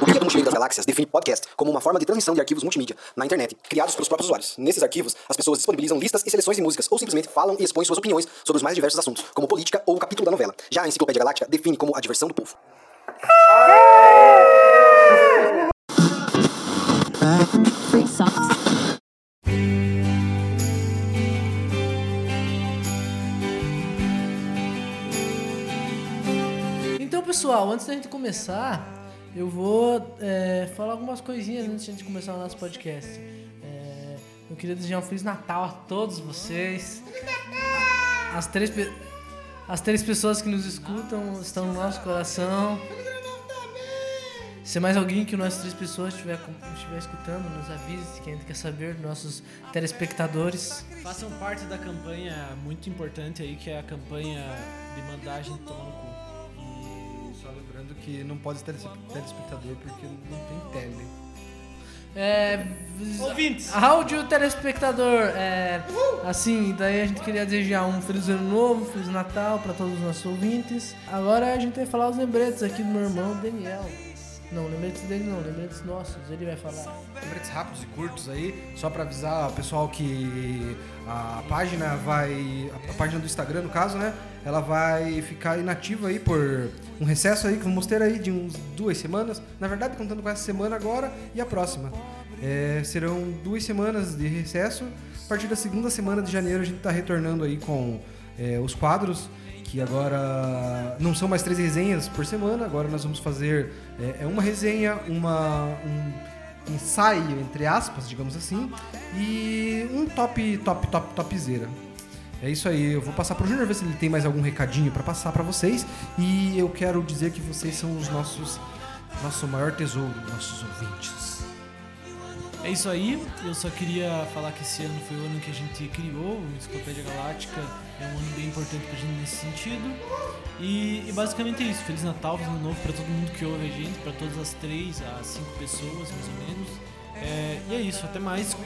O Guia do Mochileiro das Galáxias define podcast como uma forma de transmissão de arquivos multimídia na internet, criados pelos próprios usuários. Nesses arquivos, as pessoas disponibilizam listas e seleções de músicas, ou simplesmente falam e expõem suas opiniões sobre os mais diversos assuntos, como política ou o capítulo da novela. Já a Enciclopédia Galáctica define como a diversão do povo. Pessoal, antes da gente começar, eu vou é, falar algumas coisinhas antes de a gente começar o nosso podcast. É, eu queria desejar um Feliz Natal a todos vocês. As três, as três pessoas que nos escutam estão no nosso coração. Se mais alguém que nós três pessoas estiver, estiver escutando, nos avise que a gente quer saber nossos telespectadores. Façam parte da campanha muito importante aí, que é a campanha de mandar a gente tomar no cu. Que não pode ter telespectador porque não tem tele. É, Ouvintes! Áudio telespectador, é, assim, daí a gente queria desejar um feliz ano novo, feliz Natal para todos os nossos ouvintes. Agora a gente vai falar os lembretes aqui do meu irmão Daniel. Não, lembretes dele não, lembretes nossos, ele vai falar. Lembretes rápidos e curtos aí, só pra avisar o pessoal que a página vai. A página do Instagram, no caso, né? Ela vai ficar inativa aí por um recesso aí que vamos ter aí de uns duas semanas. Na verdade, contando com essa semana agora e a próxima. É, serão duas semanas de recesso. A partir da segunda semana de janeiro a gente tá retornando aí com é, os quadros que agora não são mais três resenhas por semana, agora nós vamos fazer é, é uma resenha, uma, um ensaio, entre aspas, digamos assim, e um top, top, top, topzera. É isso aí, eu vou passar pro Júnior ver se ele tem mais algum recadinho pra passar pra vocês, e eu quero dizer que vocês são os nossos, nosso maior tesouro, nossos ouvintes. É isso aí, eu só queria falar que esse ano foi o ano que a gente criou o Enciclopédia Galáctica, é um ano bem importante pra gente nesse sentido. E, e basicamente é isso, Feliz Natal, Feliz Ano Novo pra todo mundo que ouve a gente, pra todas as três, as cinco pessoas mais ou menos. É, e é isso, até mais.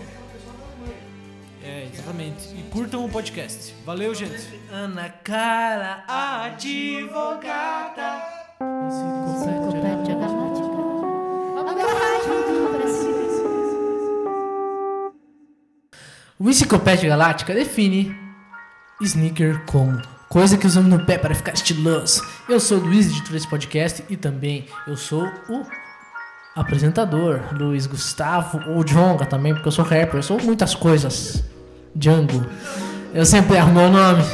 É, exatamente. E curtam o podcast. Valeu, gente! Ana Cara, advogada. Enciclopédia Galáctica. O Enciclopédia Galáctica define sneaker como coisa que usamos no pé para ficar estiloso. Eu sou o Luiz, editor desse podcast, e também eu sou o apresentador, Luiz Gustavo, ou Jonga também, porque eu sou rapper, eu sou muitas coisas. Django. Eu sempre erro meu nome.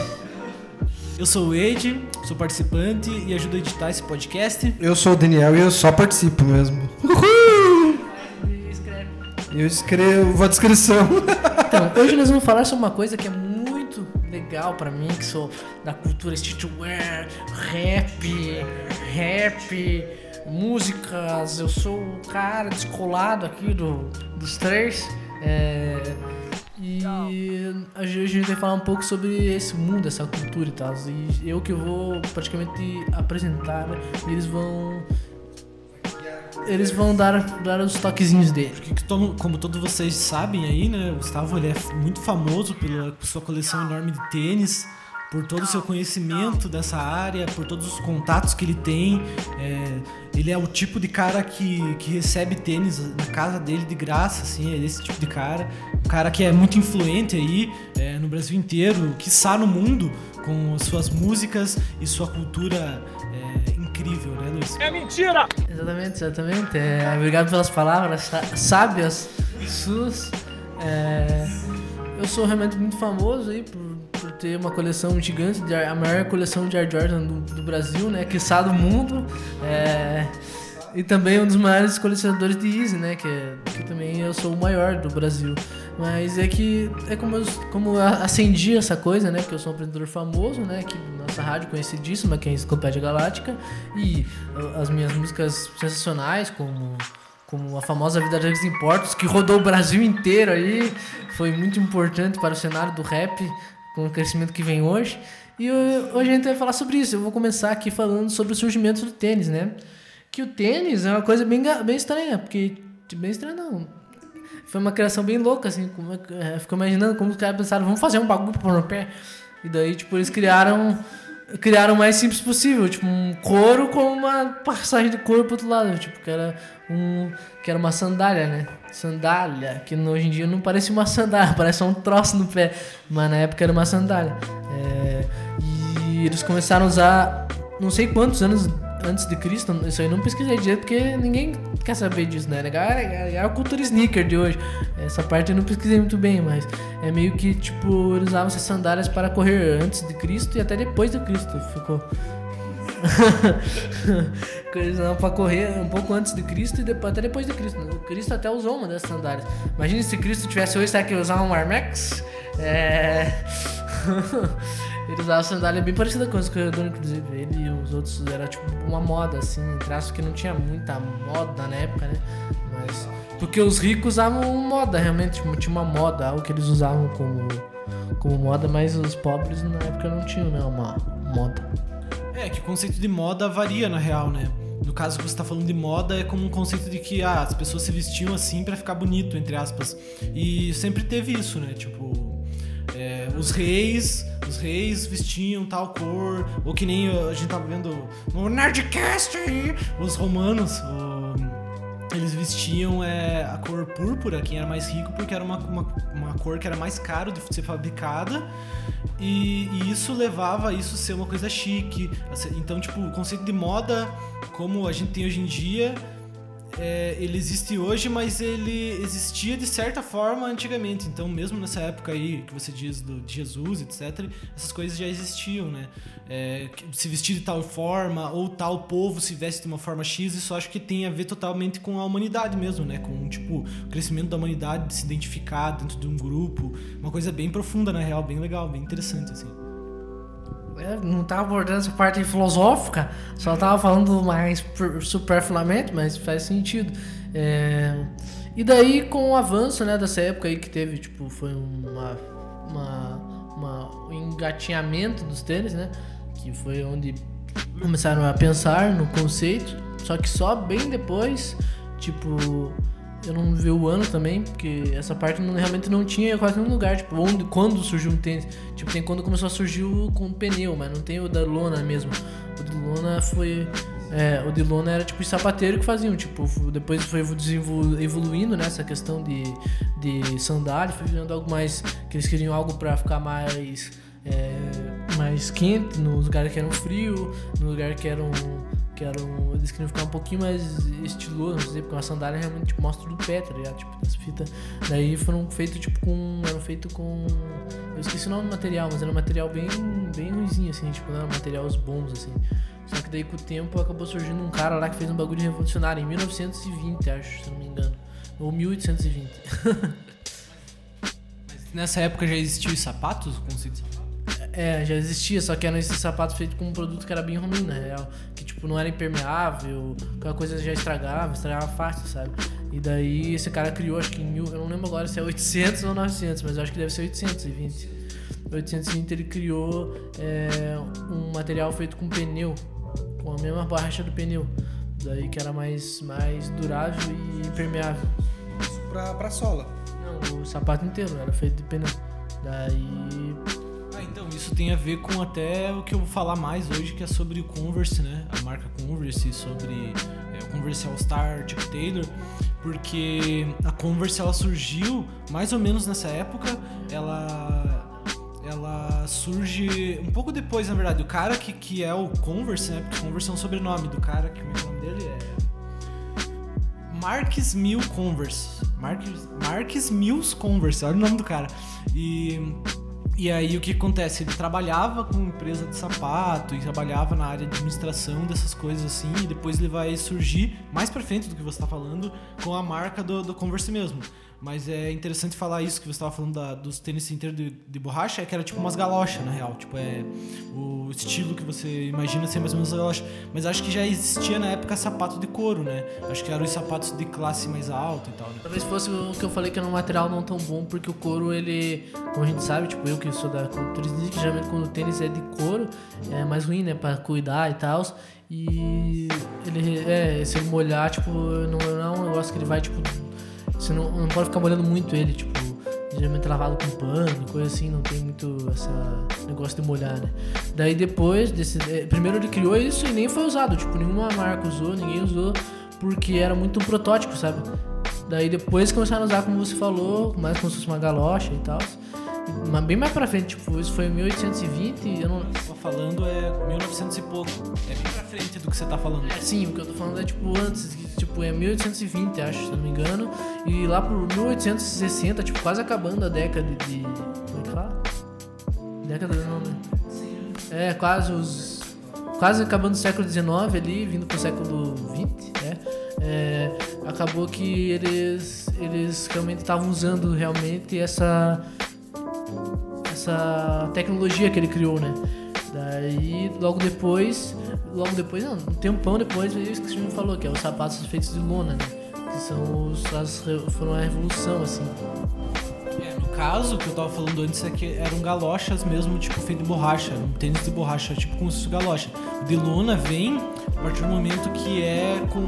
Eu sou o Ed, sou participante e ajudo a editar esse podcast. Eu sou o Daniel e eu só participo mesmo. Eu escrevo a descrição. Então, hoje nós vamos falar sobre uma coisa que é muito legal pra mim, que sou da cultura streetwear, rap, rap, músicas. Eu sou o cara descolado aqui do, dos três. É, e gente a gente vai falar um pouco sobre esse mundo, essa cultura e tal. E eu que vou praticamente apresentar, né? eles vão. Eles vão dar, dar os toquezinhos dele. Porque que como todos vocês sabem aí, né, o Gustavo ele é muito famoso pela sua coleção enorme de tênis, por todo o seu conhecimento dessa área, por todos os contatos que ele tem. É, ele é o tipo de cara que, que recebe tênis na casa dele de graça, assim, é esse tipo de cara. Um cara que é muito influente aí é, no Brasil inteiro, quiçá no mundo, com as suas músicas e sua cultura é, incrível, né, Luiz? Exatamente, exatamente. É, obrigado pelas palavras sá- sábias suas. É, eu sou realmente muito famoso aí por, por ter uma coleção gigante, de, a maior coleção de Air Jordan do, do Brasil, né? Quiçá do mundo. É, e também um dos maiores colecionadores de Easy, né? Que, é- que também eu sou o maior do Brasil. Mas é que é como eu, como eu acendi essa coisa, né? Porque eu sou um apresentador famoso, né? Na nossa rádio conhecidíssima, que é a Enciclopédia Galáctica. E as minhas músicas sensacionais, como, como a famosa Vida Drugs Importos, que rodou o Brasil inteiro aí. Foi muito importante para o cenário do rap, com o crescimento que vem hoje. E hoje a gente vai falar sobre isso. Eu vou começar aqui falando sobre o surgimento do tênis, né? Que o tênis é uma coisa bem, bem estranha, porque. Bem estranha não. Foi uma criação bem louca, assim. Como, é é, ficou imaginando como os caras pensaram, vamos fazer um bagulho no pé. E daí, tipo, eles criaram criaram o mais simples possível, tipo um couro com uma passagem de couro pro outro lado, tipo, que era um que era uma sandália, né? Sandália, que hoje em dia não parece uma sandália, parece só um troço no pé, mas na época era uma sandália. É, e eles começaram a usar não sei quantos anos antes de Cristo, isso aí não pesquisei direito porque ninguém quer saber disso, né? É, é a cultura sneaker de hoje. Essa parte eu não pesquisei muito bem, mas é meio que tipo, eles usavam essas sandálias para correr antes de Cristo e até depois de Cristo. Ficou. eles usavam para correr um pouco antes de Cristo e depois, até depois de Cristo. O Cristo até usou uma dessas sandálias. Imagina se Cristo tivesse hoje, será que usar um Air Max? É. Ele usava sandália bem parecida com os corredores, inclusive. Ele e os outros era tipo uma moda, assim, traço que não tinha muita moda na época, né? Mas. Porque os ricos usavam moda, realmente, tipo, tinha uma moda, algo que eles usavam como, como moda, mas os pobres na época não tinham, né? Uma moda. É, que o conceito de moda varia na real, né? No caso que você está falando de moda, é como um conceito de que ah, as pessoas se vestiam assim para ficar bonito, entre aspas. E sempre teve isso, né? Tipo, é, os reis os reis vestiam tal cor, ou que nem a gente tava vendo no Nerdcast aí, os romanos, o, eles vestiam é, a cor púrpura, quem era mais rico, porque era uma, uma, uma cor que era mais caro de ser fabricada, e, e, isso levava a isso ser uma coisa chique. Então, tipo, o conceito de moda, como a gente tem hoje em dia, é, ele existe hoje, mas ele existia de certa forma antigamente. Então, mesmo nessa época aí que você diz do, de Jesus, etc., essas coisas já existiam, né? É, se vestir de tal forma, ou tal povo se veste de uma forma X, isso acho que tem a ver totalmente com a humanidade mesmo, né? Com, tipo, o crescimento da humanidade, de se identificar dentro de um grupo. Uma coisa bem profunda, na real, bem legal, bem interessante, assim. É, não tava abordando essa parte filosófica, só tava falando mais superfluamente, mas faz sentido. É, e daí, com o avanço né, dessa época aí que teve, tipo, foi uma, uma, um engatinhamento dos tênis, né? Que foi onde começaram a pensar no conceito, só que só bem depois, tipo, eu não vi o ano também, porque essa parte não, realmente não tinha quase nenhum lugar, tipo, onde, quando surgiu um tênis. Tipo, tem quando começou a surgir o com pneu, mas não tem o da lona mesmo. O de lona foi. É, o de lona era tipo os sapateiros que faziam, tipo, depois foi evoluindo nessa né, questão de, de sandália, foi virando algo mais. que eles queriam algo para ficar mais. É, mais quente, nos lugares que eram frio, no lugar que eram que eram. Eles queriam ficar um pouquinho mais estiloso, dizer, porque uma sandália realmente tipo, mostra do pé, tá ligado? Tipo, as fitas. Daí foram feitos tipo com. Eram feitos com. Eu esqueci o nome do material, mas era um material bem, bem ruimzinho, assim, tipo, não era materiais bons, assim. Só que daí com o tempo acabou surgindo um cara lá que fez um bagulho revolucionário em 1920, acho, se não me engano. Ou 1820. Mas nessa época já existiam os sapatos, o conceito de sapato? É, já existia, só que eram esses sapatos feitos com um produto que era bem ruim, na real. Tipo, não era impermeável, aquela coisa já estragava, estragava fácil, sabe? E daí esse cara criou, acho que em mil... Eu não lembro agora se é 800 ou 900, mas eu acho que deve ser 820. 820 ele criou é, um material feito com pneu, com a mesma borracha do pneu. Daí que era mais, mais durável e impermeável. Isso pra, pra sola? Não, o sapato inteiro era feito de pneu. Daí isso tem a ver com até o que eu vou falar mais hoje, que é sobre o Converse, né? A marca Converse, sobre é, o Converse All Star Chuck Taylor, porque a Converse ela surgiu mais ou menos nessa época, ela ela surge um pouco depois, na verdade. O cara que, que é o Converse, né? Porque Converse é um sobrenome do cara, que o nome dele é. Marques Mill Converse. Marques, Marques Mills Converse, olha o nome do cara. E e aí o que acontece? Ele trabalhava com empresa de sapato e trabalhava na área de administração dessas coisas assim, e depois ele vai surgir mais frente do que você tá falando com a marca do, do Converse mesmo. Mas é interessante falar isso que você estava falando da, dos tênis inteiros de, de, borracha, é que era tipo umas galochas, na real. Tipo, é o estilo que você imagina ser mais ou menos galocha. Mas acho que já existia na época sapato de couro, né? Acho que eram os sapatos de classe mais alta e tal, né? Talvez fosse o que eu falei que era um material não tão bom, porque o couro, ele, como a gente sabe, tipo, eu que sou da cultura que geralmente quando o tênis é de couro, é mais ruim, né? Pra cuidar e tal. E ele, é, se molhar, tipo, não, não é um negócio que ele vai, tipo, você não, não pode ficar molhando muito ele, tipo, geralmente é lavado com pano, coisa assim, não tem muito essa negócio de molhar, né? Daí depois desse. eh, Primeiro ele criou isso e nem foi usado, tipo, nenhuma marca usou, ninguém usou, porque era muito um protótipo, sabe? Daí depois começaram a usar, como você falou, mais como se fosse uma galocha e tal. Mas bem mais pra frente, tipo, isso foi em 1820, eu não. Tô falando é 1900 e pouco. É bem pra frente do que você tá falando. É, sim, o que eu tô falando é tipo antes, tipo, é 1820, acho, se não me engano. E lá por 1860, tipo, quase acabando a década de. Como é que fala? Década não, né? É, quase os. Quase acabando o século XIX ali, vindo pro século XX, né? É, acabou que eles, eles realmente estavam usando realmente essa essa tecnologia que ele criou, né? Daí, logo depois, logo depois, não, um tempão depois, veio isso que o me falou, que é os sapatos feitos de lona, né? Que são os, as, foram a revolução, assim. É, no caso, o que eu tava falando antes é que eram galochas mesmo, tipo, feito de borracha. Um tênis de borracha, tipo como se fosse galocha. O de lona vem a partir do momento que é com.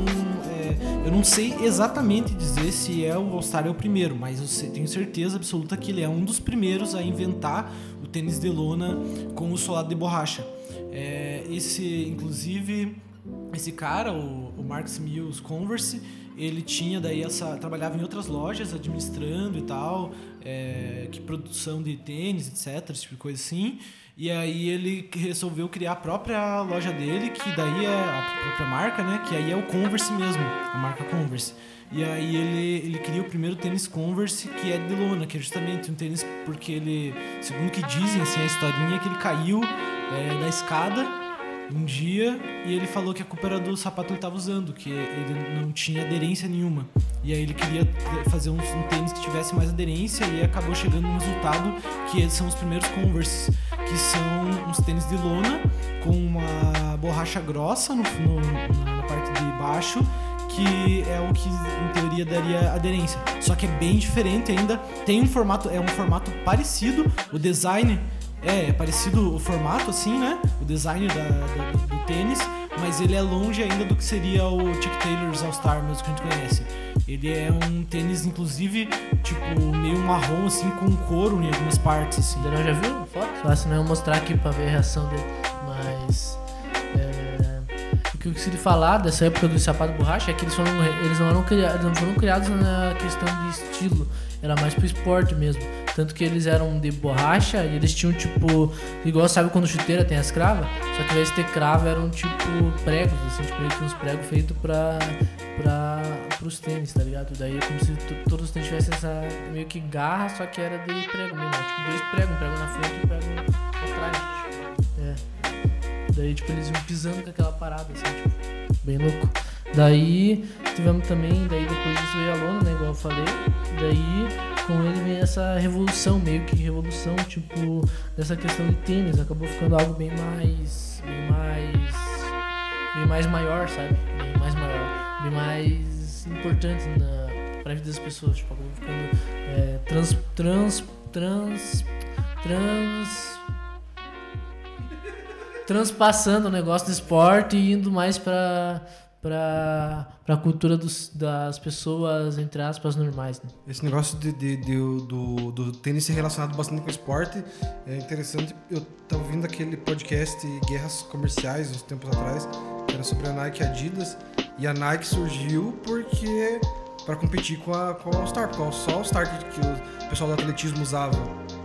é, eu não sei exatamente dizer se é o All-Star é o primeiro, mas eu tenho certeza absoluta que ele é um dos primeiros a inventar o tênis de lona com o solado de borracha. É, esse, inclusive, esse cara, o, o Marcus Mills Converse, ele tinha daí essa. trabalhava em outras lojas administrando e tal, é, que produção de tênis, etc, esse tipo de coisa assim. E aí ele resolveu criar a própria loja dele, que daí é a própria marca, né? Que aí é o Converse mesmo, a marca Converse. E aí ele, ele cria o primeiro tênis Converse, que é de lona, que é justamente um tênis porque ele, segundo que dizem, assim, a historinha é que ele caiu é, da escada um dia e ele falou que a culpa era do sapato que ele estava usando, que ele não tinha aderência nenhuma. E aí ele queria fazer um, um tênis que tivesse mais aderência e acabou chegando no resultado que são os primeiros Converse, que são uns tênis de lona com uma borracha grossa no, no- na parte de baixo que é o que em teoria daria aderência. Só que é bem diferente ainda. Tem um formato, é um formato parecido, o design é, é parecido o formato assim, né? O design da- da- do, tênis, mas ele é longe ainda do que seria o Chuck Taylor's All Star mesmo que a gente conhece. Ele é um tênis inclusive tipo meio marrom assim com couro em algumas partes assim. Daniel já viu foto? Se não eu mostrar aqui pra ver a reação dele. Mas. O que eu queria falar dessa época do sapato borracha é que eles, foram, eles não, eram criados, não foram criados na questão de estilo, era mais pro esporte mesmo. Tanto que eles eram de borracha e eles tinham tipo. Igual sabe quando chuteira tem as cravas? Só que ao invés de ter eram tipo pregos, assim, tipo, uns pregos feitos pra, pra, pros tênis, tá ligado? Daí é como se todos os tênis tivessem essa meio que garra, só que era de prego mesmo. Tipo, dois pregos, um prego na frente e um prego atrás. É. Daí, tipo, eles iam pisando com aquela parada, assim, tipo, bem louco. Daí tivemos também, daí depois disso veio a lona, né, igual eu falei. Daí com ele vem essa revolução, meio que revolução, tipo, dessa questão de tênis. Acabou ficando algo bem mais. bem mais. bem mais maior, sabe? Bem mais maior. Bem mais importante na, pra vida das pessoas. Tipo, acabou ficando é, trans. trans. trans. trans transpassando o negócio do esporte e indo mais pra, pra, pra cultura dos, das pessoas, entre aspas, normais, né? Esse negócio de, de- de- do, do tênis ser relacionado bastante com o esporte é interessante. Eu tava ouvindo aquele podcast Guerras Comerciais uns tempos atrás, que era sobre a Nike e a Adidas. E a Nike surgiu porque para competir com a, com a All-Star, porque só a All-Star que, que o pessoal do atletismo usava.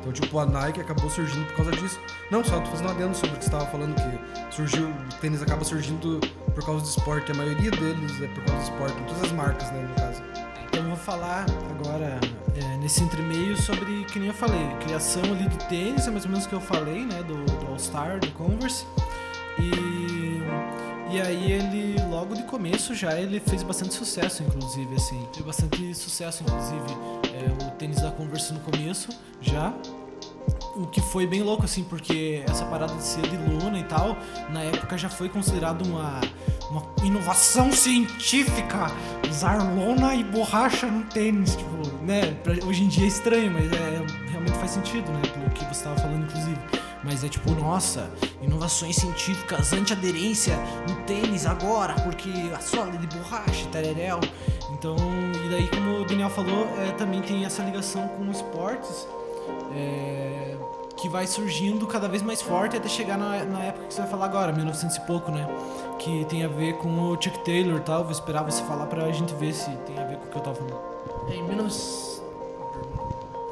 Então, tipo, a Nike acabou surgindo por causa disso. Não, só tô fazendo adendo sobre o que você estava falando, que surgiu, o tênis acaba surgindo por causa do esporte. A maioria deles é por causa do esporte, todas as marcas, né, no caso. Então eu vou falar agora é, nesse entremeio sobre, que nem eu falei, criação ali do tênis, é mais ou menos o que eu falei, né? Do, do All-Star, do Converse. E, e aí ele, logo de começo já, ele fez bastante sucesso, inclusive, assim. Fez bastante sucesso, inclusive, é, o tênis da Converse no começo, já. O que foi bem louco, assim, porque essa parada de ser de lona e tal, na época já foi considerado uma, uma inovação científica. Usar lona e borracha no tênis, tipo, né? pra- hoje em dia é estranho, mas é, realmente faz sentido, né? Pelo que você estava falando, inclusive. Mas é tipo, nossa, inovações científicas, antiaderência no tênis agora, porque a sola é de borracha, tereréu. Então, e daí, como o Daniel falou, é, também tem essa ligação com esportes. é, que vai surgindo cada vez mais forte até chegar na, na época que você vai falar agora, 1900 e pouco, né? Que tem a ver com o Chuck Taylor e tal. Vou esperar você falar pra gente ver se tem a ver com o que eu tava falando. Em 19...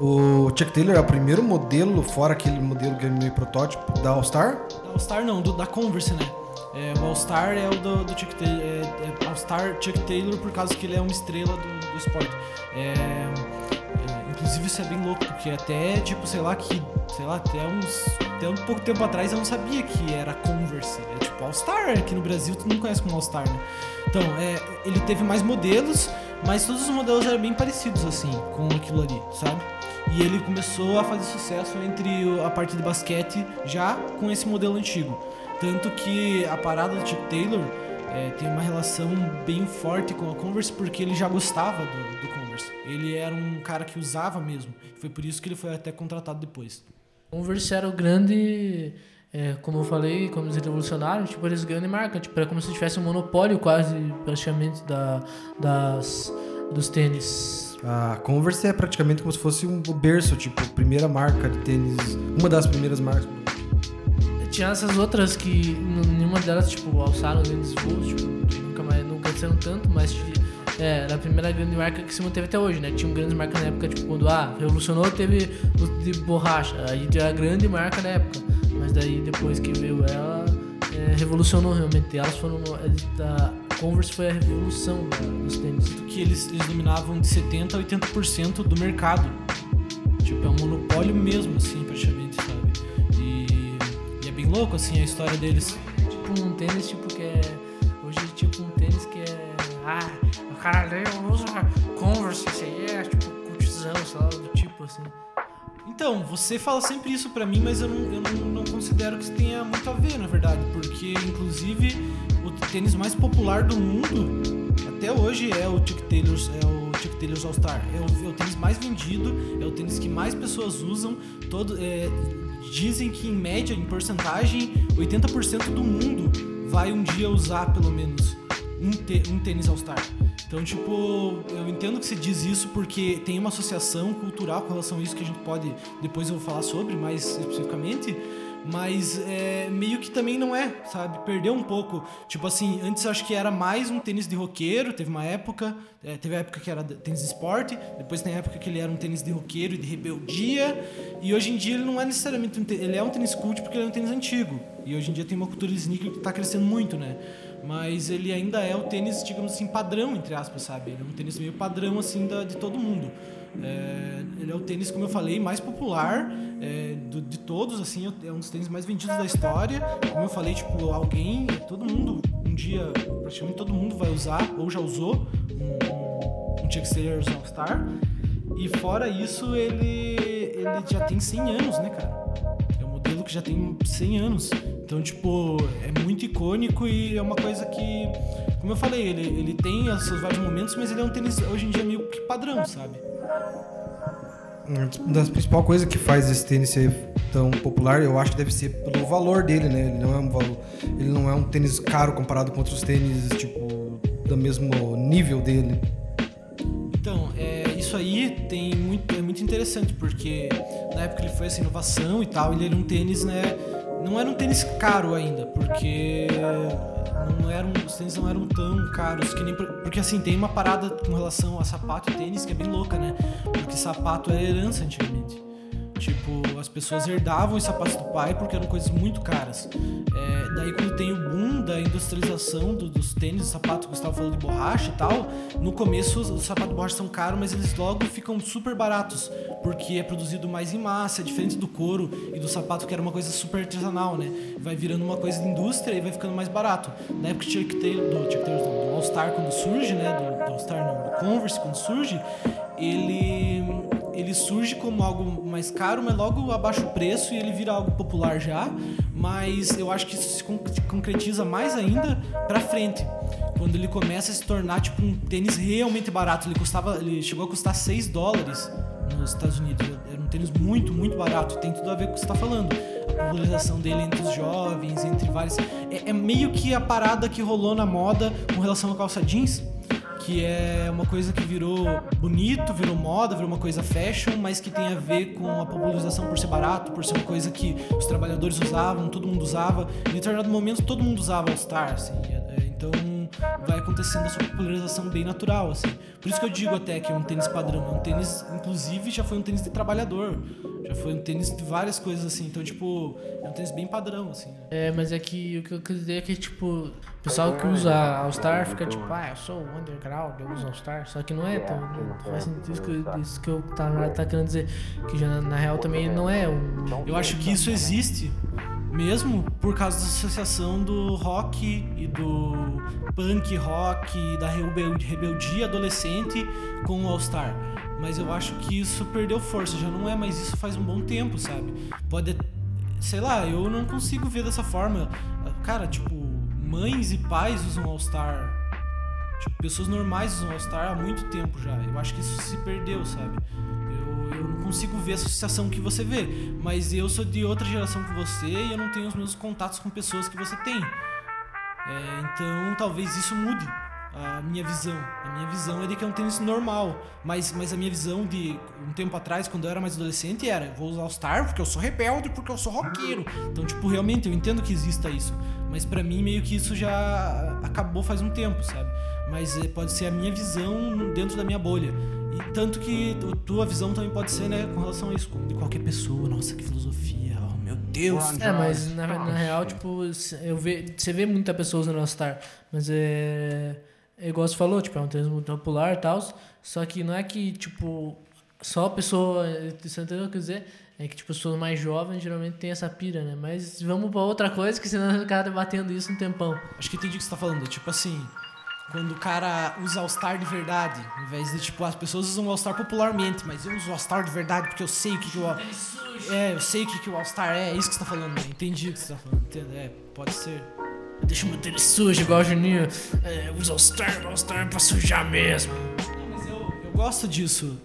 O Chuck Taylor é o primeiro modelo, fora aquele modelo que é meio protótipo, da All-Star. Da All-Star não, do- da Converse, né? É, o All-Star é o do, do Chuck Taylor. É, é All-Star Chuck Taylor por causa que ele é uma estrela do, do esporte. É, é, inclusive isso é bem louco, porque até, tipo, sei lá, que. Sei lá, até uns. Até um pouco tempo atrás eu não sabia que era Converse. É tipo All-Star, aqui no Brasil tu não conhece como All-Star, né? Então, é, ele teve mais modelos, mas todos os modelos eram bem parecidos, assim, com aquilo ali, sabe? E ele começou a fazer sucesso entre a parte de basquete já com esse modelo antigo. Tanto que a parada do Chuck Taylor é, tem uma relação bem forte com a Converse porque ele já gostava do, do Converse. Ele era um cara que usava mesmo. Foi por isso que ele foi até contratado depois. Converse era o grande, é, como eu falei, como eles revolucionaram, tipo, eles grande marca, tipo, era como se tivesse um monopólio quase, praticamente, da, das, dos tênis. A Converse é praticamente como se fosse um berço, tipo, primeira marca de tênis, uma das primeiras marcas. Tinha essas outras que nenhuma delas, tipo, alçaram grandes voos, tipo, nunca mais, não cresceram tanto, mas é, era a primeira grande marca que se manteve até hoje, né? Tinham grandes marcas na época, tipo, quando, ah, revolucionou, teve os de borracha, aí era a grande marca na época, mas daí depois que veio ela, é, revolucionou realmente, elas foram, eles- a Converse foi a revolução da- dos tênis. que eles, eles dominavam de 70% a 80% do mercado. Tipo, é um monopólio mesmo, assim, praticamente, sabe? E, e é bem louco, assim, a história deles. Tipo um tênis, tipo, que é, hoje, tipo, um tênis que é, ah, o cara ali usa Converse, isso aí é, tipo, cultizão, sei lá, do tipo, assim. Então, você fala sempre isso pra mim, mas eu não, eu não, não considero que isso tenha muito a ver, na verdade. Porque, inclusive, o tênis mais popular do mundo, até hoje, é o Chuck Taylor's, é o Chuck Taylor's All-Star. É o, é o tênis mais vendido, é o tênis que mais pessoas usam. Todo, é, dizem que, em média, em porcentagem, 80% do mundo vai um dia usar, pelo menos, um, tê- um tênis All-Star. Então, tipo, eu entendo que você diz isso porque tem uma associação cultural com relação a isso que a gente pode, depois eu vou falar sobre mais especificamente, mas é, meio que também não é, sabe? Perdeu um pouco. Tipo assim, antes eu acho que era mais um tênis de roqueiro, teve uma época, é, teve a época que era tênis de esporte, depois tem a época que ele era um tênis de roqueiro e de rebeldia, e hoje em dia ele não é necessariamente um tênis, ele é um tênis cult porque ele é um tênis antigo. E hoje em dia tem uma cultura de sneaker que tá crescendo muito, né? Mas ele ainda é o tênis, digamos assim, padrão, entre aspas, sabe? Ele é um tênis meio padrão, assim, da, de todo mundo. É, ele é o tênis, como eu falei, mais popular é, do- de todos, assim, é um dos tênis mais vendidos da história. Como eu falei, tipo, alguém, todo mundo, um dia, praticamente todo mundo vai usar, ou já usou, um, um, Chuck Taylor's All-Star. E fora isso, ele, ele já tem 100 anos, né, cara? É um modelo que já tem 100 anos. Então, tipo, é muito icônico e é uma coisa que, como eu falei, ele, ele tem os seus vários momentos, mas ele é um tênis hoje em dia meio que padrão, sabe? Uma das principais coisas que faz esse tênis ser tão popular, eu acho que deve ser pelo valor dele, né? Ele não é um valor, ele não é um tênis caro comparado com outros tênis, tipo, do mesmo nível dele. Então, é, isso aí tem muito, é muito interessante, porque na época ele foi essa inovação e tal, ele era um tênis, né? Não era um tênis caro ainda, porque não eram, os tênis não eram tão caros que nem. Porque assim, tem uma parada com relação a sapato e tênis que é bem louca, né? Porque sapato era herança antigamente. Tipo, as pessoas herdavam os sapatos do pai porque eram coisas muito caras. É, daí quando tem o industrialização do- dos tênis, do sapato que estava falando de borracha e tal, no começo os, os sapatos de borracha são caros, mas eles logo ficam super baratos, porque é produzido mais em massa, é diferente do couro e do sapato que era uma coisa super artesanal, né? Vai virando uma coisa de indústria e vai ficando mais barato. Na época do Chuck Taylor, do, Chuck Taylor, do All Star quando surge, né? Do, do All Star não, do Converse quando surge, ele ele surge como algo mais caro, mas logo abaixa o preço e ele vira algo popular já. Mas eu acho que isso se con- concretiza mais ainda pra frente. Quando ele começa a se tornar tipo um tênis realmente barato. Ele custava, ele chegou a custar 6 dólares nos Estados Unidos. Era um tênis muito, muito barato. Tem tudo a ver com o que você tá falando. A popularização dele entre os jovens, entre vários. É, é meio que a parada que rolou na moda com relação à calça jeans. Que é uma coisa que virou bonito, virou moda, virou uma coisa fashion, mas que tem a ver com a popularização por ser barato, por ser uma coisa que os trabalhadores usavam, todo mundo usava. Em determinado momento todo mundo usava All Star, assim. é, Então vai acontecendo essa popularização bem natural, assim. Por isso que eu digo até que é um tênis padrão. É um tênis, inclusive, já foi um tênis de trabalhador. Já foi um tênis de várias coisas, assim. Então, tipo, é um tênis bem padrão, assim. né? É, mas é que o que eu quis dizer é que, tipo, pessoal que usa All-Star fica tipo, ah, eu sou underground, eu uso All-Star. Só que não é, tão, não faz sentido isso que, eu- isso que eu tá, tá querendo dizer. Que já na, na real também não é um. Eu acho que isso existe mesmo por causa da associação do rock e do punk rock e da rebel- rebeldia adolescente com o All-Star. Mas eu acho que isso perdeu força, já não é mais isso faz um bom tempo, sabe? Pode, sei lá, eu não consigo ver dessa forma. Cara, tipo, mães e pais usam All-Star. Tipo, pessoas normais usam All-Star há muito tempo já. Eu acho que isso se perdeu, sabe? Eu, eu não consigo ver a associação que você vê. Mas eu sou de outra geração que você e eu não tenho os mesmos contatos com pessoas que você tem. É, então talvez isso mude a minha visão. A minha visão é de que é um tênis normal. Mas, mas a minha visão de um tempo atrás, quando eu era mais adolescente, era: vou usar All-Star porque eu sou rebelde, porque eu sou roqueiro. Então, tipo, realmente eu entendo que exista isso. Mas pra mim, meio que isso já acabou faz um tempo, sabe? Mas é, pode ser a minha visão dentro da minha bolha. E tanto que a tua visão também pode ser, né, com relação a isso, de qualquer pessoa. Nossa, que filosofia, oh meu Deus. É, mas na, na real, tipo, eu ve, você vê muita pessoa usando All-Star, mas é. É igual você falou, tipo, é um tênis muito popular e tal. Só que não é que, tipo, só a pessoa. Você entendeu o que eu dizer? É que, tipo, pessoas mais jovens geralmente tem essa pira, né? Mas vamos pra outra coisa, que senão vai ficar debatendo isso um tempão. Acho que entendi o que você tá falando. Tipo assim, quando o cara usa All-Star de verdade, ao invés de, tipo, as pessoas usam All-Star popularmente, mas eu uso All-Star de verdade porque eu sei o que, que o. É, eu sei o que, que o All-Star é, é isso que você tá falando, né? Entendi o que você tá falando. Entendo, é, pode ser. Deixa o meu tênis sujo, igual o Juninho. É, usa All-Star, All-Star pra sujar mesmo. Não, mas eu, eu gosto disso.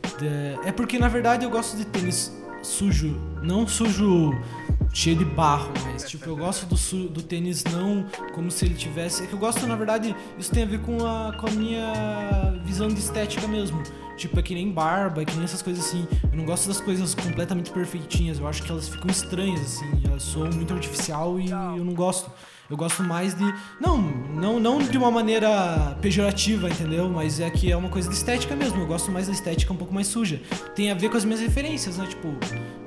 é porque, na verdade, eu gosto de tênis sujo. Não sujo cheio de barro, mas, tipo, eu gosto do, su- do tênis não como se ele tivesse... É que eu gosto, na verdade, isso tem a ver com a, com a minha visão de estética mesmo. Tipo, é que nem barba, é que nem essas coisas assim. Eu não gosto das coisas completamente perfeitinhas. Eu acho que elas ficam estranhas, assim. Elas soam muito artificial e eu não gosto. Eu gosto mais de. Não, não, não de uma maneira pejorativa, entendeu? Mas é que é uma coisa de estética mesmo. Eu gosto mais da estética um pouco mais suja. Tem a ver com as minhas referências, né? Tipo,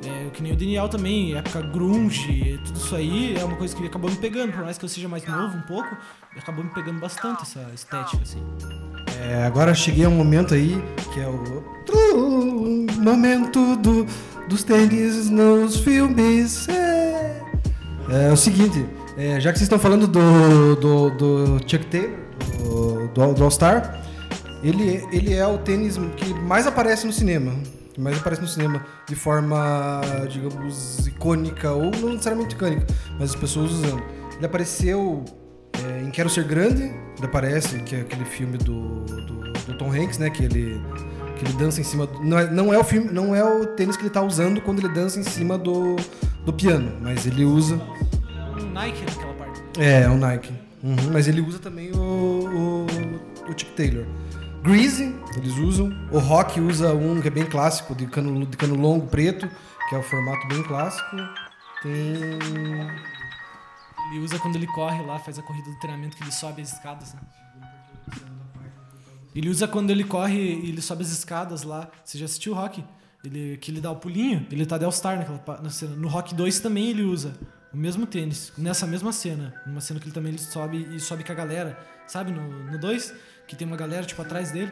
é, que nem o Daniel também, época grunge, tudo isso aí é uma coisa que acabou me pegando. Por mais que eu seja mais novo um pouco, acabou me pegando bastante essa estética, assim. É, agora cheguei a um momento aí que é o momento do, dos tênis nos filmes. É, é o seguinte, é, já que vocês estão falando do, do, do Chuck Taylor, do, do, do All Star, ele, ele é o tênis que mais aparece no cinema. Que mais aparece no cinema de forma, digamos, icônica, ou não necessariamente icônica, mas as pessoas usando. Ele apareceu é, em Quero Ser Grande, ele aparece, que é aquele filme do, do, do Tom Hanks, né? Que ele, que ele dança em cima. Do, não, é, não é o filme, não é o tênis que ele tá usando quando ele dança em cima do, do piano, mas ele usa. Um Nike naquela parte. É, é o Nike. Uhum, mas ele usa também o, o, o Chuck Taylor. Greasy, eles usam. O Rock usa um que é bem clássico, de cano, de cano longo preto, que é o formato bem clássico. Tem. Ele usa quando ele corre lá, faz a corrida do treinamento que ele sobe as escadas. Né? Ele usa quando ele corre e ele sobe as escadas lá. Você já assistiu o Rock? Ele, que ele dá o pulinho, ele tá de All-Star naquela na cena. No Rock 2 também ele usa o mesmo tênis, nessa mesma cena. Numa cena que ele também ele sobe e sobe com a galera. Sabe, no 2, que tem uma galera tipo atrás dele.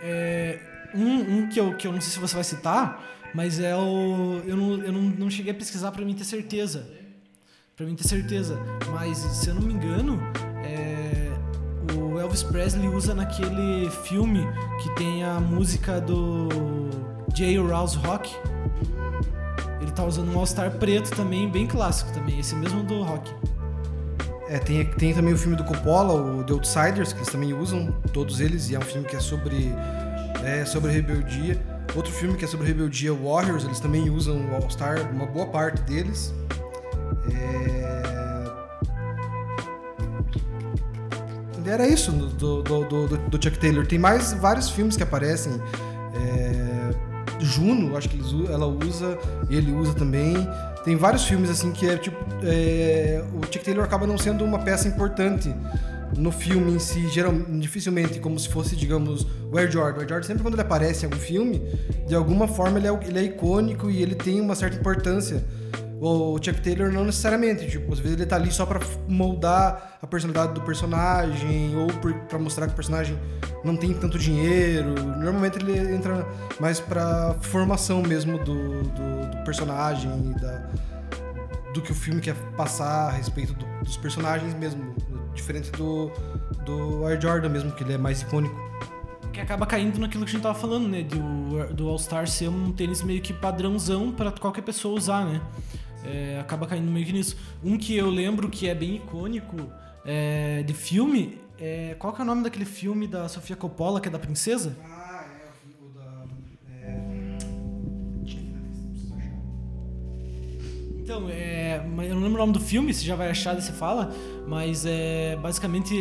É, um um que, eu, que eu não sei se você vai citar, mas é o. Eu não, eu não, não cheguei a pesquisar pra mim ter certeza. Pra mim ter certeza. Mas, se eu não me engano, é, o Elvis Presley usa naquele filme que tem a música do J. Rouse Rock. Tá usando um All-Star preto também, bem clássico também, esse mesmo do Rock. É, tem, tem também o filme do Coppola, o The Outsiders, que eles também usam, todos eles, e é um filme que é sobre, é, sobre rebeldia. Outro filme que é sobre rebeldia, Warriors, eles também usam o All-Star, uma boa parte deles. É... Era isso do, do, do, do, Chuck Taylor. Tem mais vários filmes que aparecem. É... Juno, acho que eles, ela usa, ele usa também. Tem vários filmes assim que é tipo. É... O Chuck Taylor acaba não sendo uma peça importante no filme em si, geral, dificilmente como se fosse, digamos, o Air Jordan. O Air Jordan, sempre quando ele aparece em algum filme, de alguma forma ele é, ele é icônico e ele tem uma certa importância. O Chuck Taylor não necessariamente, tipo, às vezes ele tá ali só para moldar a personalidade do personagem ou para mostrar que o personagem não tem tanto dinheiro. Normalmente ele entra mais para formação mesmo do, do, do personagem e da, do que o filme quer passar a respeito do, dos personagens mesmo. Diferente do, do Air Jordan mesmo, que ele é mais icônico. Que acaba caindo naquilo que a gente tava falando, né? Do, do All-Star ser um tênis meio que padrãozão para qualquer pessoa usar, né? É, acaba caindo meio que nisso. Um que eu lembro que é bem icônico é, de filme. É, qual que é o nome daquele filme da Sofia Coppola, que é da princesa? Ah, é o da. É... Então, é, eu não lembro o nome do filme, se já vai achar e você fala, mas é basicamente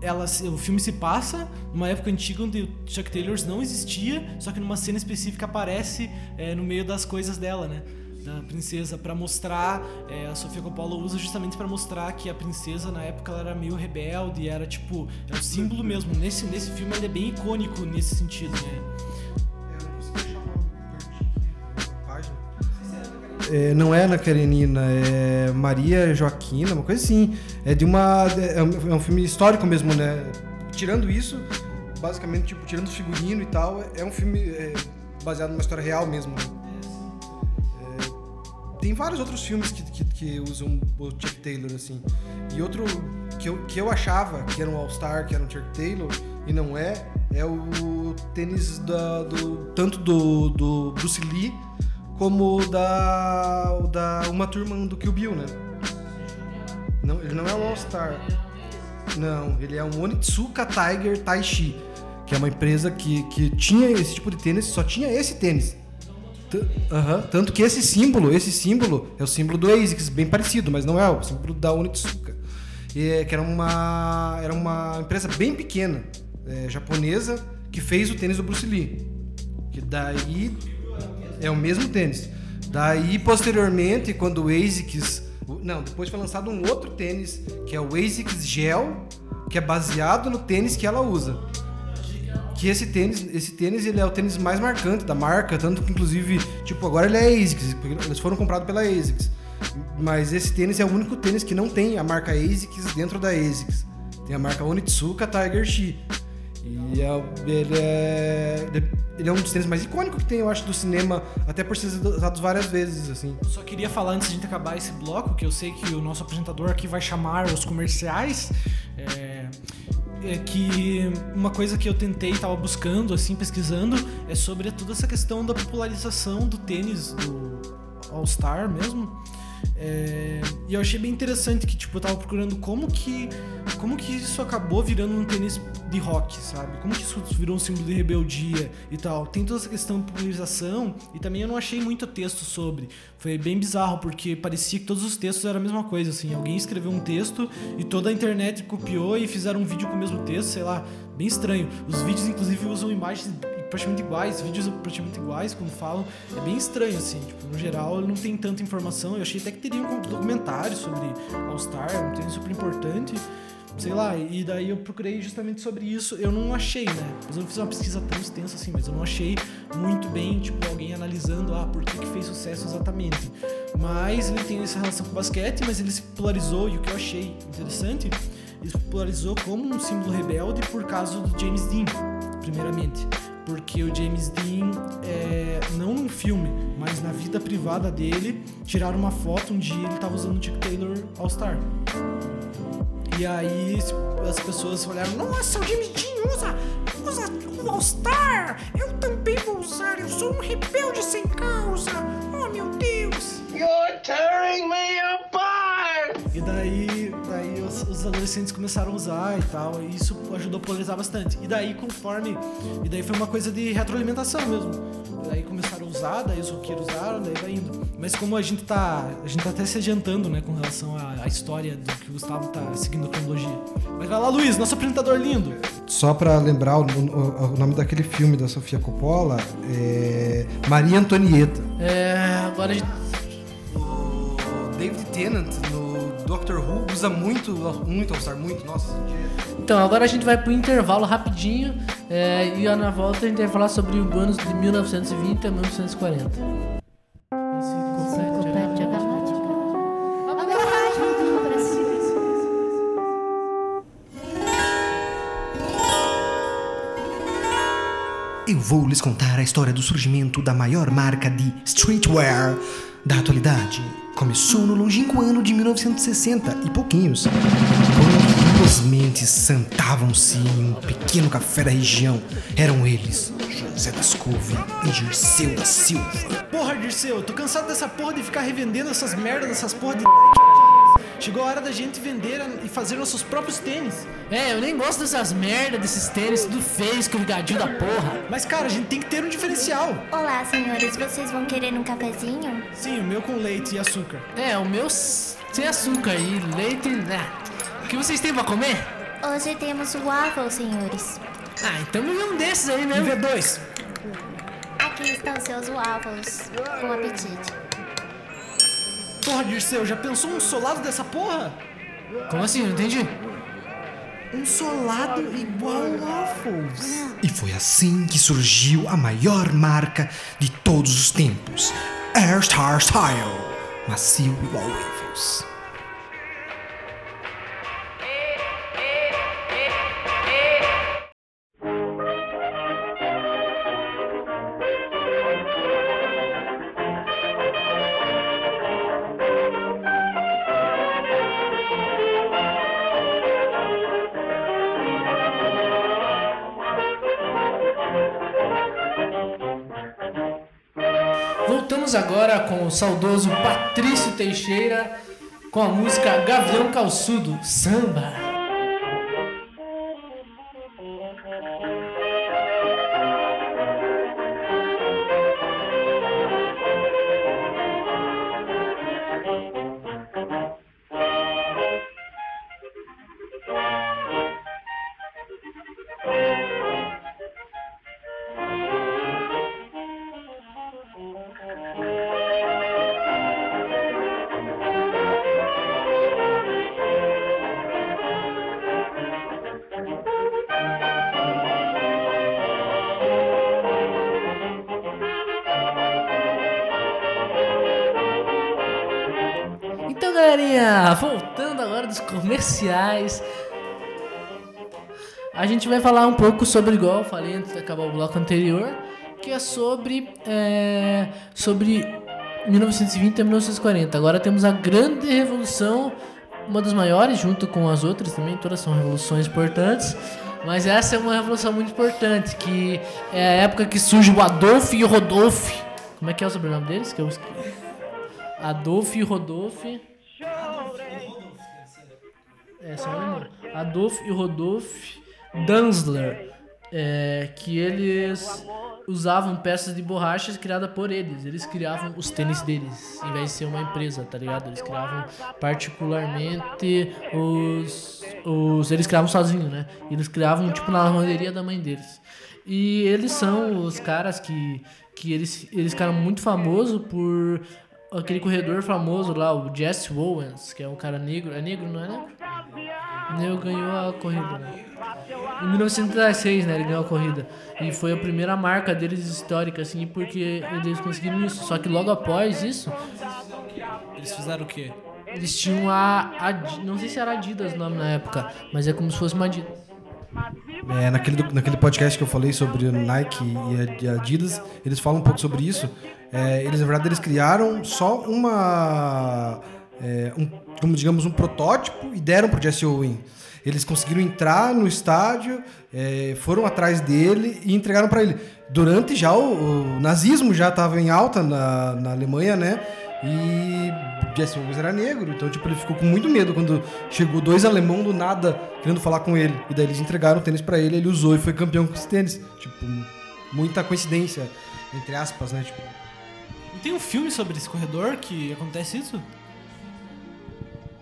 ela, o filme se passa numa época antiga onde o Chuck Taylor não existia, só que numa cena específica aparece é, no meio das coisas dela, né? Da princesa para mostrar é, a Sofia Coppola usa justamente para mostrar que a princesa na época ela era meio rebelde era tipo é um símbolo mesmo nesse nesse filme ele é bem icônico nesse sentido né É, não é Ana Karenina, é Maria Joaquina, uma coisa assim. É de uma. É um, é um filme histórico mesmo, né? Tirando isso, basicamente, tipo, tirando o figurino e tal, é um filme é, baseado numa história real mesmo. Né? Tem vários outros filmes que, que, que, usam o Chuck Taylor, assim. E outro que eu, que eu achava que era um All-Star, que era um Chuck Taylor, e não é, é o tênis da, do, tanto do, do Bruce Lee como da, da Uma Turma do Kill Bill, né? Não, ele não é um All-Star. Não, ele é um Onitsuka Tiger Taishi, que é uma empresa que, que tinha esse tipo de tênis, só tinha esse tênis. Uhum. Tanto que esse símbolo, esse símbolo é o símbolo do ASICS, bem parecido, mas não é o símbolo da Onitsuka. E, que era uma, era uma empresa bem pequena, é, japonesa, que fez o tênis do Bruce Lee. Que daí é o mesmo tênis. Daí, posteriormente, quando o ASICS... Não, depois foi lançado um outro tênis, que é o ASICS Gel, que é baseado no tênis que ela usa que esse tênis, esse tênis ele é o tênis mais marcante da marca, tanto que inclusive, tipo, agora ele é ASICS, eles foram comprados pela ASICS. Mas esse tênis é o único tênis que não tem a marca ASICS dentro da ASICS. Tem a marca Onitsuka Tiger Shi. E é, ele, é, ele é um dos tênis mais icônicos que tem, eu acho, do cinema, até por ser usado várias vezes, assim. Só queria falar antes de a gente acabar esse bloco, que eu sei que o nosso apresentador aqui vai chamar os comerciais. É, é que uma coisa que eu tentei, estava buscando, assim, pesquisando, é sobre toda essa questão da popularização do tênis, do All-Star mesmo. É, e eu achei bem interessante que, tipo, eu tava procurando como que, como que isso acabou virando um tênis de rock, sabe? Como que isso virou um símbolo de rebeldia e tal. Tem toda essa questão de popularização e também eu não achei muito texto sobre. Foi bem bizarro, porque parecia que todos os textos eram a mesma coisa, assim. Alguém escreveu um texto e toda a internet copiou e fizeram um vídeo com o mesmo texto, sei lá. Bem estranho. Os vídeos, inclusive, usam imagens praticamente iguais, vídeos praticamente iguais, como falam. É bem estranho, assim. Tipo, no geral, não tem tanta informação. Eu achei até que teria um documentário sobre All-Star, um treino super importante. Sei lá, e daí eu procurei justamente sobre isso. Eu não achei, né? Mas eu não fiz uma pesquisa tão extensa assim, mas eu não achei muito bem, tipo, alguém analisando, ah, por que, que fez sucesso exatamente. Mas ele tem essa relação com o basquete, mas ele se popularizou, e o que eu achei interessante, ele se popularizou como um símbolo rebelde por causa do James Dean, primeiramente porque o James Dean, é, não num filme, mas na vida privada dele, tiraram uma foto um dia ele estava usando o Chuck Taylor All Star. E aí as pessoas olharam, nossa, o James Dean usa, usa o All Star! Eu também vou usar, eu sou um rebelde sem causa! Oh meu Deus! You're tearing me apart! E daí os, adolescentes começaram a usar e tal, e isso ajudou a polarizar bastante. E daí, conforme. E daí foi uma coisa de retroalimentação mesmo. E daí começaram a usar, daí os roqueiros usaram, daí vai indo. Mas como a gente tá. A gente tá até se adiantando, né, com relação à, à história do que o Gustavo tá seguindo a cronologia. Mas vai lá, Luiz, nosso apresentador lindo. Só pra lembrar o, o- o nome daquele filme da Sofia Coppola, é Maria Antonieta. É, agora a gente. O David Tennant no Doctor Who usa muito, muito All-Star, muito, nossa. Então, agora a gente vai pro intervalo rapidinho. é, e na volta a gente vai falar sobre o anos de 1920 a 1940. Eu vou lhes contar a história do surgimento da maior marca de streetwear da atualidade. Começou no longínquo ano de 1960 e pouquinhos, quando duas mentes sentavam-se em um pequeno café da região. Eram eles, José das Couve e Dirceu da Silva. Porra, Dirceu, eu tô cansado dessa porra de ficar revendendo essas merdas, dessas porra de. Chegou a hora da gente vender e fazer nossos próprios tênis. É, eu nem gosto dessas merda, desses tênis, tudo feio, escorregadio da porra. Mas, cara, a gente tem que ter um diferencial. Olá, senhores, vocês vão querer um cafezinho? Sim, o meu com leite e açúcar. É, o meu sem açúcar e leite. né? O que vocês têm pra comer? Hoje temos waffle, senhores. Ah, então me vê um desses aí E mesmo. V2. Aqui estão seus waffles. Bom apetite. Porra, Dirceu, já pensou um solado dessa porra? Como assim? Não entendi. Um solado igual waffles. E foi assim que surgiu a maior marca de todos os tempos, Air Star Style, macio igual waffles. Agora com o saudoso Patrício Teixeira com a música Gavião Calçudo, samba. Comerciais. A gente vai falar um pouco sobre, igual eu falei antes de acabar o bloco anterior, que é sobre, é, sobre 1920 a 1940. Agora temos a grande revolução, uma das maiores, junto com as outras também, todas são revoluções importantes. Mas essa é uma revolução muito importante, que é a época que surge o Adolf e o Rodolphe. Como é que é o sobrenome deles? Que eu Adolf e Rodolph. É, são alemão. Adolf e Rodolf Danzler. É, que eles usavam peças de borrachas criadas por eles. Eles criavam os tênis deles, em vez de ser uma empresa, tá ligado? Eles criavam particularmente os. os eles criavam sozinhos, né? Eles criavam tipo na lavanderia da mãe deles. E eles são os caras que, que eles, eles ficaram muito famosos por aquele corredor famoso lá, o Jesse Owens, que é um cara negro. É negro, não é negro? Negro ganhou a corrida, né? Em 1936, né, ele ganhou a corrida. E foi a primeira marca deles histórica, assim, porque eles conseguiram isso. Só que logo após isso, Eles fizeram o quê? eles tinham a, não sei se era Adidas o nome na época, mas é como se fosse uma Adidas. É, naquele, naquele podcast que eu falei sobre Nike e Adidas, eles falam um pouco sobre isso. É, eles, na verdade, eles criaram só uma. é, um, como digamos, um protótipo e deram pro Jesse Owen. Eles conseguiram entrar no estádio, é, foram atrás dele e entregaram para ele. Durante já o, o nazismo já estava em alta na, na Alemanha, né? E Jesse Owens era negro, então tipo, ele ficou com muito medo quando chegou dois alemão do nada querendo falar com ele. E daí eles entregaram o tênis pra ele, ele usou e foi campeão com esse tênis. Tipo, muita coincidência, entre aspas, né? Tipo, tem um filme sobre esse corredor que acontece isso?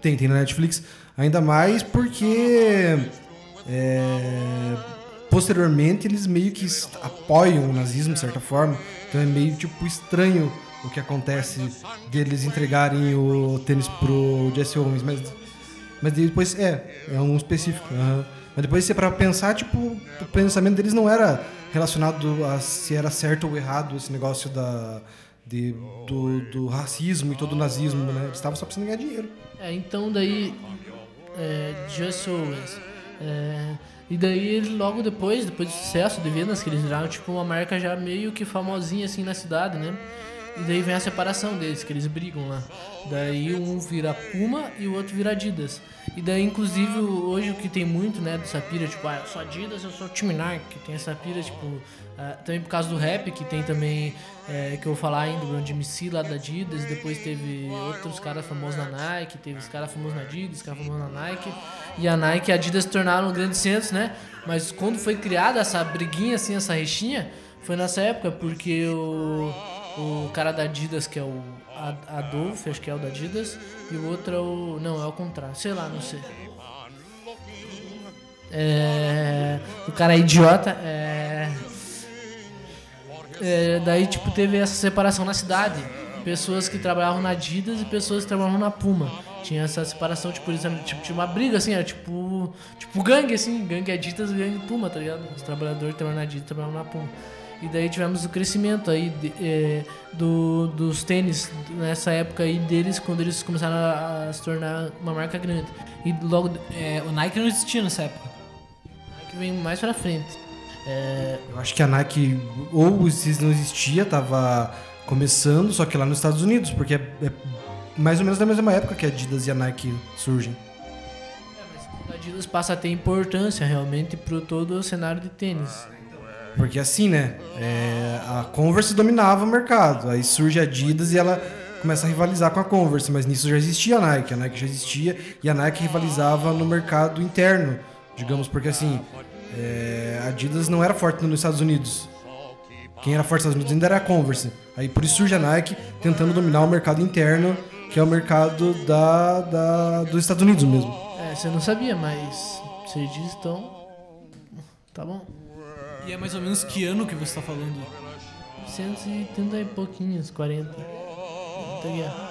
Tem, tem na Netflix. Ainda mais porque é, posteriormente eles meio que apoiam o nazismo de certa forma. Então é meio tipo estranho o que acontece deles entregarem o tênis pro Jesse Owens, mas mas depois é, é um específico. Mas depois você para pensar, tipo, o pensamento deles não era relacionado a se era certo ou errado esse negócio da de, do, do racismo e todo o nazismo, né? Eles estavam só precisando ganhar dinheiro. É, então daí. É, Just Owens. É, e daí logo depois, depois do sucesso de vendas, que eles viraram tipo uma marca já meio que famosinha assim na cidade, né? E daí vem a separação deles, que eles brigam lá. Daí um vira Puma e o outro vira Adidas. E daí, inclusive, hoje o que tem muito, né, dessa pira, tipo, ah, eu sou Adidas, eu sou Nike, que tem essa pira, tipo, ah, também por causa do rap, que tem também, é, que eu vou falar ainda, o Jimmy lá da Adidas, depois teve outros caras famosos na Nike, teve os caras famosos na Adidas, os caras famosos na Nike, e a Nike e a Adidas se tornaram grandes centros, né, mas quando foi criada essa briguinha, assim, essa rixinha, foi nessa época, porque o, o cara da Adidas, que é o Ad- Adolf, acho que é o da Adidas, e o outro é o. Não, é o contrário, sei lá, não sei. É, o cara é idiota. É, é, daí, tipo, teve essa separação na cidade. Pessoas que trabalhavam na Adidas e pessoas que trabalhavam na Puma. Tinha essa separação, tipo, eles, tipo tinha uma briga, assim, era tipo, tipo gangue, assim, gangue Adidas e gangue Puma, tá ligado? Os trabalhadores trabalhavam na Adidas trabalhavam na Puma. E daí tivemos o crescimento aí de- é, do, dos tênis nessa época aí deles, quando eles começaram a, a se tornar uma marca grande. E logo É, o Nike não existia nessa época. que vem mais pra frente. É, Eu acho que a Nike ou exis- não existia, tava começando, só que lá nos Estados Unidos, porque é, é mais ou menos da mesma época que a Adidas e a Nike surgem. a Adidas passa a ter importância realmente pro todo o cenário de tênis. Porque assim, né? é, a Converse dominava o mercado, aí surge a Adidas e ela começa a rivalizar com a Converse, mas nisso já existia a Nike, a Nike já existia e a Nike rivalizava no mercado interno, digamos, porque assim, é, a Adidas não era forte nos Estados Unidos. Quem era forte nos Estados Unidos ainda era a Converse. Aí por isso surge a Nike tentando dominar o mercado interno, que é o mercado da, da- dos Estados Unidos mesmo. É, você não sabia, mas você diz então. Tá bom. E é mais ou menos que ano que você tá falando? 130 e pouquinhos, 40. Muita guerra.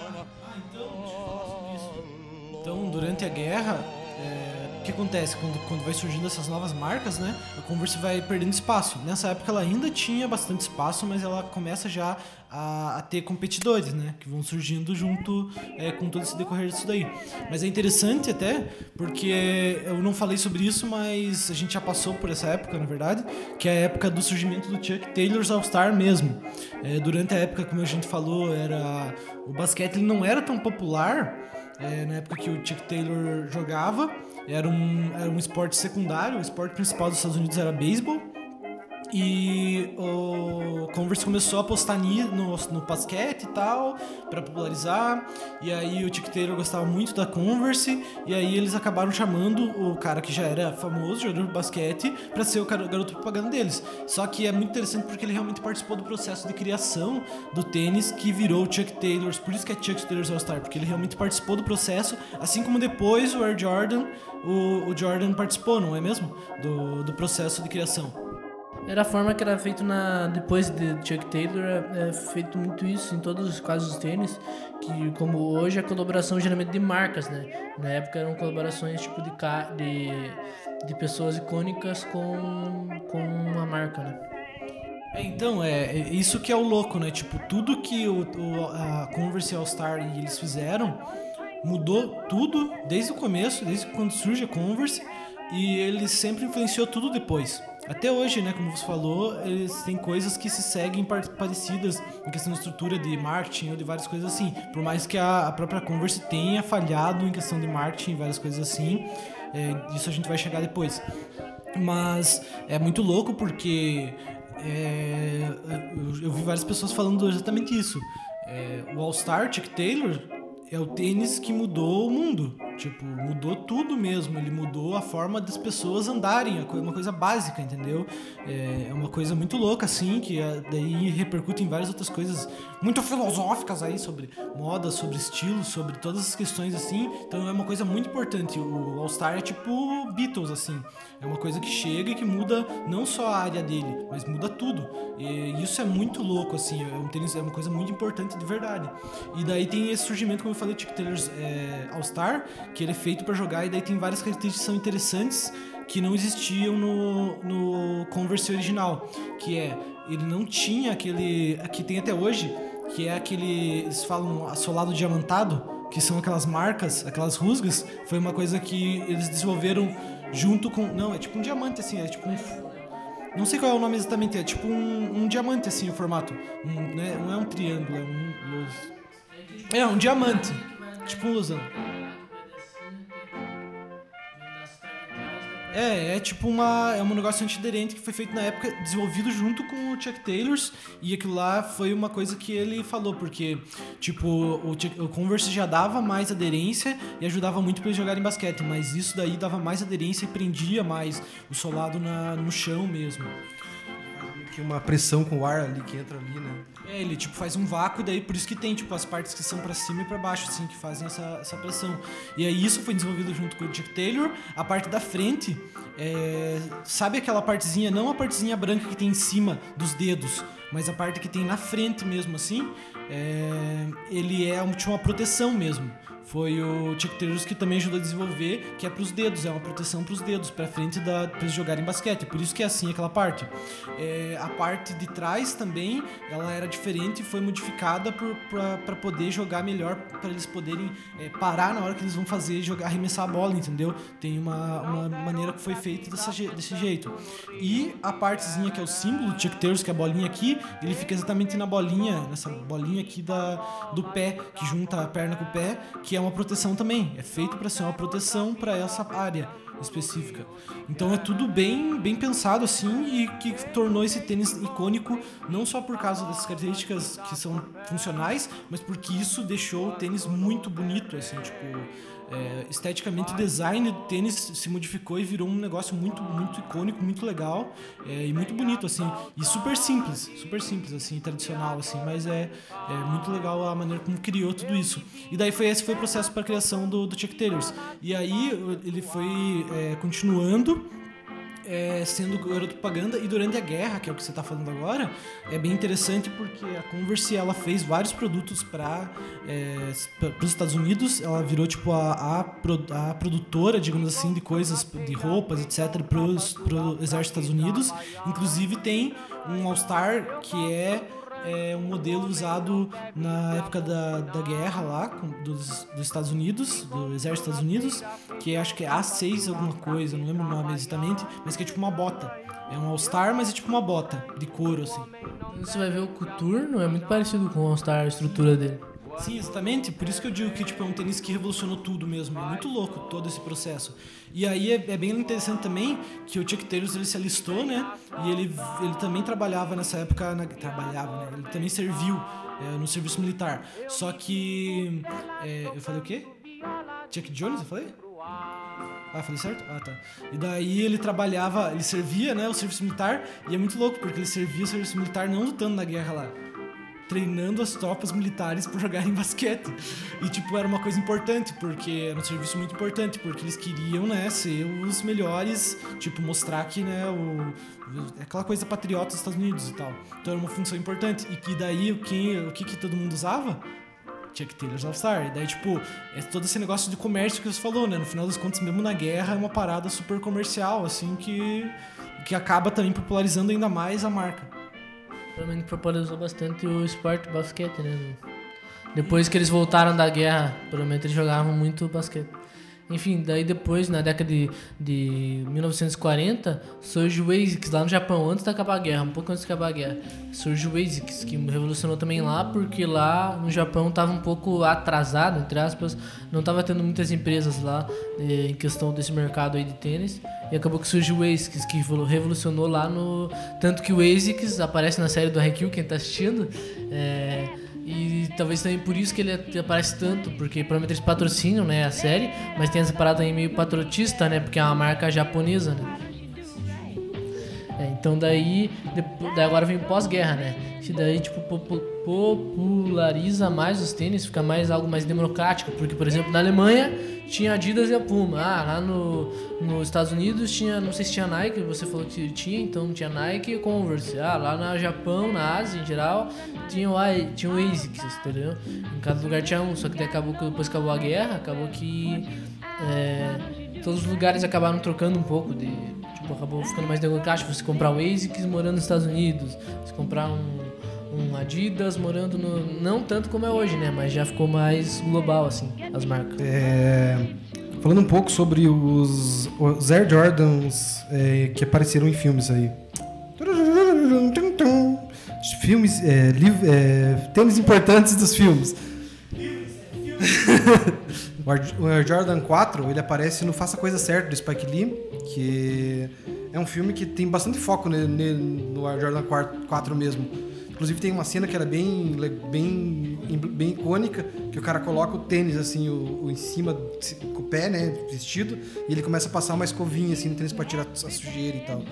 Então, durante a guerra, é, que acontece? Quando, quando vai surgindo essas novas marcas, né? A Converse vai perdendo espaço. Nessa época ela ainda tinha bastante espaço, mas ela começa já a, a ter competidores, né? Que vão surgindo junto é, com todo esse decorrer disso daí. Mas é interessante até, porque eu não falei sobre isso, mas a gente já passou por essa época, na verdade, que é a época do surgimento do Chuck Taylor's All-Star mesmo. É, durante a época, como a gente falou, era o basquete ele não era tão popular, é, na época que o Chuck Taylor jogava, era um, era um esporte secundário, o esporte principal dos Estados Unidos era beisebol. E o Converse começou a apostar ni- no, no basquete e tal, pra popularizar. E aí o Taylor gostava muito da Converse. E aí eles acabaram chamando o cara que já era famoso, jogador de basquete, pra ser o garoto propaganda deles. Só que é muito interessante porque ele realmente participou do processo de criação do tênis que virou o Chuck Taylor's. Por isso que é Chuck Taylor's All-Star, porque ele realmente participou do processo, assim como depois o Air Jordan, o, o Jordan participou, não é mesmo? Do, do processo de criação. Era a forma que era feito na depois de Chuck Taylor, é, é feito muito isso em todos os casos dos tênis, que como hoje a colaboração geralmente de marcas, né? Na época eram colaborações tipo de de, de pessoas icônicas com com uma marca, né? É, então, é, é isso que é o louco, né? Tipo, tudo que o, o- a Converse All Star e eles fizeram mudou tudo desde o começo, desde quando surge a Converse, e ele sempre influenciou tudo depois. Até hoje, né, como você falou, eles têm coisas que se seguem par- parecidas em questão de estrutura de marketing ou de várias coisas assim. Por mais que a, própria Converse tenha falhado em questão de marketing e várias coisas assim, é, isso a gente vai chegar depois. Mas é muito louco porque é, eu, eu vi várias pessoas falando exatamente isso. É, o All-Star Taylor é o tênis que mudou o mundo. Tipo, mudou tudo mesmo. Ele mudou a forma das pessoas andarem. É uma coisa básica, entendeu? É é uma coisa muito louca, assim, que é- daí repercute em várias outras coisas muito filosóficas aí sobre moda, sobre estilo, sobre todas as questões assim. Então é uma coisa muito importante. O All-Star é tipo Beatles, assim. É uma coisa que chega e que muda não só a área dele, mas muda tudo. E isso é muito louco, assim. É um tênis, é uma coisa muito importante de verdade. E daí tem esse surgimento, como eu falei, Chuck Taylor's é, All-Star, que ele é feito pra jogar, e daí tem várias características que são interessantes que não existiam no, no Converse original. Que é, ele não tinha aquele. que tem até hoje, que é aquele. Eles falam assolado diamantado, que são aquelas marcas, aquelas rusgas. Foi uma coisa que eles desenvolveram junto com. Não, é tipo um diamante, assim, é tipo um. Não sei qual é o nome exatamente, é tipo um, um diamante, assim, o formato. Um, né, não é um triângulo, é um. É, um diamante. Tipo um losango. É, é tipo uma, é um negócio antiaderente que foi feito na época, desenvolvido junto com o Chuck Taylors, e aquilo lá foi uma coisa que ele falou, porque, tipo, o, o Converse já dava mais aderência e ajudava muito pra eles jogarem basquete, mas isso daí dava mais aderência e prendia mais o solado na, no chão mesmo. Uma pressão com o ar ali que entra ali, né? É, ele tipo faz um vácuo daí por isso que tem tipo as partes que são pra cima e pra baixo assim que fazem essa, essa pressão. E aí isso foi desenvolvido junto com o Chuck Taylor. A parte da frente, é, sabe aquela partezinha, não a partezinha branca que tem em cima dos dedos, mas a parte que tem na frente mesmo assim, é, ele é tinha uma proteção mesmo. Foi o Chuck Taylor que também ajudou a desenvolver, que é pros dedos, é uma proteção pros dedos, pra frente da, pra eles jogarem basquete. Por isso que é assim aquela parte. É, a parte de trás também, ela era diferente e foi modificada pra poder jogar melhor, pra eles poderem é, parar na hora que eles vão fazer, jogar, arremessar a bola, entendeu? Tem uma, uma maneira que foi feita dessa desse jeito. E a partezinha que é o símbolo, Chuck Taylor, que é a bolinha aqui, ele fica exatamente na bolinha, nessa bolinha aqui da, do pé, que junta a perna com o pé, que é uma proteção também. É feito para ser uma proteção para essa área específica. Então é tudo bem, bem pensado assim e que tornou esse tênis icônico não só por causa dessas características que são funcionais, mas porque isso deixou o tênis muito bonito, assim, tipo, é, esteticamente o design do tênis se modificou e virou um negócio muito, muito icônico, muito legal é, e muito bonito, assim, e super simples, super simples, assim, tradicional, assim, mas é, é muito legal a maneira como criou tudo isso. E daí foi esse foi o processo para a criação do, do Chuck Taylors. E aí ele foi é, continuando é, sendo garoto propaganda e durante a guerra, que é o que você está falando agora, é bem interessante porque a Converse ela fez vários produtos para os Estados Unidos, ela virou tipo a, a, a produtora, digamos assim, de coisas, de roupas, etc, para o exército dos Estados Unidos. Inclusive tem um All Star que é é um modelo usado na época da, da guerra lá com- dos, dos Estados Unidos, do exército dos Estados Unidos, que acho que é A6 alguma coisa, não lembro o nome exatamente, mas que é tipo uma bota. É um All-Star, mas é tipo uma bota de couro, assim. Você vai ver o Coturno, é muito parecido com o All-Star, a estrutura dele. Sim, exatamente. Por isso que eu digo que tipo, é um tênis que revolucionou tudo mesmo. É muito louco todo esse processo. E aí é, é bem interessante também que o Chuck Taylor ele se alistou, né? E ele, ele também trabalhava nessa época. Na, trabalhava, né? Ele também serviu é, no serviço militar. Só que. é, eu falei o quê? Chuck Jones, eu falei? Ah, falei certo? Ah, tá. E daí ele trabalhava, ele servia, né, o serviço militar, e é muito louco, porque ele servia o serviço militar não lutando na guerra lá, treinando as tropas militares para jogarem basquete. E, tipo, era uma coisa importante, porque era um serviço muito importante, porque eles queriam, né, ser os melhores, tipo, mostrar que, né, o, é aquela coisa patriota dos Estados Unidos e tal. Então era uma função importante. E que daí, o que, o que, que todo mundo usava? Chuck Taylor's All-Star. E daí, tipo, é todo esse negócio de comércio que você falou, né? No final das contas, mesmo na guerra, é uma parada super comercial, assim, que, que acaba também popularizando ainda mais a marca. Provavelmente popularizou bastante o esporte basquete, né? Depois que eles voltaram da guerra, provavelmente eles jogavam muito basquete. Enfim, daí depois, na década de, de 1940, surge o ASICS lá no Japão, antes de acabar a guerra, um pouco antes de acabar a guerra. Surge o ASICS, que revolucionou também lá, porque lá no Japão estava um pouco atrasado, entre aspas, não estava tendo muitas empresas lá eh, em questão desse mercado aí de tênis. E acabou que surgiu o ASICS, que revolu- revolucionou lá no... Tanto que o ASICS aparece na série do Haikyuu, quem tá assistindo, é, e talvez também por isso que ele aparece tanto, porque provavelmente eles patrocinam, né, a série, mas tem essa parada aí meio patrotista, né, porque é uma marca japonesa, né. É, então daí, depois, daí agora vem pós-guerra, né? Que daí, tipo, populariza mais os tênis, fica mais algo mais democrático. Porque, por exemplo, na Alemanha tinha Adidas e a Puma. Ah, lá no, nos Estados Unidos tinha, não sei se tinha Nike, você falou que tinha, então tinha Nike e Converse. Ah, lá no Japão, na Ásia em geral, tinha o, tinha o ASICS, entendeu? Em cada lugar tinha um, só que acabou depois acabou a guerra, acabou que é, todos os lugares acabaram trocando um pouco de. Tipo, acabou ficando mais democrático. Você comprar o ASICS morando nos Estados Unidos, você comprar um, um Adidas morando no. Não tanto como é hoje, né? Mas já ficou mais global, assim, as marcas. É, falando um pouco sobre os, os Air Jordans é, que apareceram em filmes aí. Filmes, é, liv- é, tênis importantes dos filmes. O Air- Jordan 4, ele aparece no Faça a Coisa Certa, do Spike Lee, que é um filme que tem bastante foco ne- no Air Jordan 4, 4 mesmo. Inclusive tem uma cena que era bem, bem, bem icônica, que o cara coloca o tênis assim, o, o em cima, com o pé, né, vestido, e ele começa a passar uma escovinha assim no tênis pra tirar a sujeira e tal.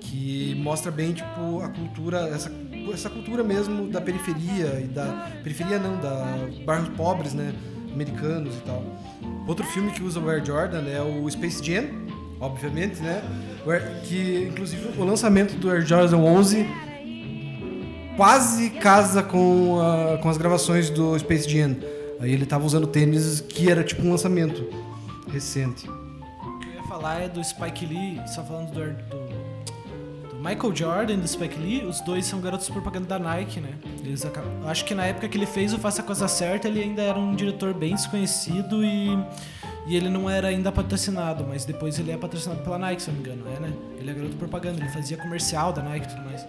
Que mostra bem, tipo, a cultura, essa, essa cultura mesmo da periferia e da... Periferia não, da bairros pobres, né, americanos e tal. Outro filme que usa o Air Jordan é o Space Jam, obviamente, né? Que, inclusive, o lançamento do Air Jordan 11 quase casa com, a- com as gravações do Space Jam. Aí ele tava usando tênis que era tipo um lançamento recente. O que eu ia falar é do Spike Lee, só falando do, do, do Michael Jordan e do Spike Lee, os dois são garotos propaganda da Nike, né? Eles acabam, acho que na época que ele fez o Faça a Coisa Certa, ele ainda era um diretor bem desconhecido e, e ele não era ainda patrocinado, mas depois ele é patrocinado pela Nike, se eu não me engano, é, né? Ele é garoto propaganda, ele fazia comercial da Nike e tudo mais.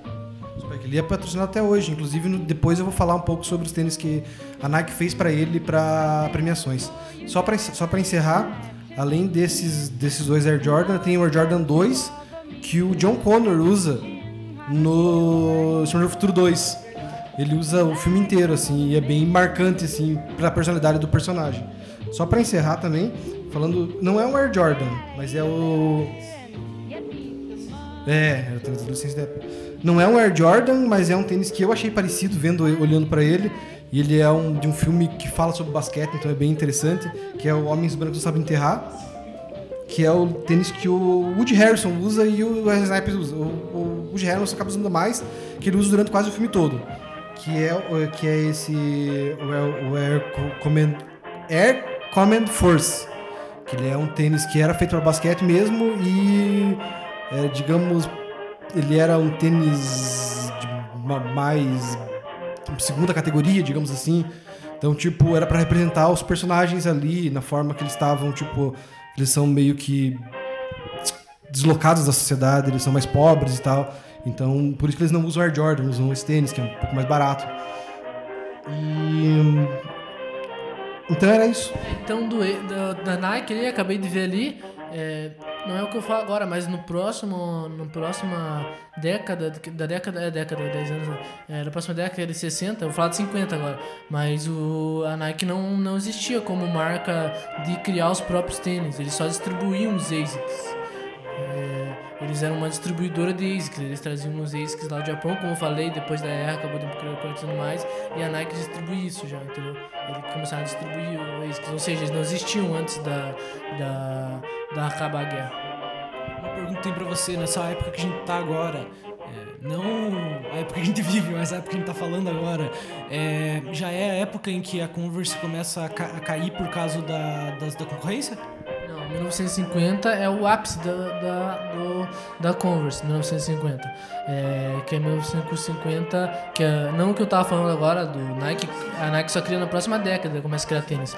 Spike Lee é patrocinado até hoje. Inclusive, no- depois eu vou falar um pouco sobre os tênis que a Nike fez pra ele para premiações. Só para só pra encerrar, além desses, desses dois Air Jordan, tem o Air Jordan 2 que o John Connor usa no Senhor do Futuro 2. Ele usa o filme inteiro, assim, e é bem marcante, assim, pra personalidade do personagem. Só pra encerrar também, falando. Não é um Air Jordan, mas é o. É, era o tênis da adolescência da época. Não é um Air Jordan, mas é um tênis que eu achei parecido vendo, olhando pra ele. E ele é um, de um filme que fala sobre basquete, então é bem interessante, que é o Homens Brancos Não Sabem Enterrar, que é o tênis que o Woody Harrison usa e o Wesley Snipes usa. O, o Woody Harrison acaba usando mais, que ele usa durante quase o filme todo. Que é, que é esse o Air, o Air Co- Command, Air Command Force. Que ele é um tênis que era feito para basquete mesmo e, é, digamos, ele era um tênis mais segunda categoria, digamos assim. Então, tipo, era pra representar os personagens ali na forma que eles estavam, tipo, eles são meio que des- deslocados da sociedade, eles são mais pobres e tal. Então, por isso que eles não usam Air Jordan, usam esse tênis, que é um pouco mais barato. E então era isso. Então, do, da, da Nike ali, acabei de ver ali, é, não é o que eu falo agora, mas no próximo, na próxima década, da década, é década, 10 anos, né? é, na próxima década de 60, eu vou falar de 50 agora, mas o, a Nike não, não existia como marca de criar os próprios tênis, eles só distribuíam os ASICs. É, eles eram uma distribuidora de ASICs, eles traziam os ASICs lá do Japão, como eu falei, depois da guerra acabou democratizando mais, e a Nike distribui isso já, entendeu? Eles começaram a distribuir ASICs, ou seja, eles não existiam antes da, da, da acabar a guerra. Uma pergunta tem pra você, nessa época que a gente tá agora, é, não a época que a gente vive, mas a época que a gente tá falando agora, é, já é a época em que a Converse começa a, ca- a cair por causa da, das- da concorrência? Não, 1950 é o ápice da, da, do, da Converse, 1950. É, que é 1950, que é, não o que eu tava falando agora do Nike, a Nike só cria na próxima década, começa a criar tênis.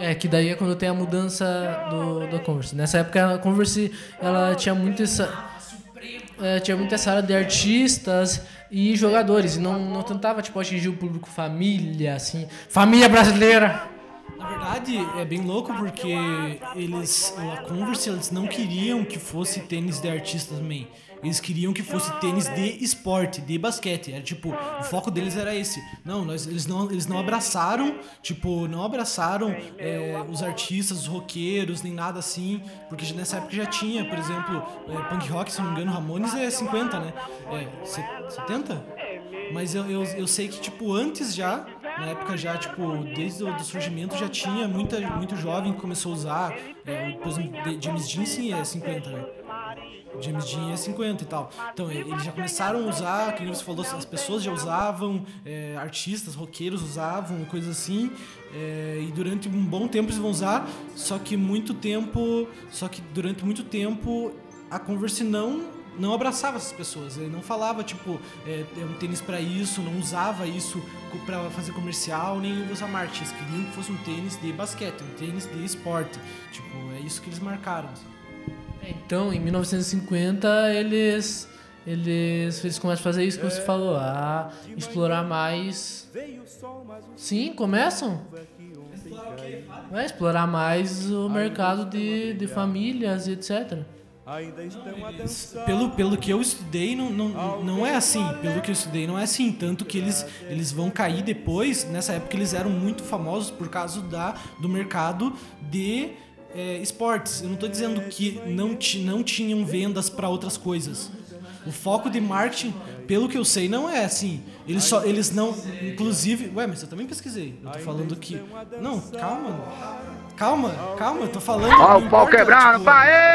É, que daí é quando tem a mudança do, da Converse. Nessa época a Converse, ela tinha muito essa... é, tinha muito essa área de artistas e jogadores, e não, não tentava, tipo, atingir o público família, assim, família brasileira. Verdade, é bem louco porque eles, a Converse, eles não queriam que fosse tênis de artista também. Eles queriam que fosse tênis de esporte, de basquete. Era tipo, o foco deles era esse. Não, nós, eles não, eles não abraçaram, tipo, não abraçaram é, os artistas, os roqueiros, nem nada assim. Porque nessa época já tinha, por exemplo, é, punk rock, se não me engano, Ramones é 50, né? É, se- 70? Mas eu, eu, eu sei que, tipo, antes já, na época já, tipo, desde o surgimento já tinha muita, muito jovem que começou a usar. É, por exemplo, James Dean sim é 50, né? James Dean é 50 e tal. Então, eles já começaram a usar, que você falou, as pessoas já usavam, é, artistas, roqueiros usavam, coisas assim. é, e durante um bom tempo eles vão usar, só que muito tempo. Só que durante muito tempo a Converse não não abraçava essas pessoas, ele não falava tipo é, é um tênis pra isso, não usava isso pra fazer comercial nem usar marketing, eles queriam que fosse um tênis de basquete, um tênis de esporte, tipo é isso que eles marcaram. Então, em 1950, eles, eles, eles começam a fazer isso que você falou, a explorar mais. Sim, começam. Vai explorar mais o mercado de, de famílias e etc. Pelo, pelo que eu estudei, não, não, não é assim. Pelo que eu estudei, não é assim. Tanto que eles, eles vão cair depois. Nessa época, eles eram muito famosos por causa da, do mercado de é, esportes. Eu não estou dizendo que não, não tinham vendas para outras coisas. O foco de marketing, pelo que eu sei, não é assim. Eles só, eles não, inclusive, ué, mas eu também pesquisei. Eu tô falando que, não, calma, calma, calma, eu tô falando. Ó, o pau quebrando,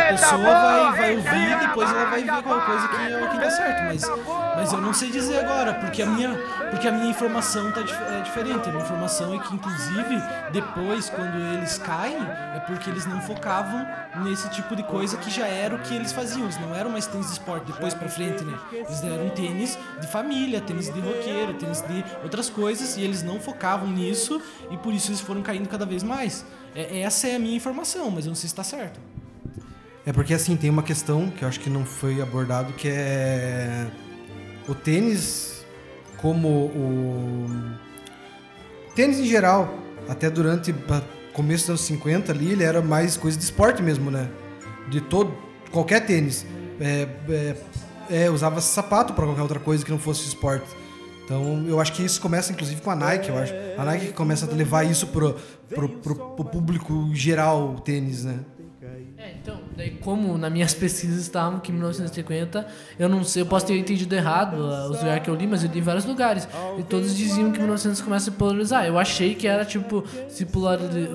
A pessoa vai, vai ouvir e depois ela vai ver qualquer coisa que é o que dá certo, mas, mas eu não sei dizer agora, porque a minha, porque a minha informação tá dif- é diferente. A minha informação é que, inclusive, depois, quando eles caem, é porque eles não focavam nesse tipo de coisa que já era o que eles faziam. Eles não eram mais tênis de esporte depois pra frente, né? Eles eram tênis de família, tênis de roqueiro, tênis de outras coisas, e eles não focavam nisso, e por isso eles foram caindo cada vez mais. É- essa é a minha informação, mas eu não sei se tá certo. É porque assim, tem uma questão que eu acho que não foi abordado, que é o tênis como o tênis em geral, até durante começo dos anos 50 ali, ele era mais coisa de esporte mesmo, né? De todo qualquer tênis. É, é, é, usava sapato para qualquer outra coisa que não fosse esporte. Então, eu acho que isso começa inclusive com a Nike, eu acho. A Nike começa a levar isso pro, pro, pro, pro público geral, o tênis, né? Daí como nas minhas pesquisas estavam que em 1950, eu não sei, eu posso ter entendido errado ah, os lugares que eu li, mas eu li em vários lugares. E todos diziam que em 1900 começa a se popularizar. Eu achei que era tipo se,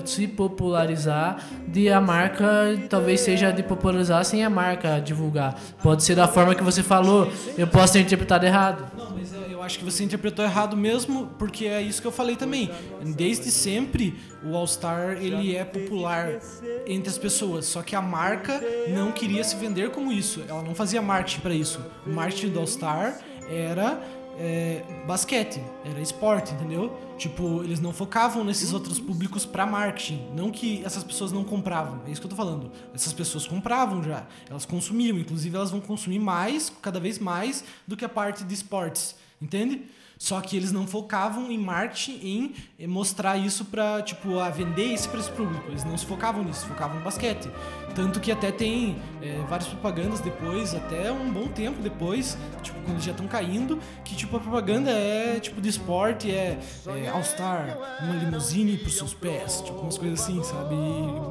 se popularizar de a marca, talvez seja de popularizar sem a marca divulgar. Pode ser da forma que você falou, eu posso ter interpretado errado. Não, mas é, acho que você interpretou errado mesmo, porque é isso que eu falei também. Desde sempre, o All Star ele é popular entre as pessoas, só que a marca não queria se vender como isso. Ela não fazia marketing para isso. O marketing do All Star era é, basquete, era esporte, entendeu? Tipo, eles não focavam nesses outros públicos para marketing. Não que essas pessoas não compravam, é isso que eu tô falando. Essas pessoas compravam já, elas consumiam, inclusive elas vão consumir mais, cada vez mais, do que a parte de esportes, entende? Só que eles não focavam em marketing, em mostrar isso pra, tipo, a vender isso pra esse público. Eles não se focavam nisso, focavam no basquete. Tanto que até tem é, várias propagandas depois, até um bom tempo depois, tipo, quando eles já estão caindo, que, tipo, a propaganda é, tipo, de esporte, é, é All-Star, uma limusine pros seus pés, tipo, umas coisas assim, sabe?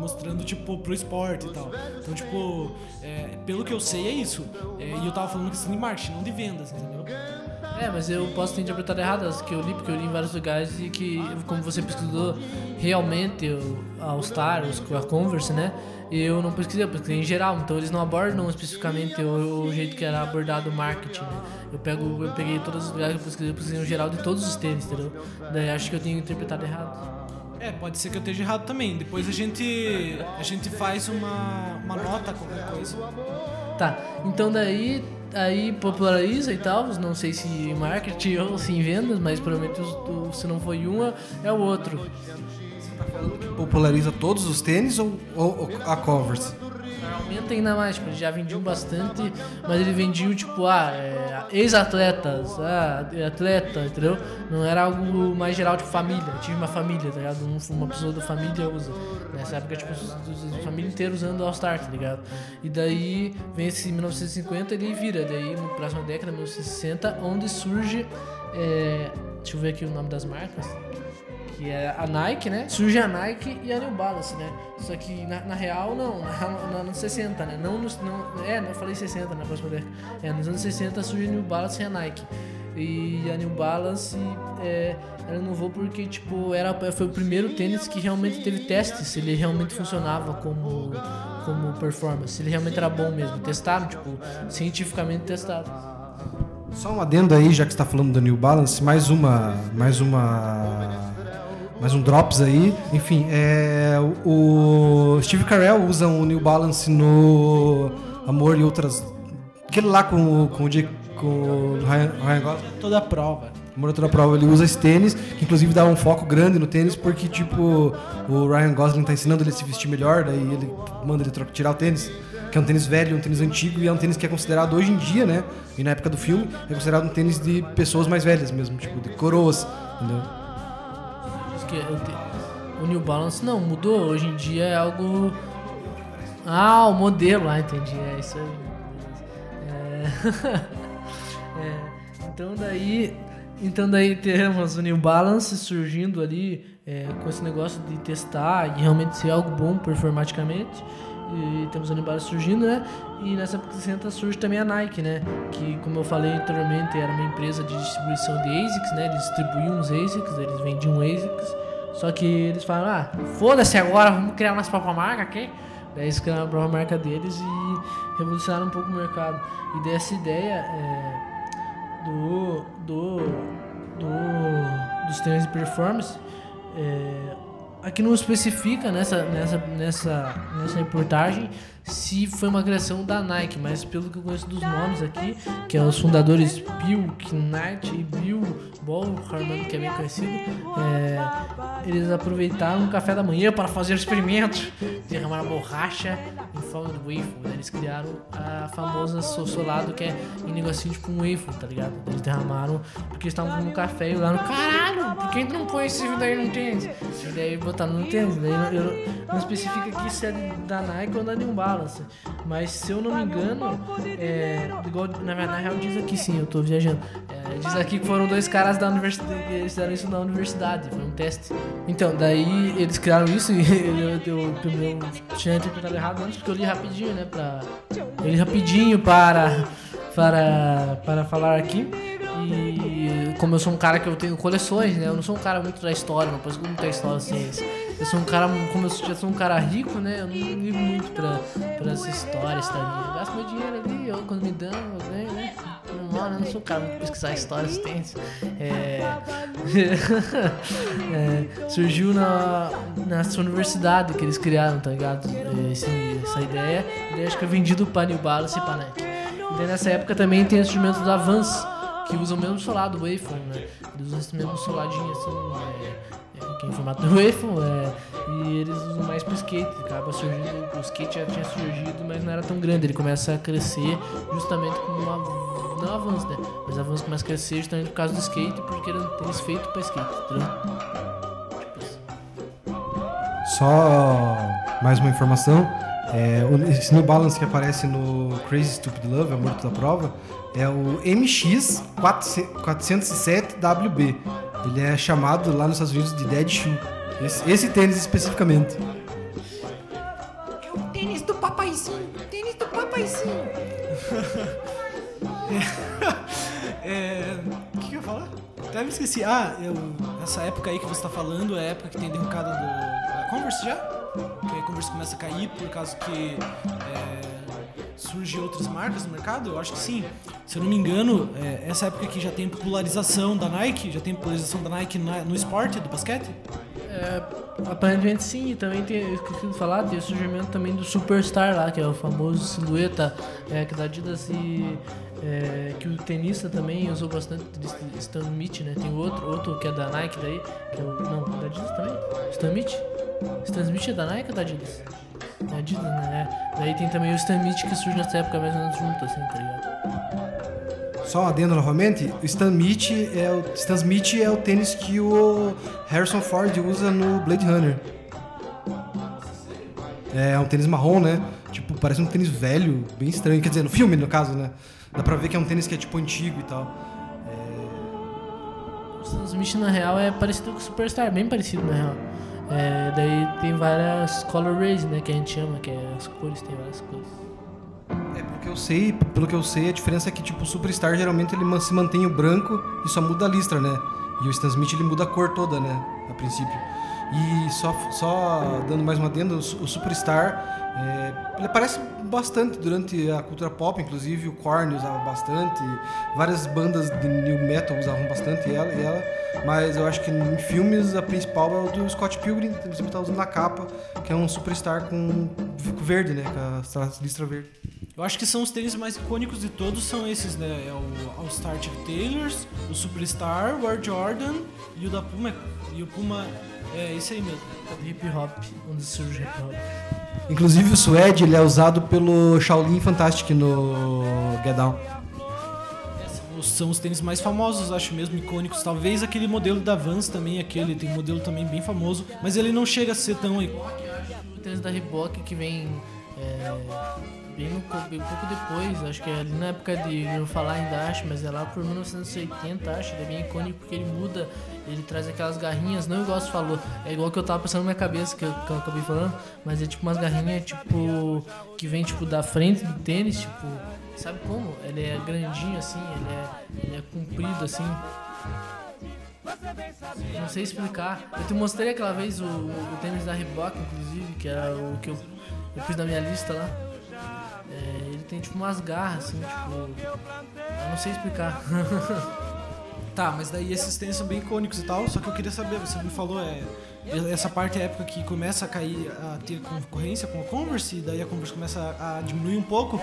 Mostrando, tipo, pro esporte e tal. Então, tipo, é, pelo que eu sei é isso. E eu tava falando questão de marketing, não de vendas, entendeu? É, mas eu posso ter interpretado errado as que eu li, porque eu li em vários lugares e que, como você pesquisou realmente o All Star, a Converse, né? Eu não pesquisei, eu pesquisei em geral, então eles não abordam especificamente o, o jeito que era abordado o marketing, né? Eu, pego, eu peguei todos os lugares que eu pesquisei, eu pesquisei no geral de todos os tênis, entendeu? Daí acho que eu tenho interpretado errado. É, pode ser que eu esteja errado também. Depois a gente a gente faz uma, uma nota, qualquer coisa. Tá, então daí aí populariza e tal, não sei se em marketing ou se em vendas, mas provavelmente se não foi um, é o outro. Populariza todos os tênis ou, ou- ou a Converse? Aumenta ainda mais, eles já vendiam bastante, mas eles vendiam, tipo, ah, é, ex-atletas, ah, atleta, entendeu? Não era algo mais geral, tipo, família. Eu tive uma família, tá ligado? Um- Uma pessoa da família usa. Nessa época, tipo, a família inteira usando All-Star, tá ligado? E daí vem esse 1950 ele vira. Daí, na próxima década, 1960, onde surge. é, deixa eu ver aqui o nome das marcas que é a Nike, né? Surge a Nike e a New Balance, né? Só que na, na real, não, na nos 60, né? Não nos. Não, é, não falei 60 na próxima década. É, nos anos 60 surge a New Balance e a Nike. E a New Balance é, ela inovou porque, tipo, era, foi o primeiro tênis que realmente teve testes, se ele realmente funcionava como, como performance, se ele realmente era bom mesmo. Testaram, tipo, cientificamente testado. Só um adendo aí, já que você tá falando da New Balance, mais uma. Mais uma. Mais um drops aí. Enfim, é, o Steve Carell usa o New Balance no Amor e outras. Aquele lá com, o- com o Jake- com o Ryan, Ryan Gosling. Toda a prova. Amor toda prova, ele usa esse tênis, que inclusive dá um foco grande no tênis, porque tipo, o Ryan Gosling tá ensinando ele a se vestir melhor, daí ele manda ele tirar o tênis, que é um tênis velho, um tênis antigo, e é um tênis que é considerado hoje em dia, né? E na época do filme, é considerado um tênis de pessoas mais velhas mesmo, tipo, de coroas, entendeu? Que O New Balance não mudou, hoje em dia é algo. Ah, o modelo, ah, entendi. É isso aí. É... É, Então daí. Então daí temos o New Balance surgindo ali é, com esse negócio de testar e realmente ser algo bom performaticamente. E temos a Balance surgindo, né? E nessa época de 60 surge também a Nike, né? Que, como eu falei anteriormente, era uma empresa de distribuição de ASICs, né? Eles distribuíam os ASICs, eles vendiam ASICs. Só que eles falaram, ah, foda-se agora, vamos criar nossa própria marca aqui. Daí eles criaram a própria marca deles e revolucionaram um pouco o mercado. E dessa ideia é, do, do, do, dos tênis de performance, é, aqui não especifica nessa, nessa, nessa, nessa reportagem se foi uma criação da Nike, mas pelo que eu conheço dos nomes aqui, que é os fundadores Bill Knight e Bill Ballharman, que é bem conhecido, é, eles aproveitaram o café da manhã para fazer experimentos, derramaram borracha em forma de waffle, né? eles criaram a famosa so- solado que é em negocinho tipo um waffle, tá ligado? Eles derramaram porque eles estavam tomando café e lá no caralho, por que não põe esse daí no tênis? E daí botaram no tênis, daí não, eu- não especifica aqui se é da Nike ou da New Balance, mas se eu não me engano, é, igual na, na real diz aqui sim, eu tô viajando, é, diz aqui que foram dois caras da universidade, eles fizeram isso na universidade, foi um teste. Então, daí eles criaram isso e eu, eu, eu, eu tinha interpretado errado antes porque eu li rapidinho, né, pra... Eu li rapidinho para, para, para falar aqui. E como eu sou um cara que eu tenho coleções, né? Eu não sou um cara muito da história, não posso muita história assim. Eu sou um cara, como eu já sou um cara rico, né? Eu não ligo muito pra, pra essa história, estaria. Eu gasto meu dinheiro ali, eu, quando me dão, eu ganho, né? Eu não sou um cara muito pesquisar histórias, tênis. É... é, surgiu na, nessa universidade que eles criaram, tá ligado? Esse- essa ideia. E daí acho que é vendido pra New e pra Nike. E nessa época também tem os instrumentos da Vans, que usam o mesmo solado, o waveform, né? Eles usam esse mesmo soladinho assim, é, é, que é em formato waveform, é, e eles usam mais pro skate. Acaba surgindo, o skate já tinha surgido, mas não era tão grande. Ele começa a crescer justamente com uma. Não avanço, né? Mas avanço começa a crescer justamente por causa do skate, porque um tênis feito pra skate, entendeu? Tipo isso. Só mais uma informação. É, o- esse New Balance que aparece no Crazy Stupid Love, Amor da Prova, é o MX 407WB. Ele é chamado lá nos Estados Unidos de Dead Shoe. Esse, esse tênis especificamente. É o tênis do papaizinho, tênis do papaizinho. É. O que, que eu ia falar? Até me esqueci. Ah, eu, essa época aí que você tá falando é a época que tem derrocada do, da Converse já? Que a Converse começa a cair por causa que é, surge outras marcas no mercado? Eu acho que sim. Se eu não me engano, é, essa época aqui já tem popularização da Nike, já tem popularização da Nike no esporte, do basquete? É, aparentemente sim, e também tem, esqueci de falar, tem o surgimento também do Superstar lá, que é o famoso silhueta é, que da Adidas e é, que o tenista também usou bastante Stan Smith, né? Tem outro, outro que é da Nike daí, que é o, não, da Adidas também? Stan Smith? Stan Smith é da Nike ou da Adidas? Da Adidas, né? É. Daí tem também o Stan Smith que surge nessa época mais ou menos junto, assim, tá ligado? Só um adendo novamente, o Stan Smith é o, Stan Smith é o tênis que o Harrison Ford usa no Blade Runner. É um tênis marrom, né? Tipo, parece um tênis velho, bem estranho. Quer dizer, no filme, no caso, né? Dá pra ver que é um tênis que é tipo antigo e tal. O Stan Smith, na real, é parecido com o Superstar, bem parecido, na real. É, daí tem várias color rays, né, que a gente chama, que é as cores, tem várias cores. É, pelo que eu sei, pelo que eu sei, a diferença é que tipo o Superstar geralmente ele se mantém o branco e só muda a listra, né? E o Stan Smith ele muda a cor toda, né? A princípio. E só, só dando mais uma adenda, o, Su- o Superstar é, ele aparece bastante durante a cultura pop, inclusive o Korn usava bastante, várias bandas de new metal usavam bastante ela, ela mas eu acho que em filmes a principal é o do Scott Pilgrim, que ele sempre tá usando na capa, que é um Superstar com verde, né? Com a listra verde. Eu acho que são os tênis mais icônicos de todos, são esses, né? É o All Star Chuck Taylors, o Superstar, o Air Jordan e o da Puma. E o Puma é esse aí mesmo. Do hip hop, onde surge hip hop. Inclusive o suede ele é usado pelo Shaolin Fantastic no Get Down. É, São os tênis mais famosos, acho mesmo, icônicos. Talvez aquele modelo da Vans também, aquele, tem um modelo também bem famoso, mas ele não chega a ser tão icônico. O tênis da Reebok que vem é, bem, bem pouco depois, acho que é ali na época de eu falar ainda acho, mas é lá por 1980, acho, ele é bem icônico porque ele muda, ele traz aquelas garrinhas, não igual você falou, é igual que eu tava pensando na minha cabeça, que eu, que eu acabei falando, mas é tipo umas garrinhas tipo que vem tipo da frente do tênis, tipo, sabe como? Ele é grandinho assim, ele é, ele é comprido assim. Não sei explicar. Eu te mostrei aquela vez o, o tênis da Reebok, inclusive, que era o que eu, eu pus na minha lista lá. É, ele tem tipo umas garras, assim, tipo. Eu não sei explicar. Tá, mas daí esses tênis são bem icônicos e tal, só que eu queria saber, você me falou, é. Essa parte é a época que começa a cair, a ter concorrência com a Converse, e daí a Converse começa a, a diminuir um pouco.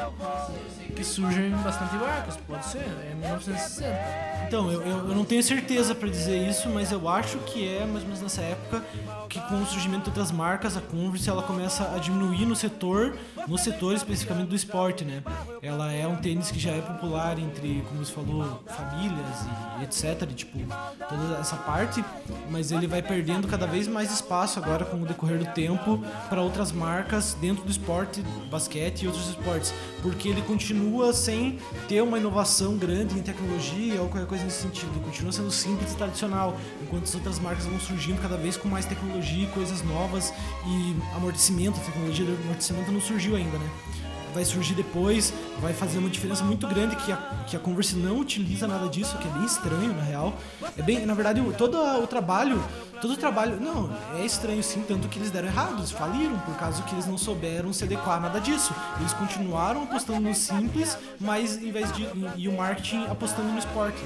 que surgem bastante marcas, pode ser, é 1960. Então, eu, eu, eu não tenho certeza pra dizer isso, mas eu acho que é mais ou menos nessa época que com o surgimento de outras marcas, a Converse ela começa a diminuir no setor, no setor especificamente do esporte, né? Ela é um tênis que já é popular entre, como você falou, famílias e etc, tipo, toda essa parte, mas ele vai perdendo cada vez mais espaço agora com o decorrer do tempo para outras marcas dentro do esporte, basquete e outros esportes, porque ele continua sem ter uma inovação grande em tecnologia ou qualquer coisa nesse sentido, continua sendo simples e tradicional, enquanto as outras marcas vão surgindo cada vez com mais tecnologia, coisas novas e amortecimento, a tecnologia do amortecimento não surgiu ainda, né? Vai surgir depois, vai fazer uma diferença muito grande que a, que a Converse não utiliza nada disso, que é bem estranho na real. É bem, na verdade, todo o trabalho, todo o trabalho, não, é estranho sim, tanto que eles deram errado, eles faliram por causa que eles não souberam se adequar a nada disso. Eles continuaram apostando no simples, mas em vez de e o marketing apostando no esporte.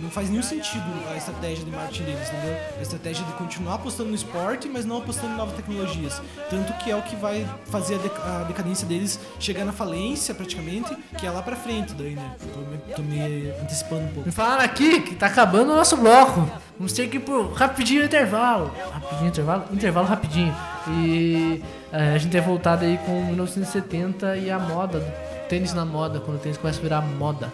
Não faz nenhum sentido a estratégia de marketing deles, entendeu? A estratégia de continuar apostando no esporte, mas não apostando em novas tecnologias. Tanto que é o que vai fazer a, a decadência deles chegar na falência, praticamente, que é lá pra frente, daí, né? Tô me, tô me antecipando um pouco. Me falaram aqui que tá acabando o nosso bloco. Vamos ter que ir pro rapidinho intervalo. Rapidinho intervalo? Intervalo rapidinho. E é, a gente é voltado aí com 1970 e a moda, tênis na moda, quando o tênis começa a virar moda.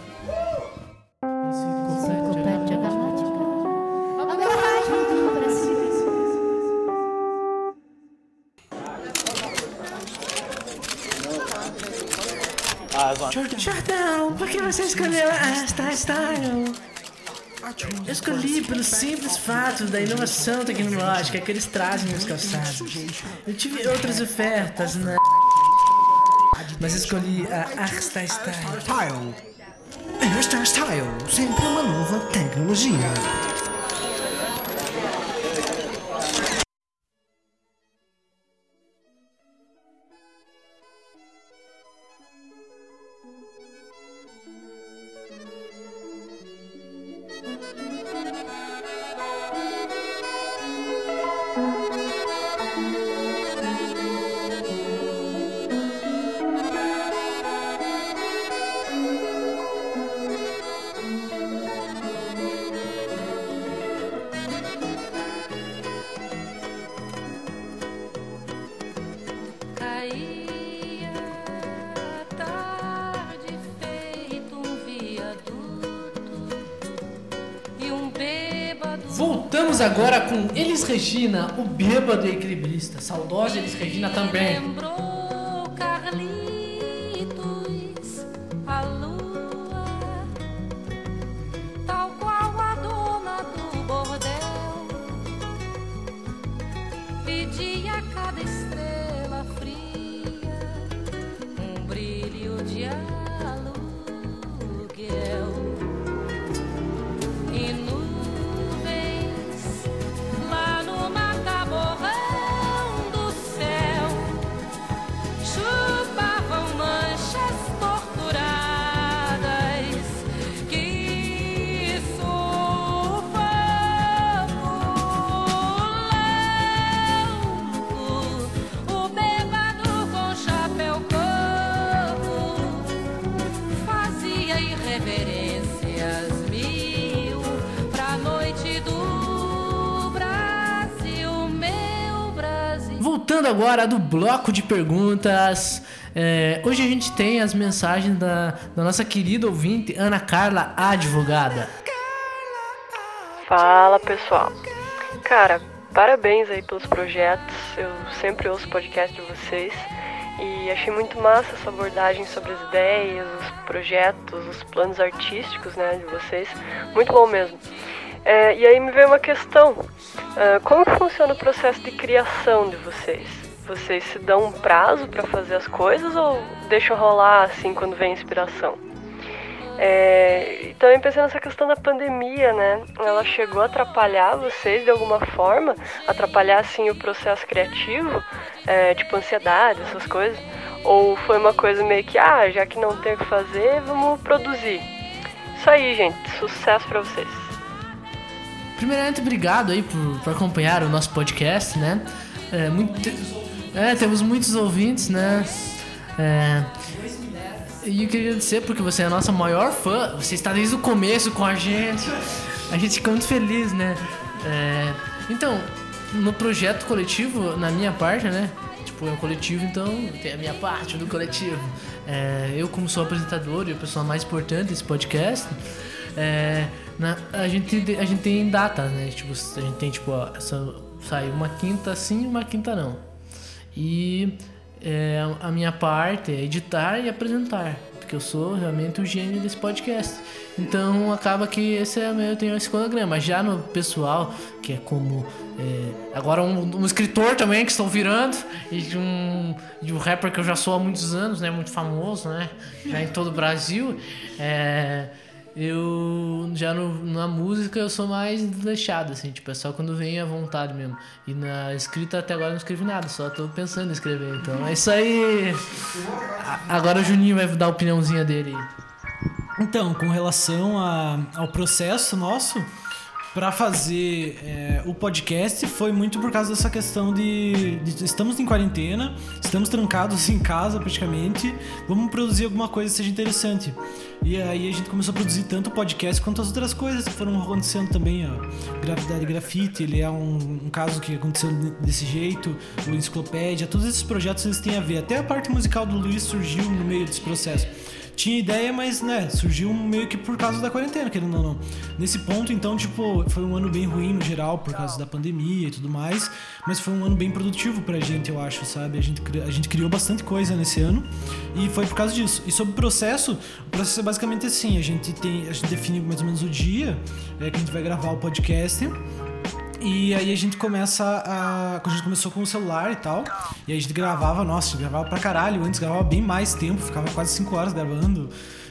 Jordão, por que você escolheu esta style? Eu escolhi pelo simples fato da inovação tecnológica que eles trazem nos calçados. Eu tive outras ofertas na. Mas escolhi a Arsta Style. Style. Hairstyle Style, sempre uma nova tecnologia. Regina, o bêbado equilibrista. Saudosa Elis Regina também. Lembrou Carlitos, a lua, tal qual a dona do bordel, pedia a cada estrela fria um brilho de aluguel. Agora do bloco de perguntas. é, hoje a gente tem as mensagens da, da nossa querida ouvinte, Ana Carla, advogada. Fala pessoal. Cara, parabéns aí pelos projetos. Eu sempre ouço o podcast de vocês e achei muito massa essa abordagem sobre as ideias, os projetos, os planos artísticos né, de vocês. Muito bom mesmo. É, e aí me veio uma questão: Ah, como funciona o processo de criação de vocês? Vocês se dão um prazo para fazer as coisas ou deixam rolar assim quando vem a inspiração? É, e também pensando nessa questão da pandemia, né? Ela chegou a atrapalhar vocês de alguma forma, atrapalhar assim o processo criativo, é, tipo ansiedade, essas coisas? Ou foi uma coisa meio que, ah, já que não tem o que fazer, vamos produzir? Isso aí, gente. Sucesso pra vocês. Primeiramente, obrigado aí por, por acompanhar o nosso podcast, né? É, muito, é, temos muitos ouvintes, né? É, e eu queria dizer porque você é a nossa maior fã, você está desde o começo com a gente. A gente fica muito feliz, né? É, então, no projeto coletivo, na minha parte, né? Tipo, é um coletivo, então tem a minha parte do coletivo. É, eu, como sou apresentador e a pessoa mais importante desse podcast, é, na- a, gente, a gente tem datas, né? Tipo, a gente tem, tipo, ó, uma quinta sim e uma quinta não. E é, a minha parte é editar e apresentar, porque eu sou realmente o gênio desse podcast. Então acaba que esse é meu, eu tenho esse cronograma. Já no pessoal, que é como é, agora um, um escritor também que estou virando e de um, de um rapper que eu já sou há muitos anos, né, muito famoso, né, já em todo o Brasil. É, eu já no- na música eu sou mais deixado, assim, tipo, é só quando vem a vontade mesmo. E na escrita até agora eu não escrevi nada, só tô pensando em escrever. Então é isso aí. Agora o Juninho vai dar a opiniãozinha dele. Então, com relação a- ao processo nosso para fazer é, o podcast, foi muito por causa dessa questão de, de estamos em quarentena, estamos trancados em casa praticamente, vamos produzir alguma coisa que seja interessante. E aí a gente começou a produzir tanto o podcast quanto as outras coisas que foram acontecendo também. Ó. Gravidade Grafite, ele é um, um caso que aconteceu desse jeito, o Enciclopédia, todos esses projetos eles têm a ver. Até a parte musical do Luiz surgiu no meio desse processo tinha ideia, mas, né, surgiu meio que por causa da quarentena, querendo ou não. Nesse ponto, então, tipo, foi um ano bem ruim no geral, por causa da pandemia e tudo mais, mas foi um ano bem produtivo pra gente, eu acho, sabe? A gente, a gente criou bastante coisa nesse ano e foi por causa disso. E sobre o processo, o processo é basicamente assim, a gente tem, a gente define mais ou menos o dia é, que a gente vai gravar o podcast. E aí a gente começa a. A gente começou com o celular e tal. E aí a gente gravava, nossa, a gente gravava pra caralho. Antes gravava bem mais tempo, ficava quase 5 horas gravando.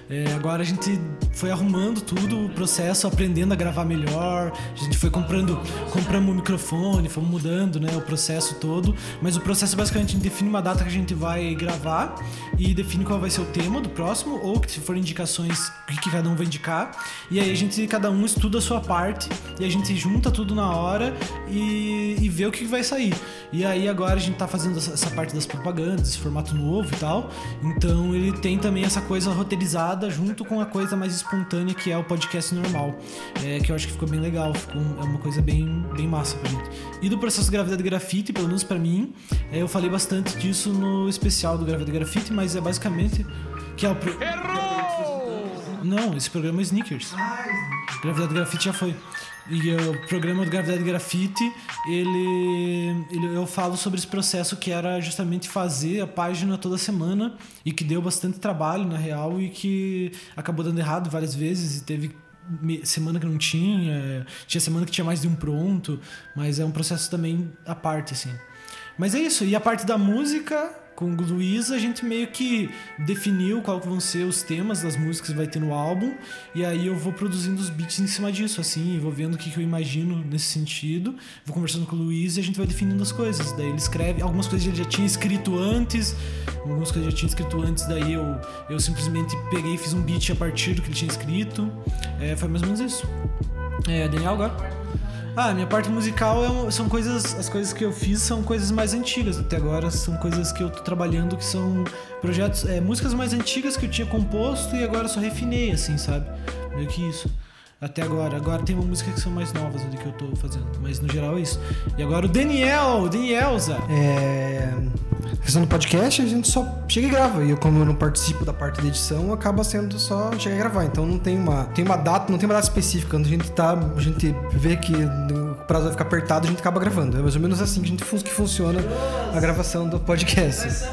É, agora a gente foi arrumando tudo, o processo, aprendendo a gravar melhor. A gente foi comprando, compramos um microfone, fomos mudando, né, o processo todo. Mas o processo basicamente a gente define uma data que a gente vai gravar e define qual vai ser o tema do próximo ou que se for indicações o que que cada um vai indicar. E aí a gente cada um estuda a sua parte e a gente junta tudo na hora e, e vê o que vai sair. E aí agora a gente tá fazendo essa, parte das propagandas, esse formato novo e tal. Então ele tem também essa coisa roteirizada junto com a coisa mais espontânea que é o podcast normal. É, que eu acho que ficou bem legal, ficou um- é uma coisa bem, bem massa pra gente. E do processo Gravidade Grafite, pelo menos pra mim, é, eu falei bastante disso no especial do Gravidade Grafite, mas é basicamente que é o pro... Não, esse programa é Sneakers. Gravidade Grafite já foi. E o programa do Gravidade Grafite, ele, ele eu falo sobre esse processo que era justamente fazer a página toda semana e que deu bastante trabalho na real e que acabou dando errado várias vezes e teve semana que não tinha, tinha semana que tinha mais de um pronto, mas é um processo também à parte assim. Mas é isso, e a parte da música, com o Luiz, a gente meio que definiu qual vão ser os temas das músicas que vai ter no álbum, e aí eu vou produzindo os beats em cima disso, assim, vou vendo o que, que eu imagino nesse sentido, vou conversando com o Luiz e a gente vai definindo as coisas. Daí ele escreve, algumas coisas ele já tinha escrito antes, algumas coisas ele já tinha escrito antes, daí eu, eu simplesmente peguei e fiz um beat a partir do que ele tinha escrito. É, foi mais ou menos isso. É, Daniel agora? Ah, minha parte musical é são coisas. As coisas que eu fiz são coisas mais antigas. Até agora são coisas que eu tô trabalhando que são projetos. É, músicas mais antigas que eu tinha composto e agora só refinei, assim, sabe? Meio que isso. Até agora. Agora tem uma música que são mais novas ali que eu tô fazendo. Mas no geral é isso. E agora o Daniel, Danielza. É. Questão do podcast, a gente só chega e grava. E eu, como eu não participo da parte da edição, acaba sendo só chegar e gravar. Então não tem uma, tem uma data, não tem uma data específica. Quando a gente tá, a gente vê que o prazo vai ficar apertado, a gente acaba gravando. É mais ou menos assim que a gente que funciona a gravação do podcast.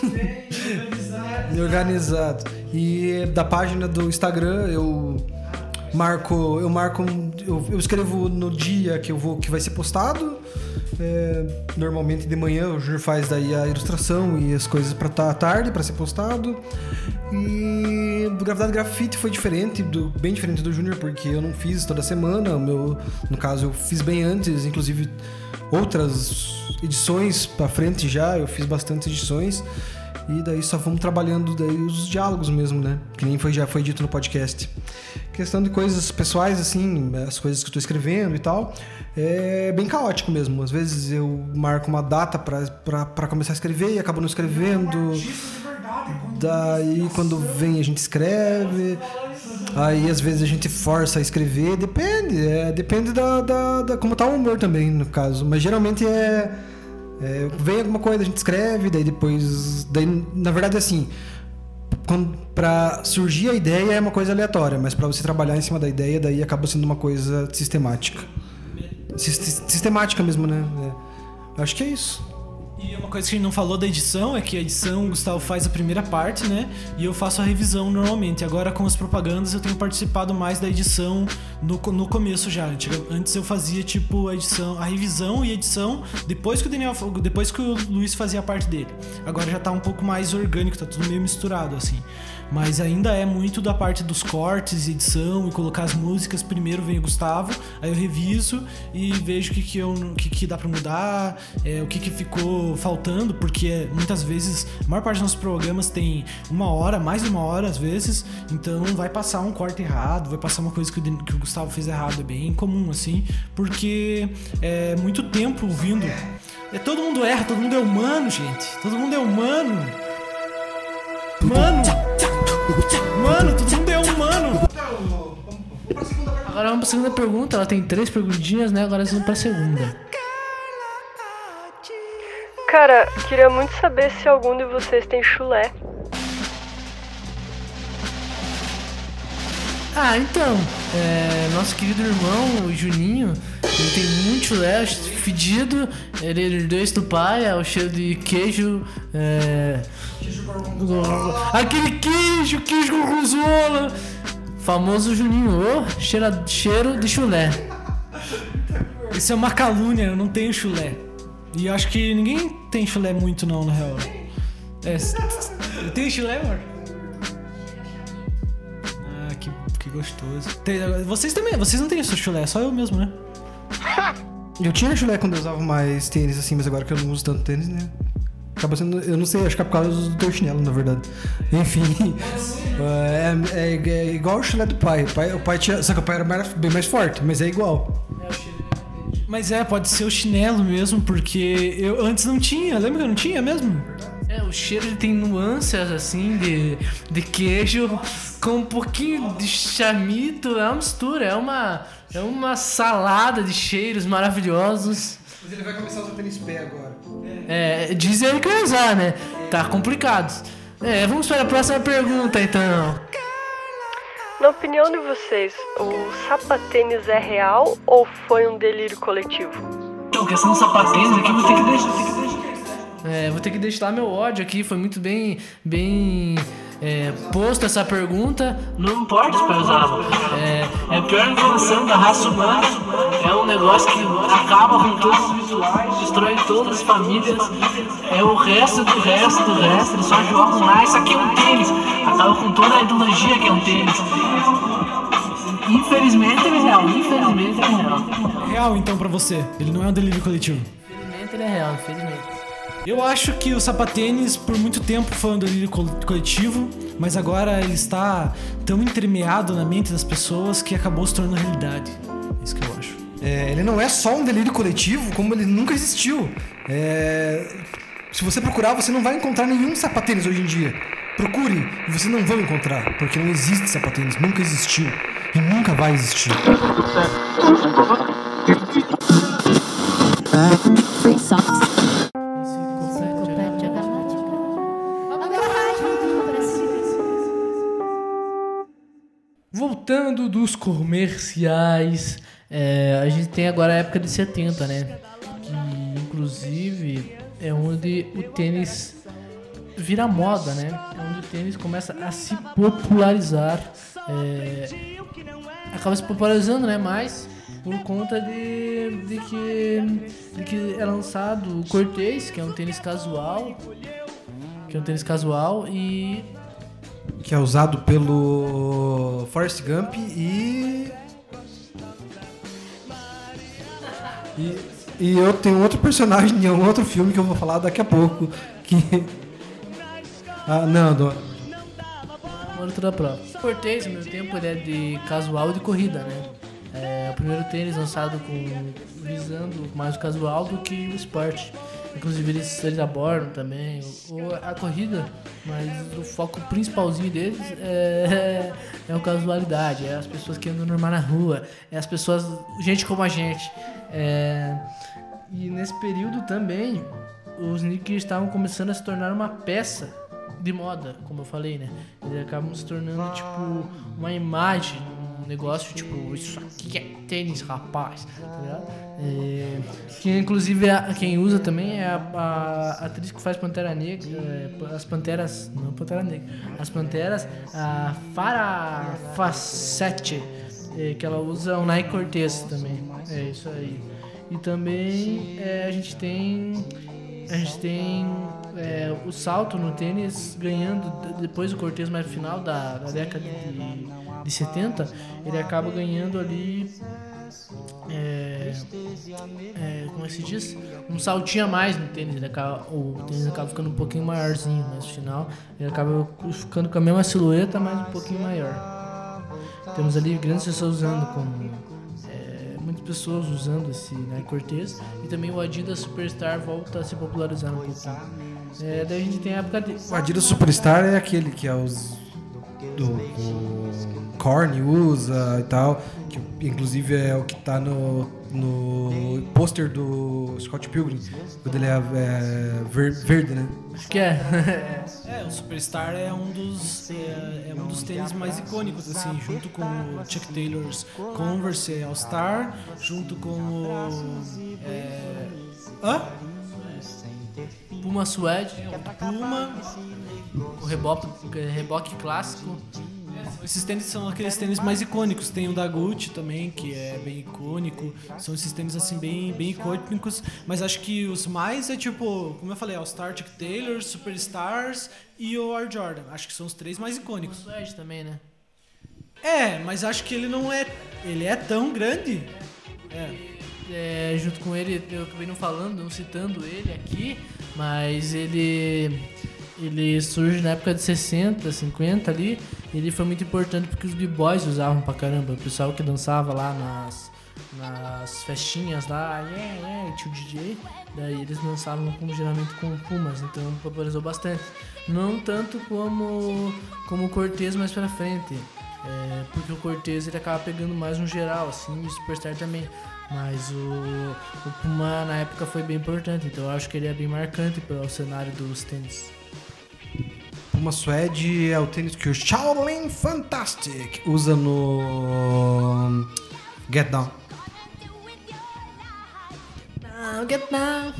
E organizado. E da página do Instagram eu marco, eu marco, eu, eu escrevo no dia que eu vou, que vai ser postado. É, normalmente de manhã o Júnior faz daí a ilustração e as coisas para estar à tarde para ser postado. E do Gravidade Grafite foi diferente, do, bem diferente do Júnior, porque eu não fiz toda semana. Meu, no caso, eu fiz bem antes, inclusive outras edições para frente já, eu fiz bastante edições. E daí só vamos trabalhando daí os diálogos mesmo, né? Que nem foi, já foi dito no podcast. Questão de coisas pessoais, assim, as coisas que eu tô escrevendo e tal, é bem caótico mesmo. Às vezes eu marco uma data pra começar a escrever e acabo não escrevendo. Daí quando vem a gente escreve. Aí às vezes a gente força a escrever, depende, é, depende da, da, da- como tá o humor também, no caso. Mas geralmente é, é, vem alguma coisa, a gente escreve, daí depois. Daí, na verdade, assim, pra surgir a ideia é uma coisa aleatória, mas pra você trabalhar em cima da ideia, daí acaba sendo uma coisa sistemática. Sis- Sistemática mesmo, né? É. Acho que é isso. E uma coisa que a gente não falou da edição é que a edição o Gustavo faz a primeira parte, né? E eu faço a revisão normalmente. Agora com as propagandas eu tenho participado mais da edição no, no começo já. Antes eu fazia tipo a edição, a revisão e edição depois que o Daniel, depois que o Luiz fazia a parte dele. Agora já tá um pouco mais orgânico, tá tudo meio misturado assim. Mas ainda é muito da parte dos cortes, edição e colocar as músicas. Primeiro vem o Gustavo, aí eu reviso e vejo o que, que, que, que dá pra mudar, é, o que, que ficou faltando, porque muitas vezes, a maior parte dos nossos programas tem uma hora, mais de uma hora às vezes, então vai passar um corte errado, vai passar uma coisa que o, que o Gustavo fez errado, é bem comum assim, porque é muito tempo ouvindo. É, todo mundo erra, todo mundo é humano, gente. Todo mundo é humano. Mano! Mano, todo mundo é humano! Agora vamos pra segunda pergunta. Ela tem três perguntinhas, né? Agora vamos pra segunda. Cara, queria muito saber se algum de vocês tem chulé. Ah, então, é, nosso querido irmão, o Juninho, ele tem muito chulé, fedido, ele isso do pai, é o cheiro de queijo, é... Aquele queijo, queijo gorgonzola, famoso Juninho, ô, cheira, cheiro de chulé. Isso é uma calúnia, eu não tenho chulé. E acho que ninguém tem chulé muito não, na real. É, tenho chulé, amor? Ah, que, que gostoso. Tem- vocês também, vocês não têm seu chulé, é só eu mesmo, né? Eu tinha chulé quando eu usava mais tênis assim, mas agora que eu não uso tanto tênis, né? Acaba sendo. Eu não sei, acho que é por causa do teu chinelo, na verdade. Enfim. É, é- é igual o chulé do pai. O pai, o pai tinha. Só que o pai era mais- bem mais forte, mas é igual. Mas é, pode ser o chinelo mesmo, porque eu antes não tinha, lembra que eu não tinha mesmo? É, o cheiro ele tem nuances assim de, de queijo com um pouquinho de chamito, é uma mistura, é uma, é uma salada de cheiros maravilhosos. Mas ele vai começar a usar tênis pé agora. É, diz ele que vai usar, né? Tá complicado. É, vamos para a próxima pergunta então. Na opinião de vocês, o sapatênis é real ou foi um delírio coletivo? Então, questão do sapatênis aqui, vou ter que deixar. Ter que deixar. É, vou ter que deixar meu ódio aqui, foi muito bem, bem é, posto essa pergunta. Não importa, Esperzava. É, é a pior invenção da raça humana. É um negócio que acaba com todos os visuais, destrói todas as famílias. É o resto do resto do resto. Eles só jogam lá. Isso aqui é um tênis. Acaba com toda a ideologia que é um tênis. Infelizmente ele é real. Infelizmente ele é real. Real então pra você. Ele não é um delírio coletivo. Infelizmente ele é real, infelizmente. Eu acho que o sapatênis por muito tempo foi um delírio col- coletivo, mas agora ele está tão entremeado na mente das pessoas que acabou se tornando realidade. É isso que eu acho. É, ele não é só um delírio coletivo, como ele nunca existiu. É, se você procurar, você não vai encontrar nenhum sapatênis hoje em dia. Procure e você não vai encontrar, porque não existe sapatênis, nunca existiu e nunca vai existir. Voltando dos comerciais, é, a gente tem agora a época de 70, né? Que inclusive é onde o tênis vira moda, né? É onde o tênis começa a se popularizar. é, acaba se popularizando, né? Mais por conta de, de, que, de que é lançado o Cortez, que é um tênis casual. Que é um tênis casual e Que é usado pelo Forrest Gump e. E, e eu tenho outro personagem em um outro filme que eu vou falar daqui a pouco. Que. Ah, não, do- Mano, toda a prova. Cortez, meu tempo, ele é de casual e de corrida, né? É o primeiro tênis lançado com visando mais o casual do que o esporte. Inclusive eles, eles abordam também o, a corrida, mas o foco principalzinho deles é, é a casualidade, é as pessoas que andam normal na rua, é as pessoas, gente como a gente. É, e nesse período também, os sneakers estavam começando a se tornar uma peça de moda, como eu falei, né? Eles acabam se tornando, tipo, uma imagem, um negócio, tipo, isso aqui é tênis, rapaz, tá ligado? É, que inclusive a- quem usa também é a, a atriz que faz Pantera Negra, é, as Panteras, não Pantera Negra, as Panteras, a Farah Facete, é, que ela usa o Nike Cortez também, é isso aí. E também é, a gente tem a gente tem é, o salto no tênis ganhando de- depois do Cortez mais no final da, da década de, de 70 ele acaba ganhando ali é, é, como é que se diz? Um saltinho a mais no tênis. Acaba, o tênis acaba ficando um pouquinho maiorzinho, mas no final ele acaba ficando com a mesma silhueta, mas um pouquinho maior. Temos ali grandes pessoas usando como é, muitas pessoas usando esse Nike Cortez e também o Adidas Superstar volta a se popularizar um pouquinho. É, daí a gente tem a época de. O Adidas Superstar é aquele que é os. Do, o Korn usa e tal. Que inclusive é o que tá no, no pôster do Scott Pilgrim. Quando ele é, é ver- verde, né? Acho que é. É, o Superstar é um dos é, é um dos tênis mais icônicos assim, junto com o Chuck Taylor's Converse All Star, junto com o é, hã? Puma Suede, Puma. O reboque, reboque clássico. Esses tênis são aqueles tênis mais icônicos. Tem o da Gucci também, que é bem icônico. São esses tênis assim bem, bem icônicos. Mas acho que os mais é tipo, como eu falei, All Star, Chuck Taylor, Superstars e o Air Jordan. Acho que são os três mais icônicos. Suede também, né? É, mas acho que ele não é. Ele é tão grande. É. É, junto com ele, eu acabei não falando, não citando ele aqui, mas ele ele surge na época de 60, 50 ali. Ele foi muito importante porque os b-boys usavam pra caramba. O pessoal que dançava lá nas, nas festinhas lá, yeah, yeah, e tinha o DJ. Daí eles dançavam com, geralmente com pumas, então popularizou bastante. Não tanto como, como o Cortez mais pra frente. É, porque o Cortez ele acaba pegando mais um geral, assim, e o Superstar também. Mas o, o Puma na época foi bem importante, então eu acho que ele é bem marcante para o cenário dos tênis. Puma Suede é o tênis que o Shaolin Fantastic usa no Get Down. Down, get down,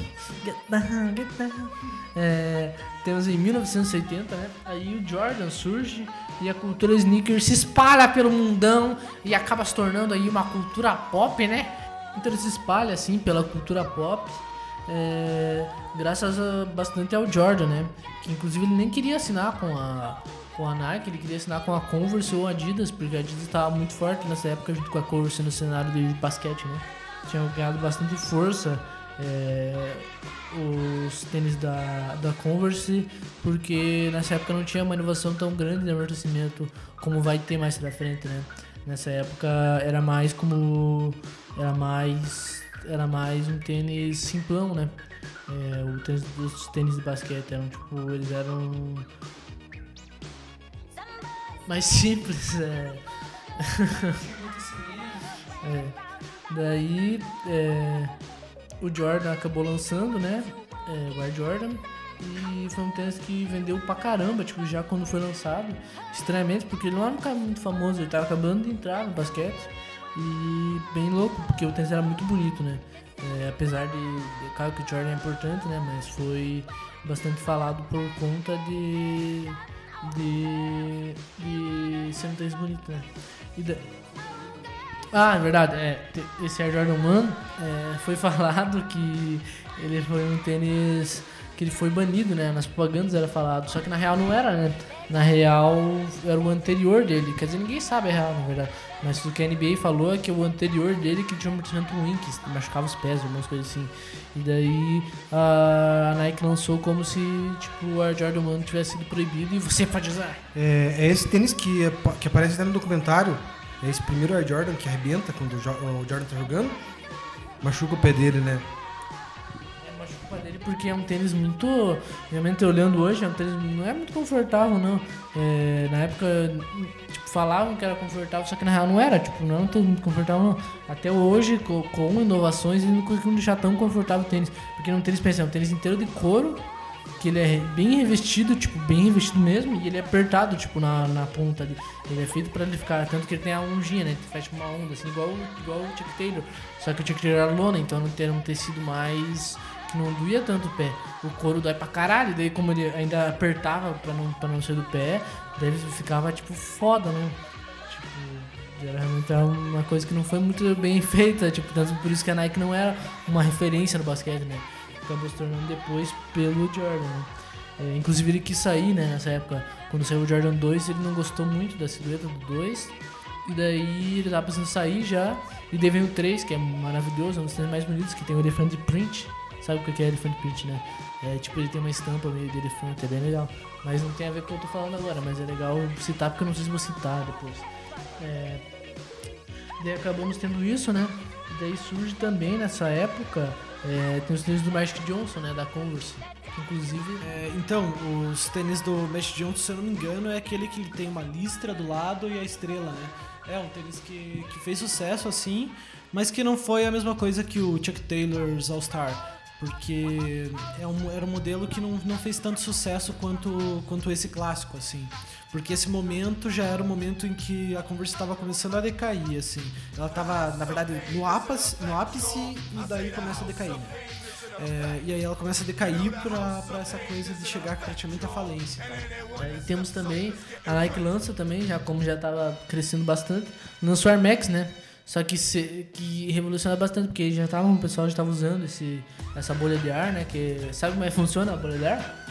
get down, get down. É, temos em 1980, né? Aí o Jordan surge e a cultura sneaker se espalha pelo mundão e acaba se tornando aí uma cultura pop, né? Então ele se espalha assim pela cultura pop. É, graças a- bastante ao Jordan, né? Que inclusive ele nem queria assinar com a, com a Nike, ele queria assinar com a Converse ou a Adidas, porque a Adidas estava muito forte nessa época junto com a Converse no cenário de basquete, né? Tinham ganhado bastante força é, os tênis da, da Converse, porque nessa época não tinha uma inovação tão grande de amortecimento como vai ter mais pra frente, né? Nessa época era mais como. Era mais. Era mais um tênis simplão, né? É, o tênis, os tênis de basquete eram tipo. Eles eram. Mais simples, é. É. Daí é, o Jordan acabou lançando, né? É, o Air Jordan. E foi um tênis que vendeu pra caramba, tipo, já quando foi lançado. Estranhamente, porque ele não era um cara muito famoso, ele tava acabando de entrar no basquete. E bem louco, porque o tênis era muito bonito, né? É, apesar de. Claro que o Jordan é importante, né? Mas foi bastante falado por conta de. de. de ser um tênis bonito, né? Ah, é verdade. É, esse Air Jordan 1 é, foi falado que ele foi um tênis que ele foi banido, né? Nas propagandas era falado. Só que na real não era, né? Na real era o anterior dele. Quer dizer, ninguém sabe a real, na verdade. Mas o que a NBA falou é que o anterior dele que tinha um amortecimento ruim, que machucava os pés, algumas coisas assim. E daí a Nike lançou como se tipo, o Air Jordan 1 tivesse sido proibido e você pode usar. É, é esse tênis que, apa- que aparece até no documentário. É esse primeiro Air Jordan que arrebenta quando o, Jo- o Jordan tá jogando. Machuca o pé dele, né? É dele porque é um tênis muito. Realmente olhando hoje, é um tênis não é muito confortável, não. É, na época, falavam que era confortável, só que na real não era, tipo, não era muito confortável, não. Até hoje, co- com, inovações, eles não conseguiram deixar tão confortável o tênis. Porque não é tênis, pensa, é um tênis inteiro de couro, que ele é bem revestido, tipo, bem revestido mesmo, e ele é apertado, tipo, na, na ponta ali. Ele é feito pra ele ficar, tanto que ele tem a ondinha, né? Ele faz tipo uma onda, assim, igual, igual o Chuck Taylor. Só que o Chuck Taylor era lona, então não tem um tecido mais não doía tanto o pé. O couro dói pra caralho, daí como ele ainda apertava pra não, pra não sair do pé, daí ficava, tipo, foda, né? Tipo, era realmente era uma coisa que não foi muito bem feita, tipo, tanto por isso que a Nike não era uma referência no basquete, né? Acabou se tornando depois pelo Jordan, né? É, inclusive ele quis sair, né, nessa época, quando saiu o Jordan 2, ele não gostou muito da silhueta do 2, e daí ele tava pensando em sair já, e daí vem o 3, que é maravilhoso, é um dos tênis mais bonitos, que tem o elefante print, sabe o que é elefante print, né? É tipo, ele tem uma estampa meio de elefante, é bem legal. Mas não tem a ver com o que eu tô falando agora, mas é legal citar, porque eu não sei se vou citar depois. É, Daí acabamos tendo isso, né? Daí surge também nessa época, é, tem os tênis do Magic Johnson, né? Da Converse. Inclusive, É, então, os tênis do Mesh Johnson, se eu não me engano, é aquele que tem uma listra do lado e a estrela, né? É um tênis que, que fez sucesso assim, mas que não foi a mesma coisa que o Chuck Taylor's All Star. Porque é um, era um modelo que não, não fez tanto sucesso quanto, quanto esse clássico, assim. Porque esse momento já era o momento em que a Converse estava começando a decair, assim. Ela estava, na verdade, no ápice, no ápice e daí começa a decair, né? É, e aí ela começa a decair pra essa coisa de chegar praticamente à falência. Tá? Aí temos também, a Nike lança também, já como já tava crescendo bastante, lançou o Air Max, né? Só que, se, que revoluciona bastante, porque já tava, o pessoal já tava usando esse, essa bolha de ar, né? Que, sabe como é que funciona a bolha de ar?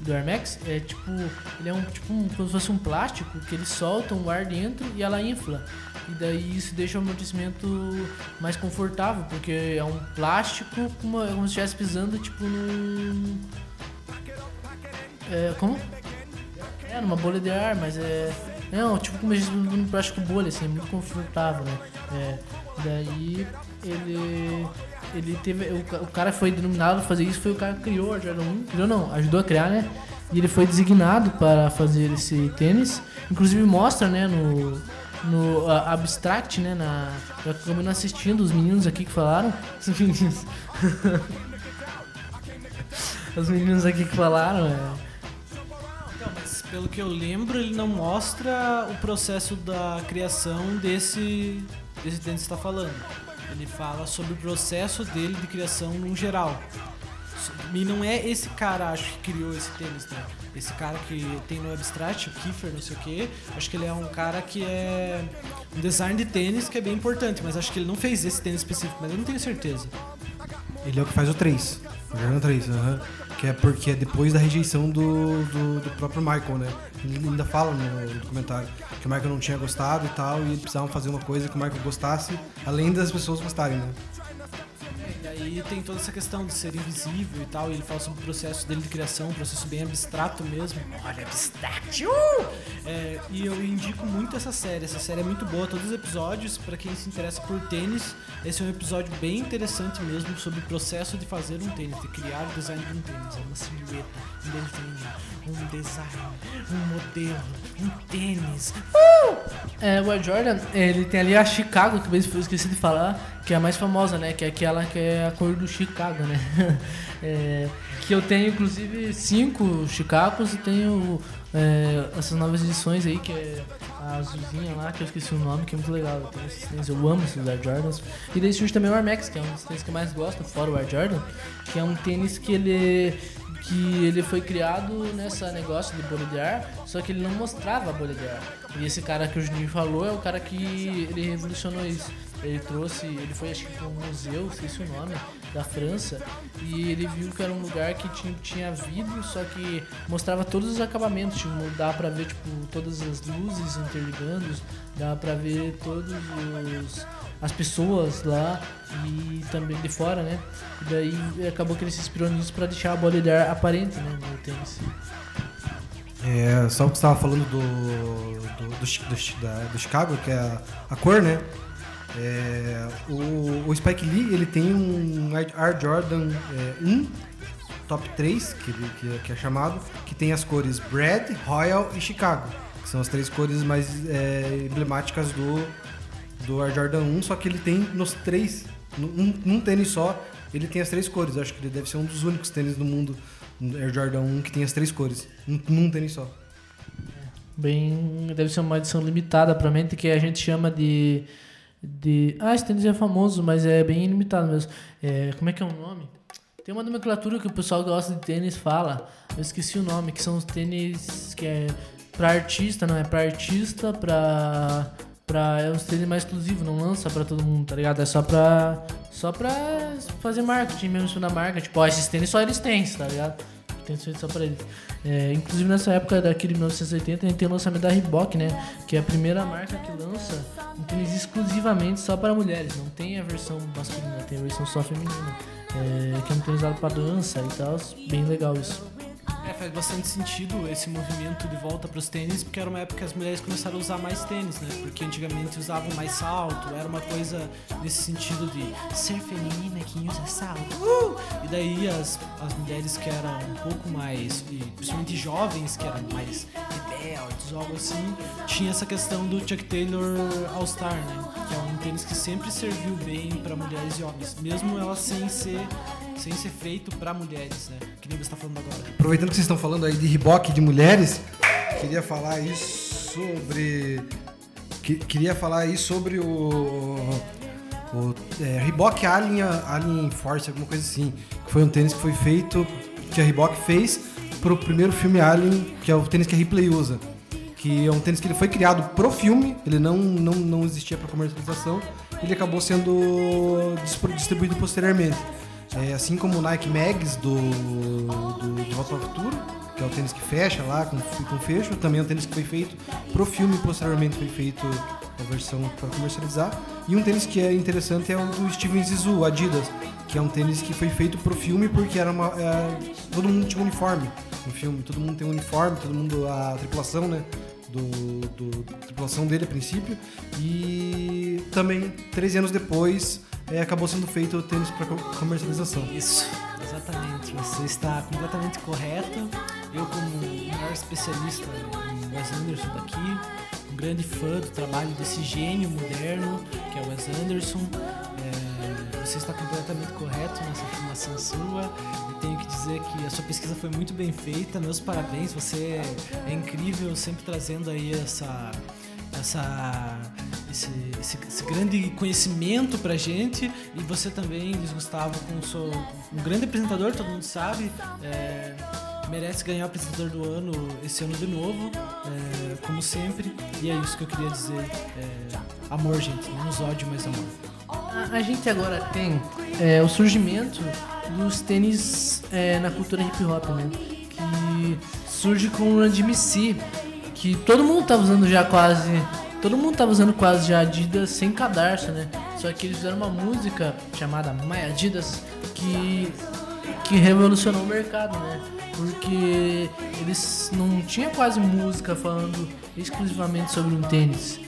Do Air Max? É tipo, ele é um, tipo um, como se fosse um plástico que ele solta um ar dentro e ela infla. E daí isso deixa o amortecimento mais confortável, porque é um plástico como, como se estivesse pisando tipo num. É, como? É, numa bolha de ar, mas é. Não, tipo como se num plástico bolha, assim, muito confortável, né? É, daí ele. Ele teve. O, o cara foi denominado fazer isso, foi o cara que criou a Jordan 1. Criou não, ajudou a criar, né? E ele foi designado para fazer esse tênis. Inclusive mostra, né, no. No Abstract, né? Na. Eu acabei assistindo os meninos aqui que falaram. Os meninos. os meninos aqui que falaram, é. Pelo que eu lembro, ele não mostra o processo da criação desse, desse tênis que está falando. Ele fala sobre o processo dele de criação no geral. E não é esse cara, acho, que criou esse tênis, né? Esse cara que tem no Abstract, o Kiefer, não sei o quê. Acho que ele é um cara que é um design de tênis que é bem importante, mas acho que ele não fez esse tênis específico, mas eu não tenho certeza. Ele é o que faz o 3. O Jordan 3, aham. Que é porque é depois da rejeição do, do, do próprio Michael, né? Ele ainda fala no documentário que o Michael não tinha gostado e tal, e precisavam fazer uma coisa que o Michael gostasse, além das pessoas gostarem, né? E aí tem toda essa questão de ser invisível e tal, e ele fala sobre o processo dele de criação, um processo bem abstrato mesmo. Olha, abstrato! É, e eu indico muito essa série, essa série é muito boa, todos os episódios, pra quem se interessa por tênis, esse é um episódio bem interessante mesmo sobre o processo de fazer um tênis, de criar o design de um tênis, é uma silhueta, um desenho, um design, um modelo, um tênis. É, o Air Jordan, ele tem ali a Chicago, que eu esqueci de falar, que é a mais famosa, né? Que é aquela que é a cor do Chicago, né? É, que eu tenho, inclusive, cinco Chicagos e tenho é, essas novas edições aí, que é a azulzinha lá, que eu esqueci o nome, que é muito legal. Eu, tenho esses eu amo esses Air Jordans. E daí surge também o Air Max, que é um dos tênis que eu mais gosto, fora o Air Jordan, que é um tênis que ele que ele foi criado nessa negócio de bolha de ar, só que ele não mostrava a bolha de ar. E esse cara que o Juninho falou é o cara que ele revolucionou isso. Ele trouxe, ele foi acho que para um museu, esqueci o nome, da França, e ele viu que era um lugar que tinha, tinha vidro, só que mostrava todos os acabamentos, tipo, dá pra ver tipo todas as luzes interligando, dá pra ver todos os as pessoas lá e também de fora, né? E daí acabou que ele se inspirou nisso pra deixar a bolha de ar aparente, né, no tênis. É, só que você estava falando do, do, do, do Chi- da- do Chicago, que é a, a cor, né? É, o, o Spike Lee, ele tem um Air Jordan é, 1 Top 3, que, que, é- que é chamado, que tem as cores Brad, Royal e Chicago. Que são as três cores mais é, emblemáticas do, do Air Jordan 1, só que ele tem nos três, num, num tênis só, ele tem as três cores. Acho que ele deve ser um dos únicos tênis do mundo, Air Jordan 1, que tem as três cores, num, num tênis só. Bem, deve ser uma edição limitada, provavelmente, que a gente chama de. De ah, esse tênis é famoso, mas é bem limitado mesmo. É, como é que é o nome? Tem uma nomenclatura que o pessoal que gosta de tênis fala, eu esqueci o nome, que são os tênis que é pra artista, não é pra artista, pra. pra é os tênis mais exclusivos, não lança pra todo mundo, tá ligado? É só pra. só pra fazer marketing mesmo na marca. Tipo, ó, esses tênis só eles têm, tá ligado? Tem feito só pra eles. É, inclusive nessa época daqui de 1980 a gente tem o lançamento da Reebok, né? Que é a primeira marca que lança um tênis exclusivamente só para mulheres. Não tem a versão masculina, tem a versão só feminina. É, que é um tênis usado pra dança e tal. Bem legal isso. É, faz bastante sentido esse movimento de volta para os tênis, porque era uma época que as mulheres começaram a usar mais tênis, né? Porque antigamente usavam mais salto, era uma coisa nesse sentido de ser feminina que usa salto. Uh! E daí as, as mulheres que eram um pouco mais, e principalmente jovens, que eram mais rebeldes algo assim, tinha essa questão do Chuck Taylor All Star, né? Que é um tênis que sempre serviu bem para mulheres e homens, mesmo ela sem ser sem ser feito para mulheres, né? Que nem você tá falando agora. Aproveitando que vocês estão falando aí de Reebok de mulheres, queria falar aí sobre. que- queria falar aí sobre o. O é, Reebok Alien, Alien Force, alguma coisa assim. Que foi um tênis que foi feito. que a Reebok fez pro primeiro filme Alien, que é o tênis que a Ripley usa. Que é um tênis que ele foi criado pro filme, ele não, não, não existia para comercialização, ele acabou sendo distribuído posteriormente. É, assim como o Nike Mags do, do De Volta Futuro, que é o tênis que fecha lá com, com fecho, também é um tênis que foi feito pro filme posteriormente foi feito a versão para comercializar. E um tênis que é interessante é o do Steven Zissou, Adidas, que é um tênis que foi feito pro filme porque era uma é, todo mundo tinha um uniforme no filme, todo mundo tem um uniforme, todo mundo a tripulação, né? Do, do da tripulação dele a princípio e também 13 anos depois é, acabou sendo feito o tênis para comercialização. Isso, exatamente. Você está completamente correto. Eu, como o maior especialista em Wes Anderson daqui, um grande fã do trabalho desse gênio moderno que é o Wes Anderson. É, você está completamente correto nessa afirmação sua. Eu tenho que dizer que a sua pesquisa foi muito bem feita. Meus parabéns, você é incrível, sempre trazendo aí essa essa esse, esse, esse grande conhecimento pra gente e você também, Luiz Gustavo, com seu, um grande apresentador, todo mundo sabe, é, merece ganhar o apresentador do ano esse ano de novo, é, como sempre. E é isso que eu queria dizer. É, amor, gente, menos ódio, mas amor. A, a gente agora tem é, o surgimento dos tênis é, na cultura hip hop, né? Que surge com o Run DMC, que todo mundo tava usando já quase. Todo mundo tava usando quase já Adidas sem cadarço, né? Só que eles fizeram uma música chamada My Adidas que, que revolucionou o mercado, né? Porque eles não tinham quase música falando exclusivamente sobre um tênis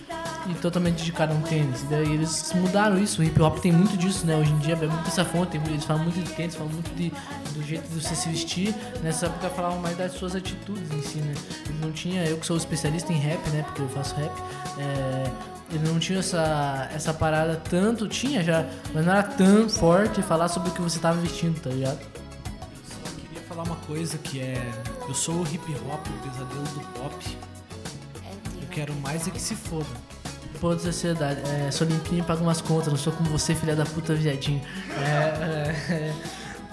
e totalmente dedicado a um tênis. E daí eles mudaram isso. O hip hop tem muito disso, né? Hoje em dia é muito essa fonte. Eles falam muito de tênis, falam muito de, do jeito de você se vestir. Nessa época falavam mais das suas atitudes em si, né? Ele não tinha, eu que sou especialista em rap, né? Porque eu faço rap. É, ele não tinha essa, essa parada tanto, tinha já, mas não era tão forte falar sobre o que você tava vestindo, tá ligado? Só queria falar uma coisa que é. Eu sou o hip hop, o pesadelo do pop. Quero mais é que se foda. Pô, de sociedade, é, sou limpinho e pago umas contas, não sou como você, filha da puta viadinho. É, é,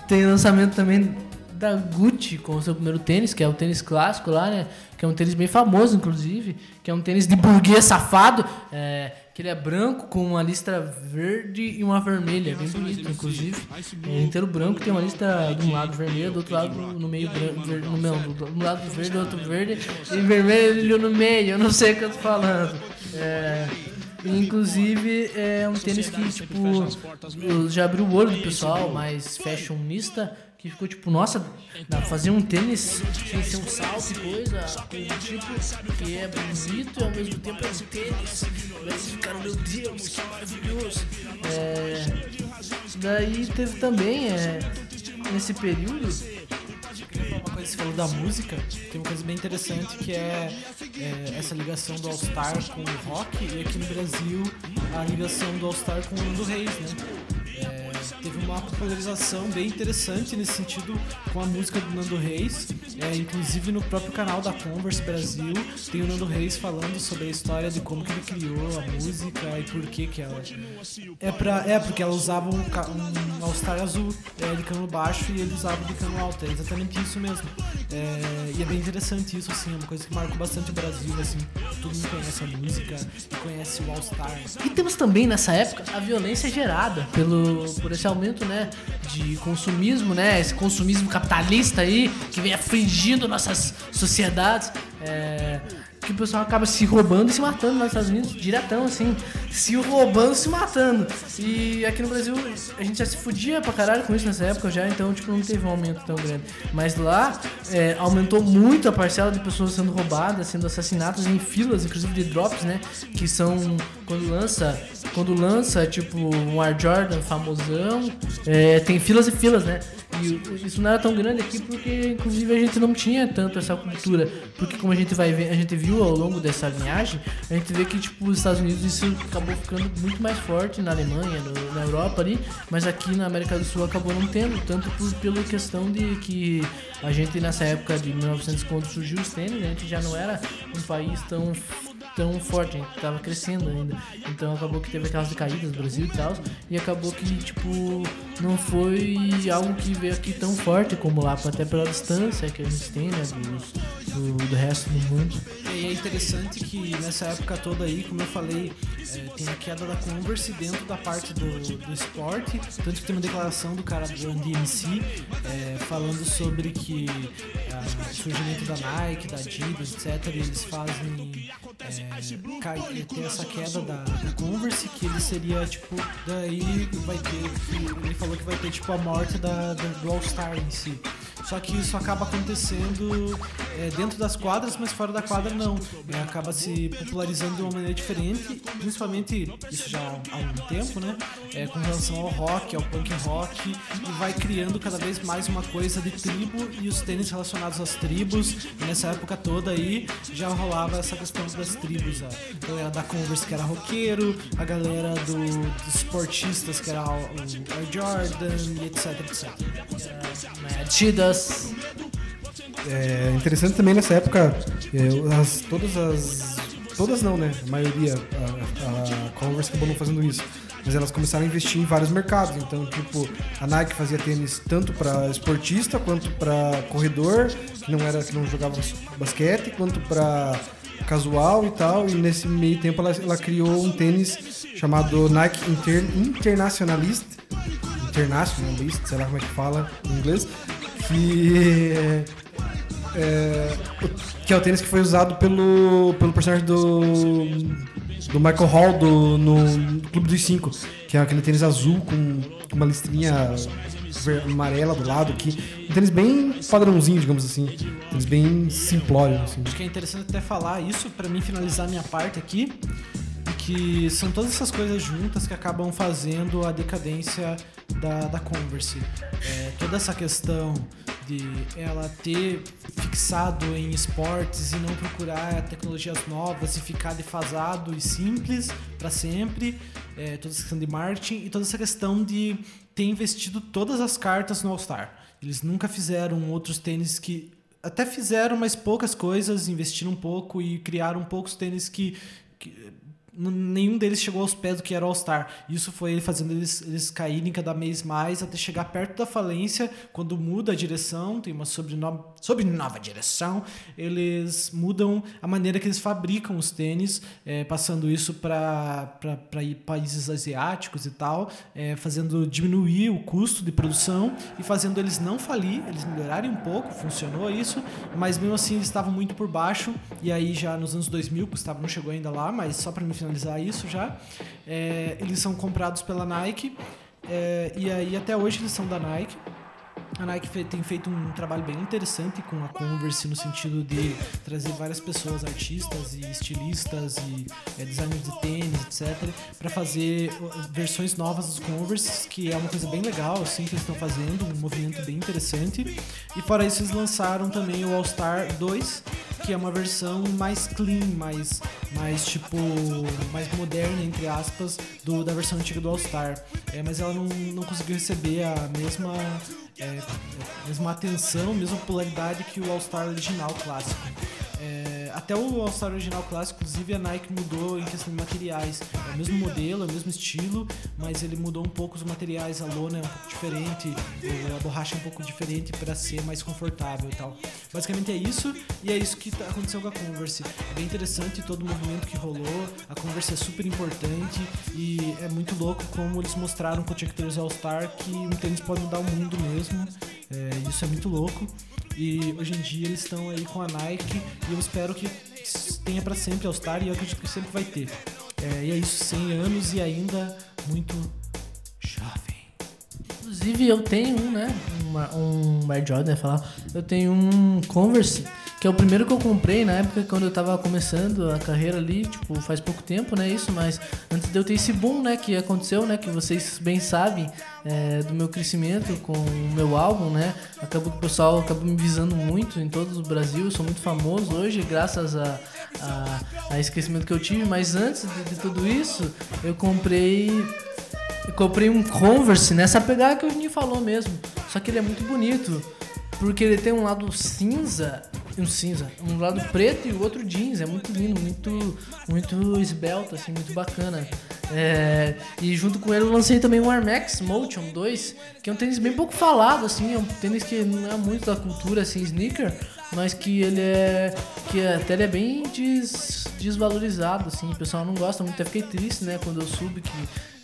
tem lançamento também da Gucci com o seu primeiro tênis, que é o tênis clássico lá, né? Que é um tênis bem famoso, inclusive, que é um tênis de burguês safado, é, que ele é branco com uma listra verde e uma vermelha, bem bonito, inclusive. É inteiro branco, tem uma lista de um lado vermelho, do outro lado no meio branco, ver, no, não, do, do lado verde, do outro verde, e vermelho no meio, eu não sei o que eu tô falando. É, inclusive é um tênis que, tipo, já abriu o olho do pessoal mais fashionista, que ficou tipo, nossa, dá pra fazer um tênis sem ser um salto e coisa, tipo que é bonito e ao mesmo tempo é um tênis. Vocês ficaram, meu Deus, que maravilhoso. É, daí teve também, é, nesse período, você falou da música, tem uma coisa bem interessante que é, é essa ligação do All Star com o rock e aqui no Brasil a ligação do All Star com o Nando Reis, né? Teve uma popularização bem interessante nesse sentido com a música do Nando Reis. É, inclusive no próprio canal da Converse Brasil tem o Nando Reis falando sobre a história de como que ele criou a música e por que que ela é pra, é porque ela usava um, um All Star azul é, de cano baixo e ele usava de cano alto. É exatamente isso mesmo. É, e é bem interessante isso, assim, é uma coisa que marcou bastante o Brasil, assim. Todo mundo conhece a música e conhece o All Star. E temos também nessa época a violência gerada pelo, por esse aumento né, de consumismo, né, esse consumismo capitalista aí que vem afligindo nossas sociedades. É, que o pessoal acaba se roubando e se matando nos Estados Unidos, diretão, assim, se roubando e se matando. E aqui no Brasil a gente já se fudia pra caralho com isso nessa época já, então tipo, não teve um aumento tão grande. Mas lá é, aumentou muito a parcela de pessoas sendo roubadas, sendo assassinadas em filas, inclusive de drops, né? Que são quando lança, quando lança, tipo, um Air Jordan famosão, é, tem filas e filas, né? E o- isso não era tão grande aqui porque, inclusive, a gente não tinha tanto essa cultura. Porque como a gente vai ver, a gente viu ao longo dessa linhagem, a gente vê que, tipo, os Estados Unidos isso acabou ficando muito mais forte na Alemanha, no- na Europa ali, mas aqui na América do Sul acabou não tendo, tanto por, pela questão de que a gente nessa época de 1900, quando surgiu os tênis, a gente já não era um país tão tão forte, a gente tava crescendo ainda. Então acabou que teve aquelas decaídas no Brasil e tal. E acabou que, tipo, não foi algo que veio aqui tão forte como lá, até pela distância que a gente tem, né, dos- do, do resto do mundo. E é interessante que nessa época toda aí, como eu falei, é, tem a queda da Converse dentro da parte do, do esporte, tanto que tem uma declaração do cara do DMC é, falando sobre que ah, o surgimento da Nike, da Adidas, etc, eles fazem é, cai, ter essa queda da, da Converse, que ele seria tipo, daí vai ter, que ele falou que vai ter tipo a morte da, da- do All Star em si. Só que isso acaba acontecendo é, dentro das quadras, mas fora da quadra não. É, acaba se popularizando de uma maneira diferente, principalmente isso já há um tempo, né? É, com relação ao rock, ao punk rock, e vai criando cada vez mais uma coisa de tribo e os tênis relacionados às tribos. E nessa época toda aí já rolava essa questão das tribos. A galera da Converse que era roqueiro, a galera do, dos esportistas que era o, o Jordan etc, etc. É interessante também nessa época, é, as- todas as. Todas não, né? A maioria, a, a Converse acabou não fazendo isso. Mas elas começaram a investir em vários mercados. Então, tipo, a Nike fazia tênis tanto para esportista quanto para corredor, que não era que não jogava basquete, quanto para casual e tal. E nesse meio tempo ela, ela criou um tênis chamado Nike Inter, Internationalist, Internationalist, sei lá como é que fala em inglês, que é, o- que é o tênis que foi usado pelo, pelo personagem do, do Michael Hall do, no Clube dos Cinco, que é aquele tênis azul com uma listrinha amarela do lado, que um tênis bem padrãozinho, digamos assim, um tênis bem simplório, assim. Acho que é interessante até falar isso para mim finalizar minha parte aqui, que são todas essas coisas juntas que acabam fazendo a decadência da, da Converse. É, toda essa questão de ela ter fixado em esportes e não procurar tecnologias novas e ficar defasado e simples para sempre, é, toda essa questão de marketing e toda essa questão de ter investido todas as cartas no All-Star. Eles nunca fizeram outros tênis que até fizeram, mas poucas coisas, investiram um pouco e criaram poucos tênis que, que nenhum deles chegou aos pés do que era All-Star. Isso foi fazendo eles, eles caírem cada vez mais até chegar perto da falência. Quando muda a direção, tem uma sobrenova, sobrenova direção, eles mudam a maneira que eles fabricam os tênis, eh, passando isso para países asiáticos e tal, eh, fazendo diminuir o custo de produção e fazendo eles não falir, eles melhorarem um pouco, funcionou isso, mas mesmo assim eles estavam muito por baixo, e aí já nos anos 2000, o Gustavo não chegou ainda lá, mas só para me finalizar isso já, eh, eles são comprados pela Nike, eh, e aí até hoje eles são da Nike, a Nike tem feito um trabalho bem interessante com a Converse no sentido de trazer várias pessoas, artistas e estilistas e é, designers de tênis, etc, para fazer versões novas dos Converse, que é uma coisa bem legal, assim, que eles estão fazendo, um movimento bem interessante. E fora isso, eles lançaram também o All Star 2, que é uma versão mais clean, mais, mais tipo, mais moderna, entre aspas, do, da versão antiga do All Star. É, mas ela não, não conseguiu receber a mesma é, mesma atenção, mesma popularidade que o All-Star original clássico. É, até o All-Star original clássico, inclusive, a Nike mudou em questão de materiais. É o mesmo modelo, é o mesmo estilo, mas ele mudou um pouco os materiais. A lona é um pouco diferente, a borracha é um pouco diferente para ser mais confortável e tal. Basicamente é isso, e é isso que tá- aconteceu com a Converse. É bem interessante todo o movimento que rolou. A Converse é super importante e é muito louco como eles mostraram com o Chuck Taylor's All-Star que um tênis pode mudar o mundo mesmo. É, isso é muito louco. E hoje em dia eles estão aí com a Nike e eu espero que tenha para sempre All-Star e eu acredito que sempre vai ter. É, e é isso, 100 anos e ainda muito jovem. Inclusive eu tenho um, né? Um Air Jordan, falar. Eu tenho um Converse, que é o primeiro que eu comprei na época quando eu tava começando a carreira ali, tipo, faz pouco tempo, né? Isso, mas antes de eu ter esse boom, né? Que aconteceu, né? Que vocês bem sabem é, do meu crescimento com o meu álbum, né? Acabou que o pessoal acabou me visando muito em todo o Brasil. Eu sou muito famoso hoje, graças a, a, a que eu tive. Mas antes de, de tudo isso, eu comprei eu comprei um Converse nessa pegada que o Juninho falou mesmo. Só que ele é muito bonito. Porque ele tem um lado cinza, um cinza, um lado preto e o outro jeans. É muito lindo, muito, muito esbelto, assim, muito bacana. É, e junto com ele eu lancei também um Air Max Motion 2, que é um tênis bem pouco falado, assim, é um tênis que não é muito da cultura, assim, sneaker, mas que ele é. que até ele é bem des- desvalorizado, assim, o pessoal não gosta muito. Até fiquei triste, né, quando eu soube que,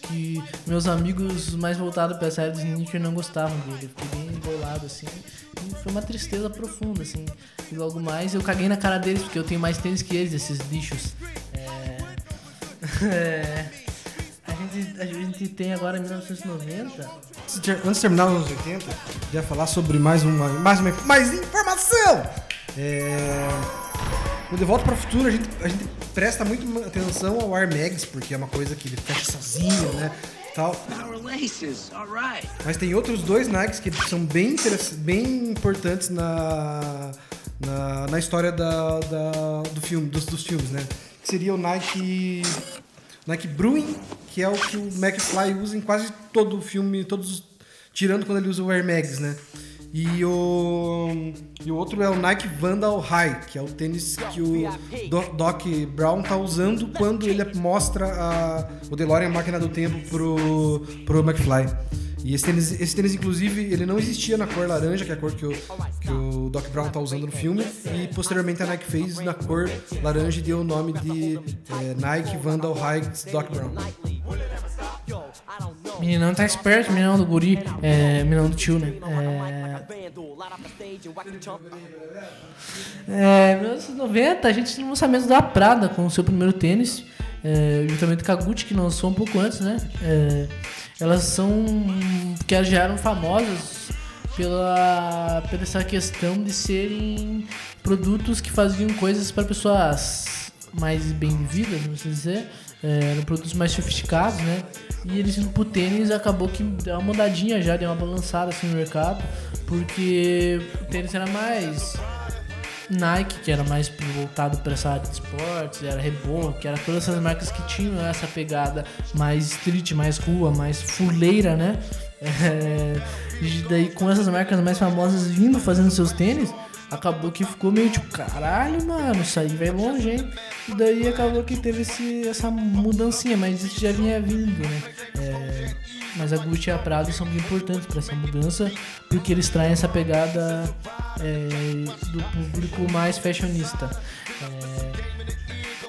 que meus amigos mais voltados pra área de sneaker não gostavam dele. Eu fiquei bem embolado, assim. E foi uma tristeza profunda, assim. E logo mais eu caguei na cara deles, porque eu tenho mais tênis que eles, esses bichos. É. é, a, gente, a gente tem agora 1990. antes de, terminar os anos 80, já falar sobre mais uma, mais uma mais informação. É, no De Volta para o Futuro, a gente, a gente presta muito atenção ao Air Mags, porque é uma coisa que ele fecha sozinho, né? Tal. Mas tem outros dois Nikes que são bem, bem importantes na, na, na história da, da- do filme, dos, dos filmes, né? Que seria o Nike, Nike Bruin, que é o que o McFly usa em quase todo o filme, todos os- tirando quando ele usa o Air Mags, né? E o, e o outro é o Nike Vandal High, que é o tênis que o Do- Doc Brown tá usando quando ele mostra a, o DeLorean Máquina do Tempo pro, pro McFly. E esse tênis, esse tênis, inclusive, ele não existia na cor laranja, que é a cor que o, que o Doc Brown tá usando no filme. E posteriormente a Nike fez na cor laranja e deu o nome de é, Nike Vandal High Doc Brown. Meninão tá esperto, meninão do guri, é, meninão do tio, né? É, é, 1990, a gente tem o lançamento da Prada com o seu primeiro tênis, é, juntamente com a Gucci, que lançou um pouco antes, né? É, elas são. que elas já eram famosas pela, pela essa questão de serem produtos que faziam coisas para pessoas mais bem vividas, vamos dizer. É, eram produtos mais sofisticados, né? E eles indo pro tênis acabou que deu uma mudadinha já, deu uma balançada assim no mercado, porque o tênis era mais Nike, que era mais voltado para essa área de esportes, era Reebok, era todas essas marcas que tinham essa pegada mais street, mais rua, mais fuleira, né? É, e daí com essas marcas mais famosas vindo fazendo seus tênis, acabou que ficou meio tipo, caralho, mano, isso aí vai longe, hein? E daí acabou que teve esse, essa mudancinha, mas isso já vinha vindo, né? É, mas a Gucci e a Prada são bem importantes para essa mudança, porque eles traem essa pegada é, do público mais fashionista. É,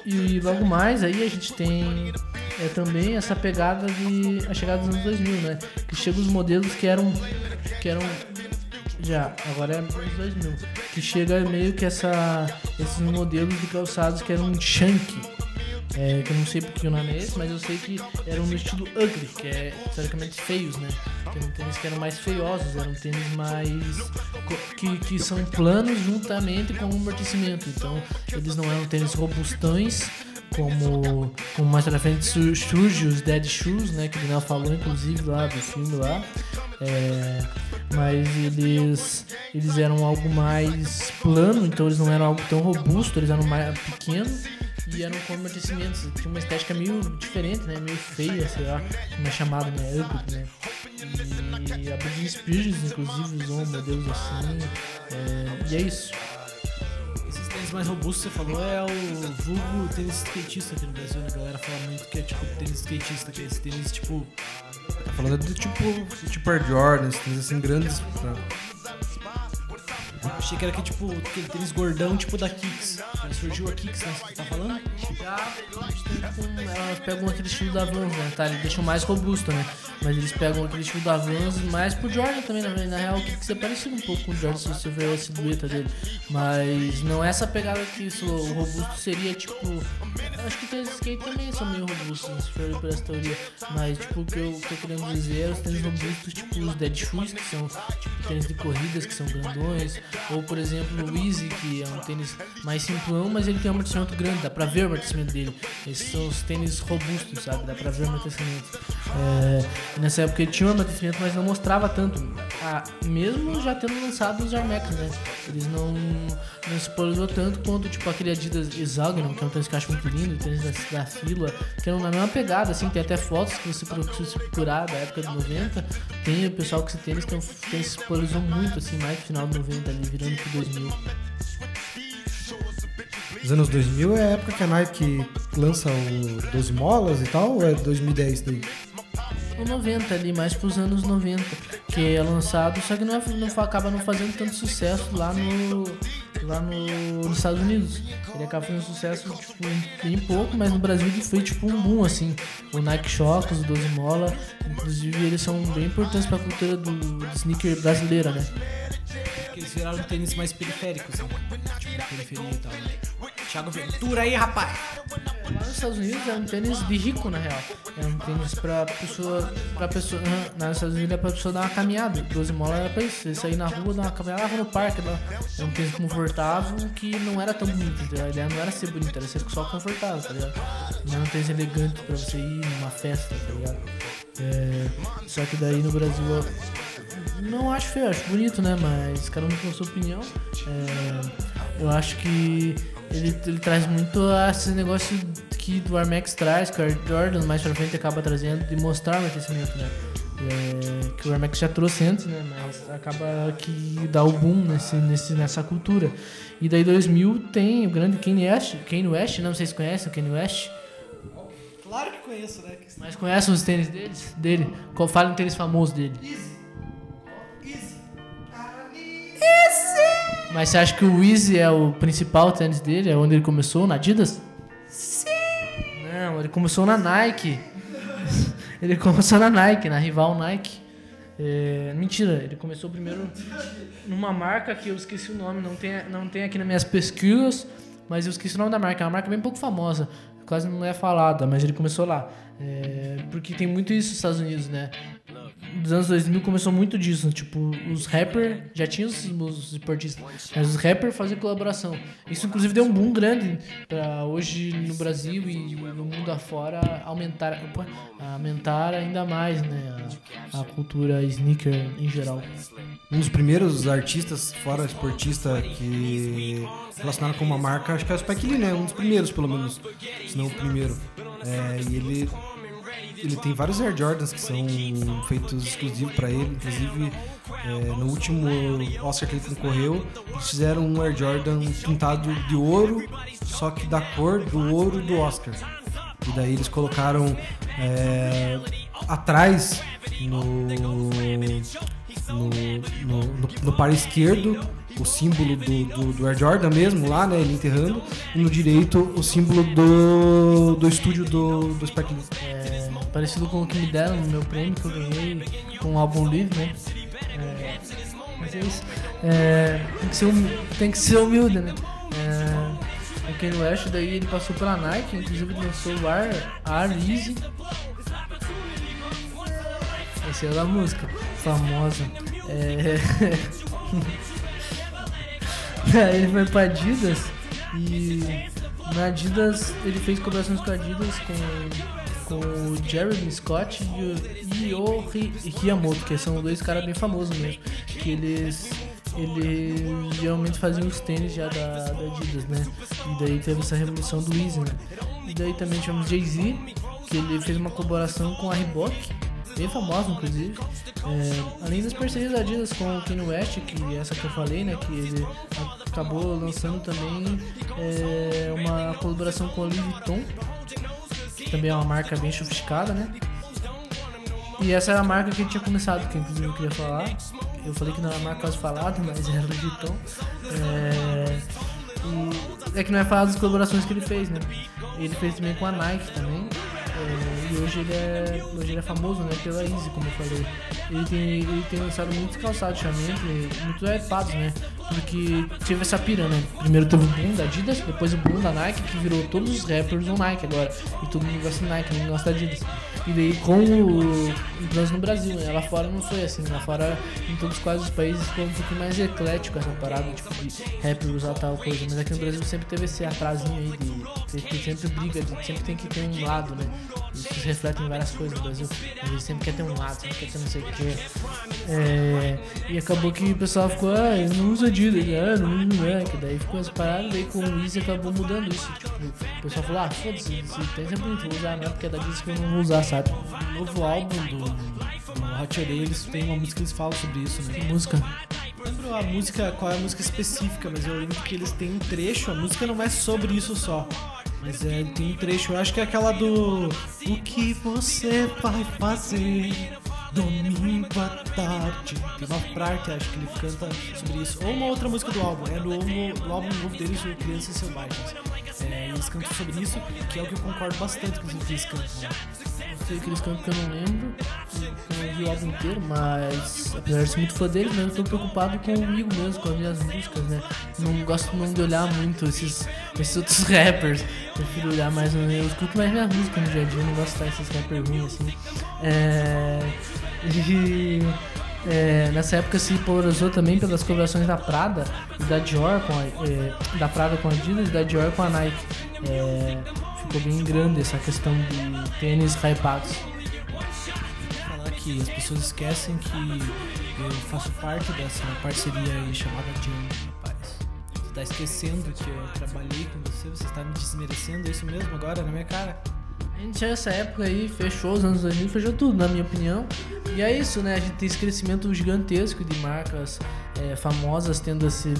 e logo mais aí a gente tem é, também essa pegada de a chegada dos anos 2000, né? Que chegam os modelos que eram que eram já, agora é anos 2000, que chega meio que essa esses modelos de calçados que eram chunk. É, que eu não sei porque o nome é esse, mas eu sei que eram no estilo ugly, que é teoricamente feios, né? Que eram tênis que eram mais feiosos, eram tênis mais. que, que são planos juntamente com o amortecimento. Então, eles não eram tênis robustões, como, como mais pra frente su- surge os Dead Shoes, né? Que o Daniel falou, inclusive, lá do filme lá. É, mas eles, eles eram algo mais plano, então eles não eram algo tão robusto, eles eram mais pequenos e eram com amortecimentos. Tinha uma estética meio diferente, né? Meio feia, sei lá, como é chamado, né? Ugly, né? E a Britney Spears, inclusive, usou modelos assim. é, e é isso. Esses tênis mais robustos, você falou, é o vulgo tênis skatista aqui no Brasil, né? A galera fala muito que é tipo tênis skatista, que é esse tênis tipo. Tá falando do tipo, tipo Air Jordans, tênis assim grandes. pra- Achei que era que, tipo, aquele tênis gordão, tipo da Kicks. Já surgiu a Kicks, né? Você tá falando? Já elas pegam aquele estilo da Vans, né? Tá? Eles deixam mais robusto, né? Mas eles pegam aquele estilo da Vans mais pro Jordan também, na, na real, o que é parecido um pouco com o Jordan se você ver a silhueta dele. Mas não é essa pegada que isso, o robusto seria tipo. Acho que tênis de skate também são meio robustos, né, se for por essa teoria. Mas tipo, o que eu tô querendo dizer é os tênis robustos, tipo os Dead Shoes, que são tipo tênis de corridas que são grandões. Ou por exemplo o Easy, que é um tênis mais simplão, mas ele tem um amortecimento grande, dá pra ver o amortecimento dele. Esses são os tênis robustos, sabe? Dá pra ver o amortecimento. É, nessa época ele tinha um amortecimento, mas não mostrava tanto. Ah, mesmo já tendo lançado os Air Max, né? Eles não, não se polarizou tanto quanto tipo aquele Adidas Hexagon, que é um tênis que eu acho muito lindo, tênis da, da fila, que é na mesma pegada, assim, tem até fotos que você procurar da época de 90, tem o pessoal com esse tênis que é um tênis que se polarizou muito, assim, mais no final de 90 ali, virando pro 2000. Os anos 2000 é a época que a Nike lança o 12 molas e tal, ou é 2010 daí? O 90 ali, mais pros anos 90, que é lançado, só que não, é- não acaba não fazendo tanto sucesso lá no lá no, nos Estados Unidos. Ele acaba fazendo sucesso tipo, bem pouco, mas no Brasil ele foi tipo um boom assim. O Nike Shox, o 12 Mola, inclusive eles são bem importantes para a cultura do, do sneaker brasileira, né? Porque eles viraram tênis mais periféricos, assim. Tipo, periferia e tal, né? Thiago Ventura aí, rapaz. Lá nos Estados Unidos é um tênis de rico, na real. É um tênis pra pessoa. Pra pessoa nos Estados Unidos é pra pessoa dar uma caminhada. 12 molas era pra isso. Você sair na rua, dar uma caminhada, lá no parque. Lá. É um tênis confortável que não era tão bonito. entendeu? A ideia não era ser bonito, era ser só confortável, tá ligado? Não era um tênis elegante pra você ir numa festa, tá ligado? É, só que daí no Brasil não acho feio, acho bonito, né? Mas cada um com a sua opinião. É, eu acho que ele, ele traz muito esse negócio que do Air Max traz, que o Air Jordan mais pra frente acaba trazendo, de mostrar o aquecimento, né? É, que o Air Max já trouxe antes, né? Mas acaba que dá o boom nesse, nesse, nessa cultura. E daí 2000 tem o grande Kanye West, Kanye West, não sei se conhecem o Kanye West. Claro que conheço, né? Mas conhecem os tênis deles, dele? Qual fala um tênis famoso dele? Mas você acha que o Easy é o principal tênis dele? É onde ele começou, na Adidas? Sim! Não, ele começou na Nike. ele começou na Nike, na rival Nike. É, mentira, ele começou primeiro numa marca que eu esqueci o nome, não tem, não tem aqui nas minhas pesquisas, mas eu esqueci o nome da marca. É uma marca bem pouco famosa, quase não é falada, mas ele começou lá. É, porque tem muito isso nos Estados Unidos, né? Nos anos 2000 começou muito disso, tipo, os rappers, já tinham os, os esportistas, mas os rappers faziam colaboração. Isso inclusive deu um boom grande pra hoje no Brasil e no mundo afora aumentar, aumentar ainda mais, né, a, a cultura sneaker em geral. Um dos primeiros artistas, fora esportista, que relacionaram com uma marca, acho que é o Spike Lee, né? Um dos primeiros, pelo menos. Se não o primeiro. É, e ele, ele tem vários Air Jordans que são feitos exclusivos pra ele. Inclusive, é, no último Oscar que ele concorreu, eles fizeram um Air Jordan pintado de ouro, só que da cor do ouro do Oscar. E daí eles colocaram é, atrás no, no, no, no, no par esquerdo o símbolo do, do, do Air Jordan mesmo lá, né? Ele enterrando. E no direito o símbolo do, do estúdio do, do Spike Lee. É, parecido com o que me deram no meu prêmio que eu ganhei com o álbum livre, né? É, mas é isso. É, tem, que ser hum- tem que ser humilde, né? É, o Kanye West, daí ele passou pela Nike, inclusive lançou o Air, Air Easy. Essa é a música, famosa. É... Aí ele foi pra Adidas e na Adidas ele fez colaborações com a Adidas com, com o Jeremy Scott e o, e que são dois caras bem famosos mesmo. Que eles. Eles geralmente faziam os tênis já da, da Adidas, né? E daí teve essa revolução do Easy, né? E daí também tivemos Jay-Z, que ele fez uma colaboração com a Reebok, bem famosa inclusive. É, além das parcerias da Adidas com o Kanye West, que é essa que eu falei, né? Que ele acabou lançando também é, uma colaboração com a Louis Vuitton, que também é uma marca bem sofisticada, né? E essa era a marca que tinha começado, que inclusive eu queria falar. Eu falei que não era marca quase falada, mas era Louis Vuitton. É, e é que não é falado das colaborações que ele fez, né? Ele fez também com a Nike também. Hoje ele, é, hoje ele é famoso né, pela Easy, como eu falei. Ele tem, ele tem lançado muitos calçados ultimamente, muito hypados, né? Porque teve essa pira, né? Primeiro teve o boom da Adidas, depois o boom da Nike, que virou todos os rappers no Nike agora. E todo mundo gosta de Nike, ninguém gosta da Adidas. E daí com o implante no Brasil, né? Lá fora não foi assim, lá fora em todos quase os países ficou um pouquinho mais eclético essa parada, tipo, de rapper usar tal coisa. Mas aqui no Brasil sempre teve esse atrasinho aí de, de que sempre briga, de, sempre tem que ter um lado, né? Isso se reflete em várias coisas no Brasil. A gente sempre quer ter um lado, sempre quer ter não sei o quê. É, e acabou que o pessoal ficou, ah, eu não uso Adidas, ah, não uso Nike. Daí ficou essa parada, daí com o Easy acabou mudando isso. Tipo, o pessoal falou, ah, foda-se, esse tênis é bonito, vou usar, não é porque é da Adidas que eu não vou usar, sabe? O novo álbum do, do Hot Air, eles têm uma música que eles falam sobre isso, né? Que música. Lembro a música, qual é a música específica, mas eu lembro que eles têm um trecho, a música não é sobre isso só. Mas é, tem um trecho, eu acho que é aquela do O que você vai fazer domingo à tarde? Tem uma parte, acho que ele canta sobre isso. Ou uma outra música do álbum, é no, álbum- no álbum novo deles, o Crianças Selvagens. É, eles cantam sobre isso, que é o que eu concordo bastante com os que eles cantam. né? Tem aqueles campos que eu não lembro, eu não vi o álbum inteiro, mas apesar de ser muito fã dele, mas eu tô preocupado comigo mesmo, com as minhas músicas, né? Não gosto não de olhar muito esses, esses outros rappers, prefiro olhar mais, eu escuto mais minhas músicas no dia a dia, não gosto de esses rappers ruins assim. É, e é, nessa época se polarizou também pelas colaborações da Prada e da Dior com a, é, da Prada com a Adidas e da Dior com a Nike. É, ficou bem grande essa questão de tênis hypados. falar que as pessoas esquecem que eu faço parte dessa parceria aí chamada Jam, rapaz. Você tá esquecendo que eu trabalhei com você, você está me desmerecendo, é isso mesmo agora na minha cara? A gente nessa época aí fechou os anos 2000, fechou tudo, na minha opinião. E é isso, né? A gente tem esse crescimento gigantesco de marcas é, famosas tendo esse,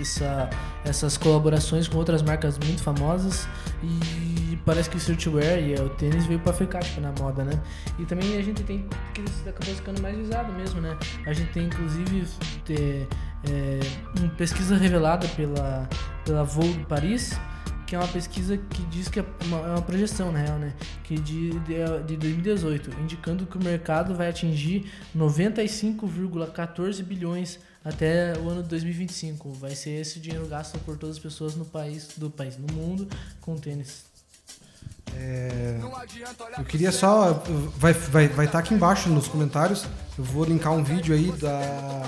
essa, essas colaborações com outras marcas muito famosas. E parece que o streetwear e o tênis veio pra ficar tipo, na moda, né? E também a gente tem que acabou ficando mais visado mesmo, né? A gente tem inclusive ter, é, uma pesquisa revelada pela, pela Vogue Paris que é uma pesquisa que diz que é uma, é uma projeção, na real, né? Que de, de, de 2018, indicando que o mercado vai atingir 95,14 bilhões até o ano de 2025. Vai ser esse dinheiro gasto por todas as pessoas no país, do país, no mundo, com tênis. É, eu queria só. Vai estar vai, vai tá aqui embaixo nos comentários. Eu vou linkar um vídeo aí da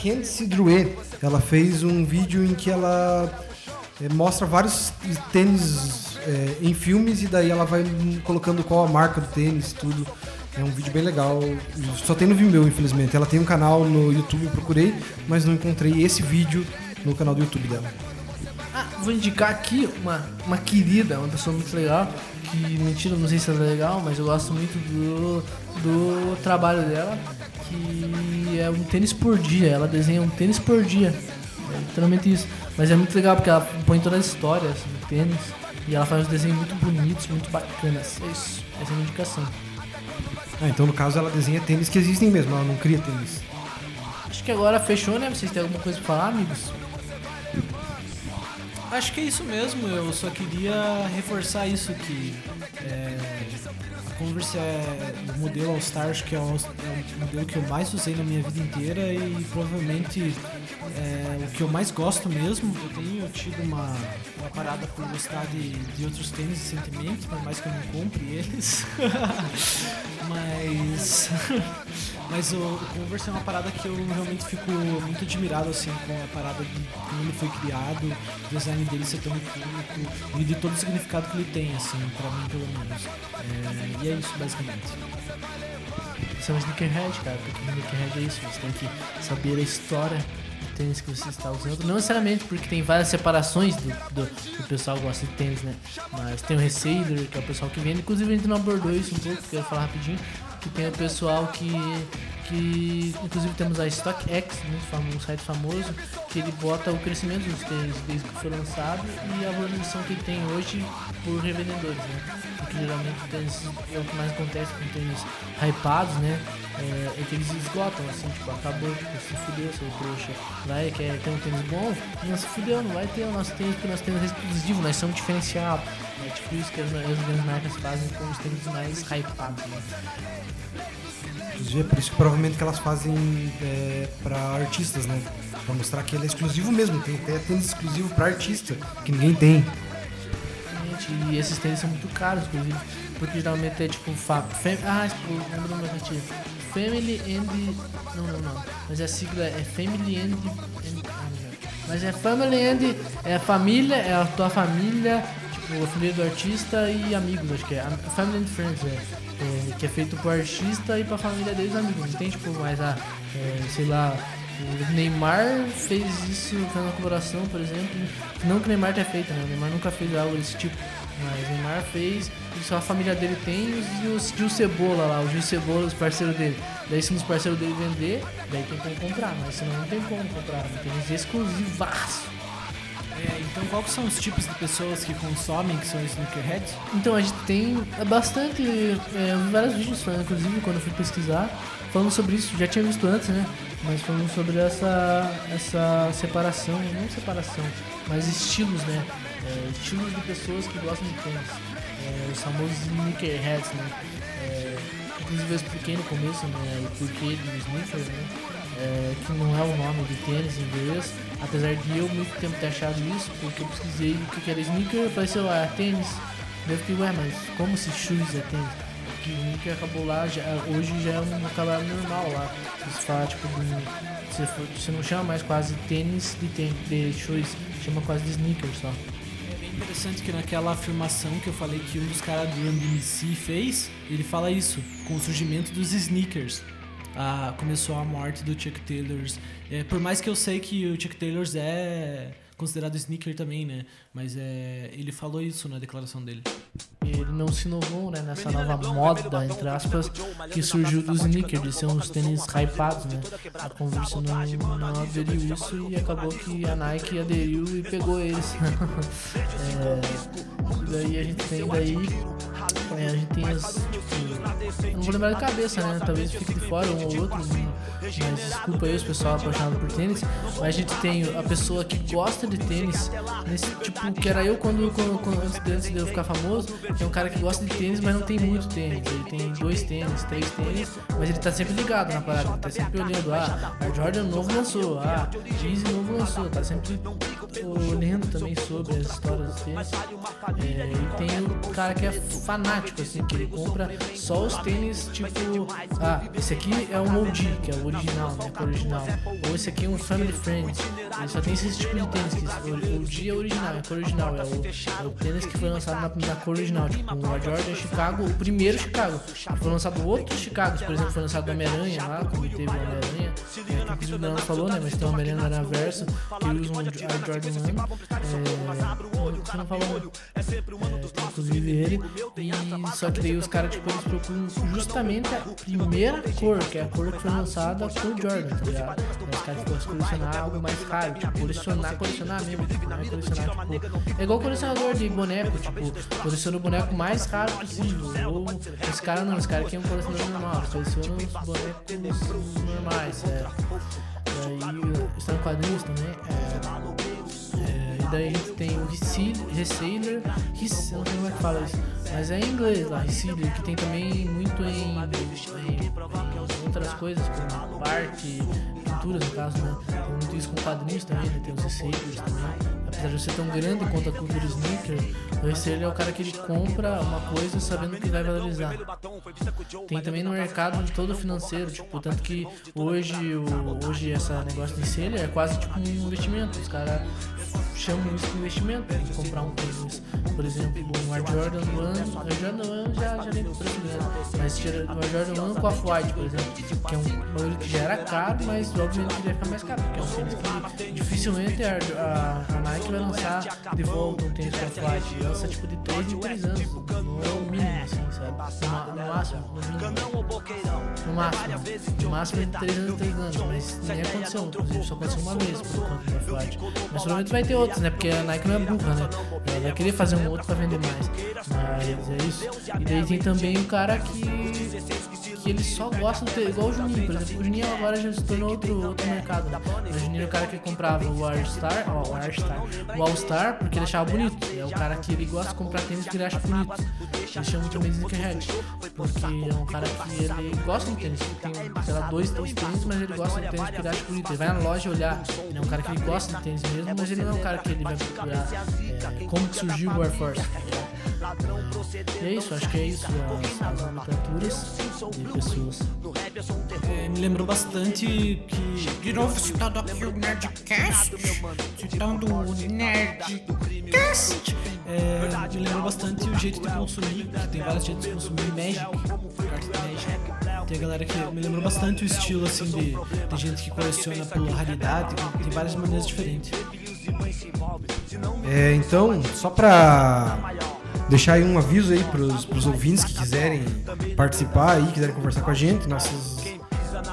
Candice Drouet. Ela fez um vídeo em que ela é, mostra vários tênis é, em filmes e daí ela vai colocando qual a marca do tênis, tudo. É um vídeo bem legal. Só tem no Vimeo, infelizmente. Ela tem um canal no YouTube, procurei, mas não encontrei esse vídeo no canal do YouTube dela. Vou indicar aqui uma, uma querida, uma pessoa muito legal. Que, mentira, não sei se ela é legal, mas eu gosto muito do, do trabalho dela. Que é um tênis por dia. Ela desenha um tênis por dia. É literalmente isso. Mas é muito legal porque ela põe toda a história assim, do tênis. E ela faz uns desenhos muito bonitos, muito bacanas. É isso. Essa é a minha indicação. Ah, então no caso ela desenha tênis que existem mesmo, ela não cria tênis. Acho que agora fechou, né? Vocês têm alguma coisa pra falar, amigos? Acho que é isso mesmo, eu só queria reforçar isso que é, a Converse é o modelo All Star, acho que é o, é o modelo que eu mais usei na minha vida inteira e provavelmente é o que eu mais gosto mesmo. Eu tenho tido uma, uma parada por gostar de, de outros tênis recentemente, por mais que eu não compre eles. mas mas o, o Converse é uma parada que eu realmente fico muito admirado assim com a parada de como ele foi criado, o design dele ser tão icônico e de todo o significado que ele tem, assim, pra mim pelo menos. É, e é isso basicamente. São sneakerhead, cara, porque sneakerhead é isso, você tem que saber a história tênis que você está usando. Não necessariamente porque tem várias separações do, do, do pessoal que gosta de tênis, né? Mas tem o reseller, que é o pessoal que vende. Inclusive a gente não abordou isso um pouco, quero falar rapidinho. Que tem o pessoal que que inclusive temos a StockX, muito famoso, um site famoso, que ele bota o crescimento dos tênis desde que foi lançado e a valorização que ele tem hoje por revendedores, né? Porque geralmente tênis, é o que mais acontece com tênis hypados, né? É, é que eles esgotam, assim, tipo, acabou, tipo, se fudeu, seu trouxa. Vai, quer ter um tênis bom? Não se fudeu, não vai ter o nosso tênis, porque nós temos exclusivo, nós somos diferencial. É tipo isso que as, as grandes marcas fazem com os tênis mais hypados, né? É por isso que provavelmente que elas fazem é, para artistas, né? Pra mostrar que ele é exclusivo mesmo. Tem até tênis exclusivo para artista, que ninguém tem. E esses tênis são muito caros, inclusive, porque geralmente é tipo fa fam Ah, tipo, lembro mais antigo. Family and. Não, não, não. Mas a sigla é Family and. and ah. Mas é Family and. É família, é a tua família, tipo, a família do artista e amigos, acho que é. Family and Friends, é. É, que é feito pro artista e pra família deles amigos. Tem tipo mais a, é, sei lá, o Neymar fez isso, fez uma colaboração, por exemplo. Não que o Neymar tenha feito, né? O Neymar nunca fez algo desse tipo. Mas o Neymar fez, e só a família dele tem e os Gil Cebola lá, o Gil Cebola, os parceiros dele. Daí se os parceiros dele vender, daí tem como comprar, mas senão não tem como comprar, não tem exclusivaço. É, então, quais são os tipos de pessoas que consomem, que são sneakerheads? Então, a gente tem bastante, é, vários vídeos, inclusive, quando eu fui pesquisar, falando sobre isso, já tinha visto antes, né? Mas falando sobre essa, essa separação, não separação, mas estilos, né? É, estilos de pessoas que gostam de tênis. É, os famosos sneakerheads, né? É, inclusive eu expliquei no começo né, o porquê do sneaker, né? É, que não é o nome do tênis em inglês, apesar de eu muito tempo ter achado isso, porque eu pesquisei o que era sneaker, apareceu lá, tênis, eu fiquei, ué, mas como se shoes é tênis? Porque sneaker acabou lá, já, hoje já é um vocabulário normal lá, você fala tipo, de, você, você não chama mais quase tênis de, tênis, de shoes, chama quase de sneaker só. É interessante que naquela afirmação que eu falei que um dos caras do MDMC fez, ele fala isso, com o surgimento dos sneakers. Ah, começou a morte do Chuck Taylors. É, por mais que eu sei que o Chuck Taylors é considerado sneaker também, né? Mas é, ele falou isso na declaração dele. Ele não se inovou né, nessa nova moda, entre aspas, que surgiu dos sneakers, de ser uns tênis hypados, né? A Converse não, não aderiu isso e acabou que a Nike aderiu e pegou eles. é, daí a gente tem daí. É, a gente tem as. Tipo, não vou lembrar de cabeça, né? Talvez fique de fora um ou outro. Mas desculpa aí os pessoal apaixonado por tênis. Mas a gente tem a pessoa que gosta de tênis, nesse, tipo, que era eu quando, quando, quando antes, de, eu ficar famoso, que é um cara que gosta de tênis, mas não tem muito tênis. Ele tem dois tênis, três tênis, mas ele tá sempre ligado na parada, ele tá sempre olhando, ah, o Jordan novo lançou, ah, Yeezy novo lançou, tá sempre olhando também sobre as histórias tênis. É, e tem o cara que é fanático, assim, que ele compra só os tênis, tipo, ah, esse aqui é um OG, que é o original, né, que é o original. Ou esse aqui é um Family Friends. Ele só tem esse tipo de tênis, que o OG é original, é cor original, é o, é o tênis que foi lançado na, na cor original, tipo, o Jordan Chicago, o primeiro Chicago. Foi lançado outros Chicagos, por exemplo, foi lançado o Homem-Aranha lá, quando teve o Homem-Aranha, é, inclusive o Leandro falou, né, mas tem o Homem-Aranha no Aranhaverso, que usa um Air Jordan 1. É, você não falou, é, inclusive ele, e só que daí os caras, tipo, eles procuram justamente a primeira cor, que é a cor que foi lançada o Jordan, tá ligado? Os caras gostam de colecionar algo mais raro, tipo, colecionar, colecionar mesmo, tipo, não é colecionar, tipo, é igual colecionador de boneco, tipo, coleciona o boneco mais raro possível, ou esse cara não, esse cara aqui é um colecionador normal, coleciona os bonecos normais, é, daí, está no quadrinhos também, é, é, daí a gente tem o Resealer, não sei como é que fala isso, mas é em inglês lá, Resealer, que tem também muito em, em, em outras coisas, como arte, pinturas no caso, né? Tem muito isso com quadrinhos também, né? Tem os Resealers também. Apesar de ser tão grande quanto a cultura sneaker, o Reseller é o cara que ele compra uma coisa sabendo que vai valorizar. Tem também no mercado de todo financeiro, tipo, tanto que hoje, o, hoje essa negócio de seller é quase tipo um investimento. Os caras chamam isso de investimento, de comprar um tênis. Por exemplo, um Air Jordan One, Air Jordan One já, já vem com preço grande, mas o Air Jordan One com a White, por exemplo, que é um bagulho que já era caro, mas obviamente ele vai ficar mais caro, porque é um tênis que dificilmente a, a, a Nike vai lançar de volta um tênis com a White. Lança tipo de 3 em 3 anos, no é o mínimo, assim, sabe? No, máximo, no mínimo. No máximo, no máximo de 3 anos em 3 anos, mas nem aconteceu, inclusive só aconteceu uma vez por enquanto no Flight. Mas provavelmente vai ter outros, né? Porque a Nike não é burra, né? Ela vai querer fazer um outro pra vender mais. Mas é isso. E daí tem também o cara que. Que ele só gosta de ter, igual o Juninho, por exemplo. O Juninho agora já se tornou outro, outro mercado? O Juninho é o cara que comprava o All Star, ó, o All Star, o All Star porque ele achava bonito. É o cara que ele gosta de comprar tênis porque ele acha bonito. Ele chama também de sneakerhead. Porque é um cara que ele gosta de tênis, que tem, sei lá, dois, três tênis, mas ele gosta de tênis porque ele acha bonito. Ele vai na loja olhar. Ele é um cara que ele gosta de tênis mesmo, mas ele não é um cara que ele vai procurar é, como que surgiu o Air Force. E é isso, acho que é isso, as, as nomenclaturas de pessoas. É, me lembrou bastante que. De novo citando aqui o Nerdcast, citando o Nerdcast. É, me lembrou bastante o jeito de consumir, que tem vários jeitos de consumir Magic. Tem a galera que me lembrou bastante o estilo assim de, de gente que coleciona por raridade, tem várias maneiras diferentes. É, então, só pra deixar aí um aviso aí pros, pros ouvintes que quiserem participar aí, quiserem conversar com a gente, nossas,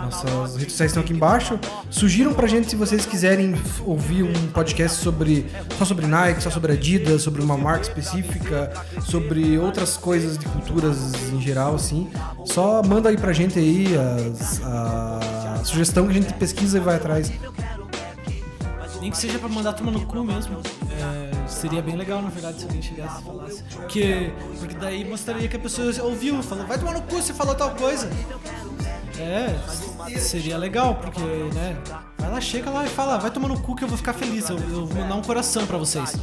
nossas redes sociais estão aqui embaixo. Sugiram pra gente se vocês quiserem ouvir um podcast sobre só sobre Nike, só sobre Adidas, sobre uma marca específica, sobre outras coisas de culturas em geral, assim. Só manda aí pra gente aí as- a sugestão que a gente pesquisa e vai atrás. Nem que seja pra mandar turma no cu mesmo. É, Seria bem legal, na verdade, se alguém chegasse e falasse. Porque, porque daí mostraria que a pessoa ouviu, falou, vai tomar no cu, você falou tal coisa. É, seria legal, porque, né? Vai lá, chega lá e fala, vai tomar no cu que eu vou ficar feliz. Eu, eu vou mandar um coração pra vocês.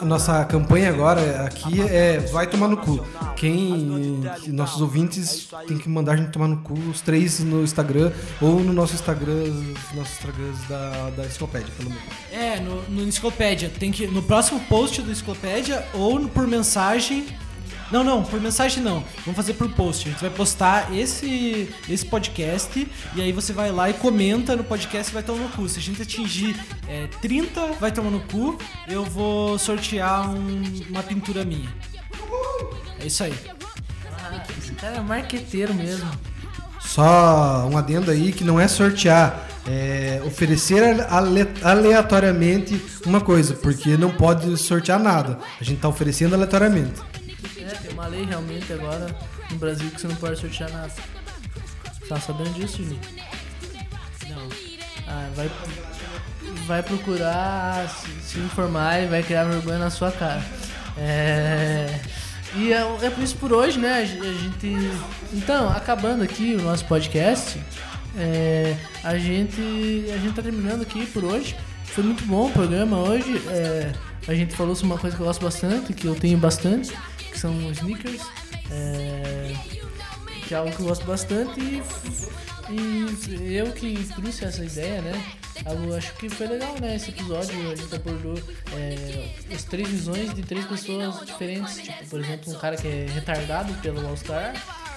A nossa campanha agora aqui é vai tomar no cu. Quem nossos ouvintes tem que mandar a gente tomar no cu os três no Instagram ou no nosso Instagram, nossos Instagrams da, da enciclopédia, pelo menos. É, no, no Enciclopédia. Tem que. No próximo post do Enciclopédia ou por mensagem. Não, não, por mensagem não. Vamos fazer por post. A gente vai postar esse, esse podcast e aí você vai lá e comenta no podcast e vai tomar no cu. Se a gente atingir é, 30, vai tomar no cu, eu vou sortear um- uma pintura minha. É isso aí. Ah, esse cara é marqueteiro mesmo. Só um adendo aí que não é sortear, é oferecer ale- aleatoriamente uma coisa, porque não pode sortear nada. A gente tá oferecendo aleatoriamente. É, tem uma lei realmente agora no Brasil que você não pode sortear nada. Tá sabendo disso, Juninho? Não. Ah, vai, vai procurar se, se informar e vai criar vergonha na sua cara. É, e é, é por isso por hoje, né? A gen- a gente. Então, acabando aqui o nosso podcast, é, a gente. A gente tá terminando aqui por hoje. Foi muito bom o programa hoje. é, a gente falou sobre uma coisa que eu gosto bastante, que eu tenho bastante, que são sneakers. É, que é algo que eu gosto bastante e, e eu que trouxe essa ideia, né? Eu acho que foi legal, né? Esse episódio a gente abordou é, as três visões de três pessoas diferentes. Tipo, por exemplo, um cara que é retardado pelo All-Star,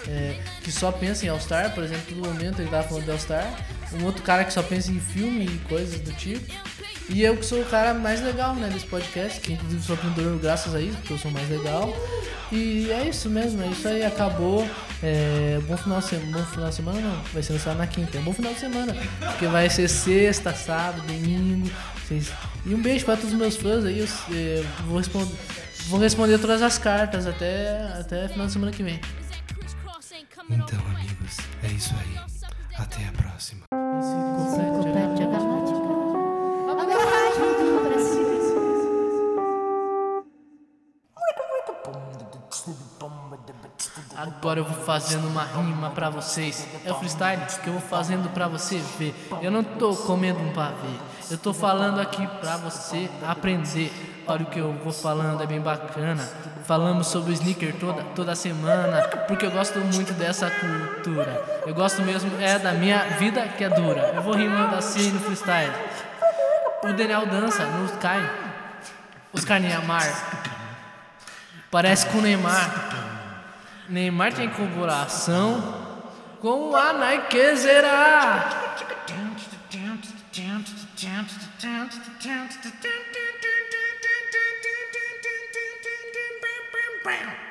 é, que só pensa em All-Star, por exemplo, no momento ele tava falando de All-Star. Um outro cara que só pensa em filme e coisas do tipo. E eu que sou o cara mais legal, né, desse podcast, que inclusive sou aprendedor graças a isso, porque eu sou mais legal. E é isso mesmo, é isso aí, acabou. É, bom, final de semana, bom final de semana não, vai ser lançado na quinta. É um bom final de semana, porque vai ser sexta, sábado, domingo. Vocês... E um beijo para todos os meus fãs aí, eu é, vou, responder, vou responder todas as cartas até, até final de semana que vem. Então, amigos, é isso aí. Até a próxima. Agora eu vou fazendo uma rima pra vocês. É o freestyle que eu vou fazendo pra você ver. Eu não tô comendo um pavê. Eu tô falando aqui pra você aprender. Olha o que eu vou falando, é bem bacana. Falamos sobre o sneaker toda, toda semana, porque eu gosto muito dessa cultura. Eu gosto mesmo, é da minha vida que é dura. Eu vou rimando assim no freestyle. O Daniel dança no Sky. Oscar Niemeyer. Parece com o Neymar. Neymar tem colaboração com a Nike Zera. Bam.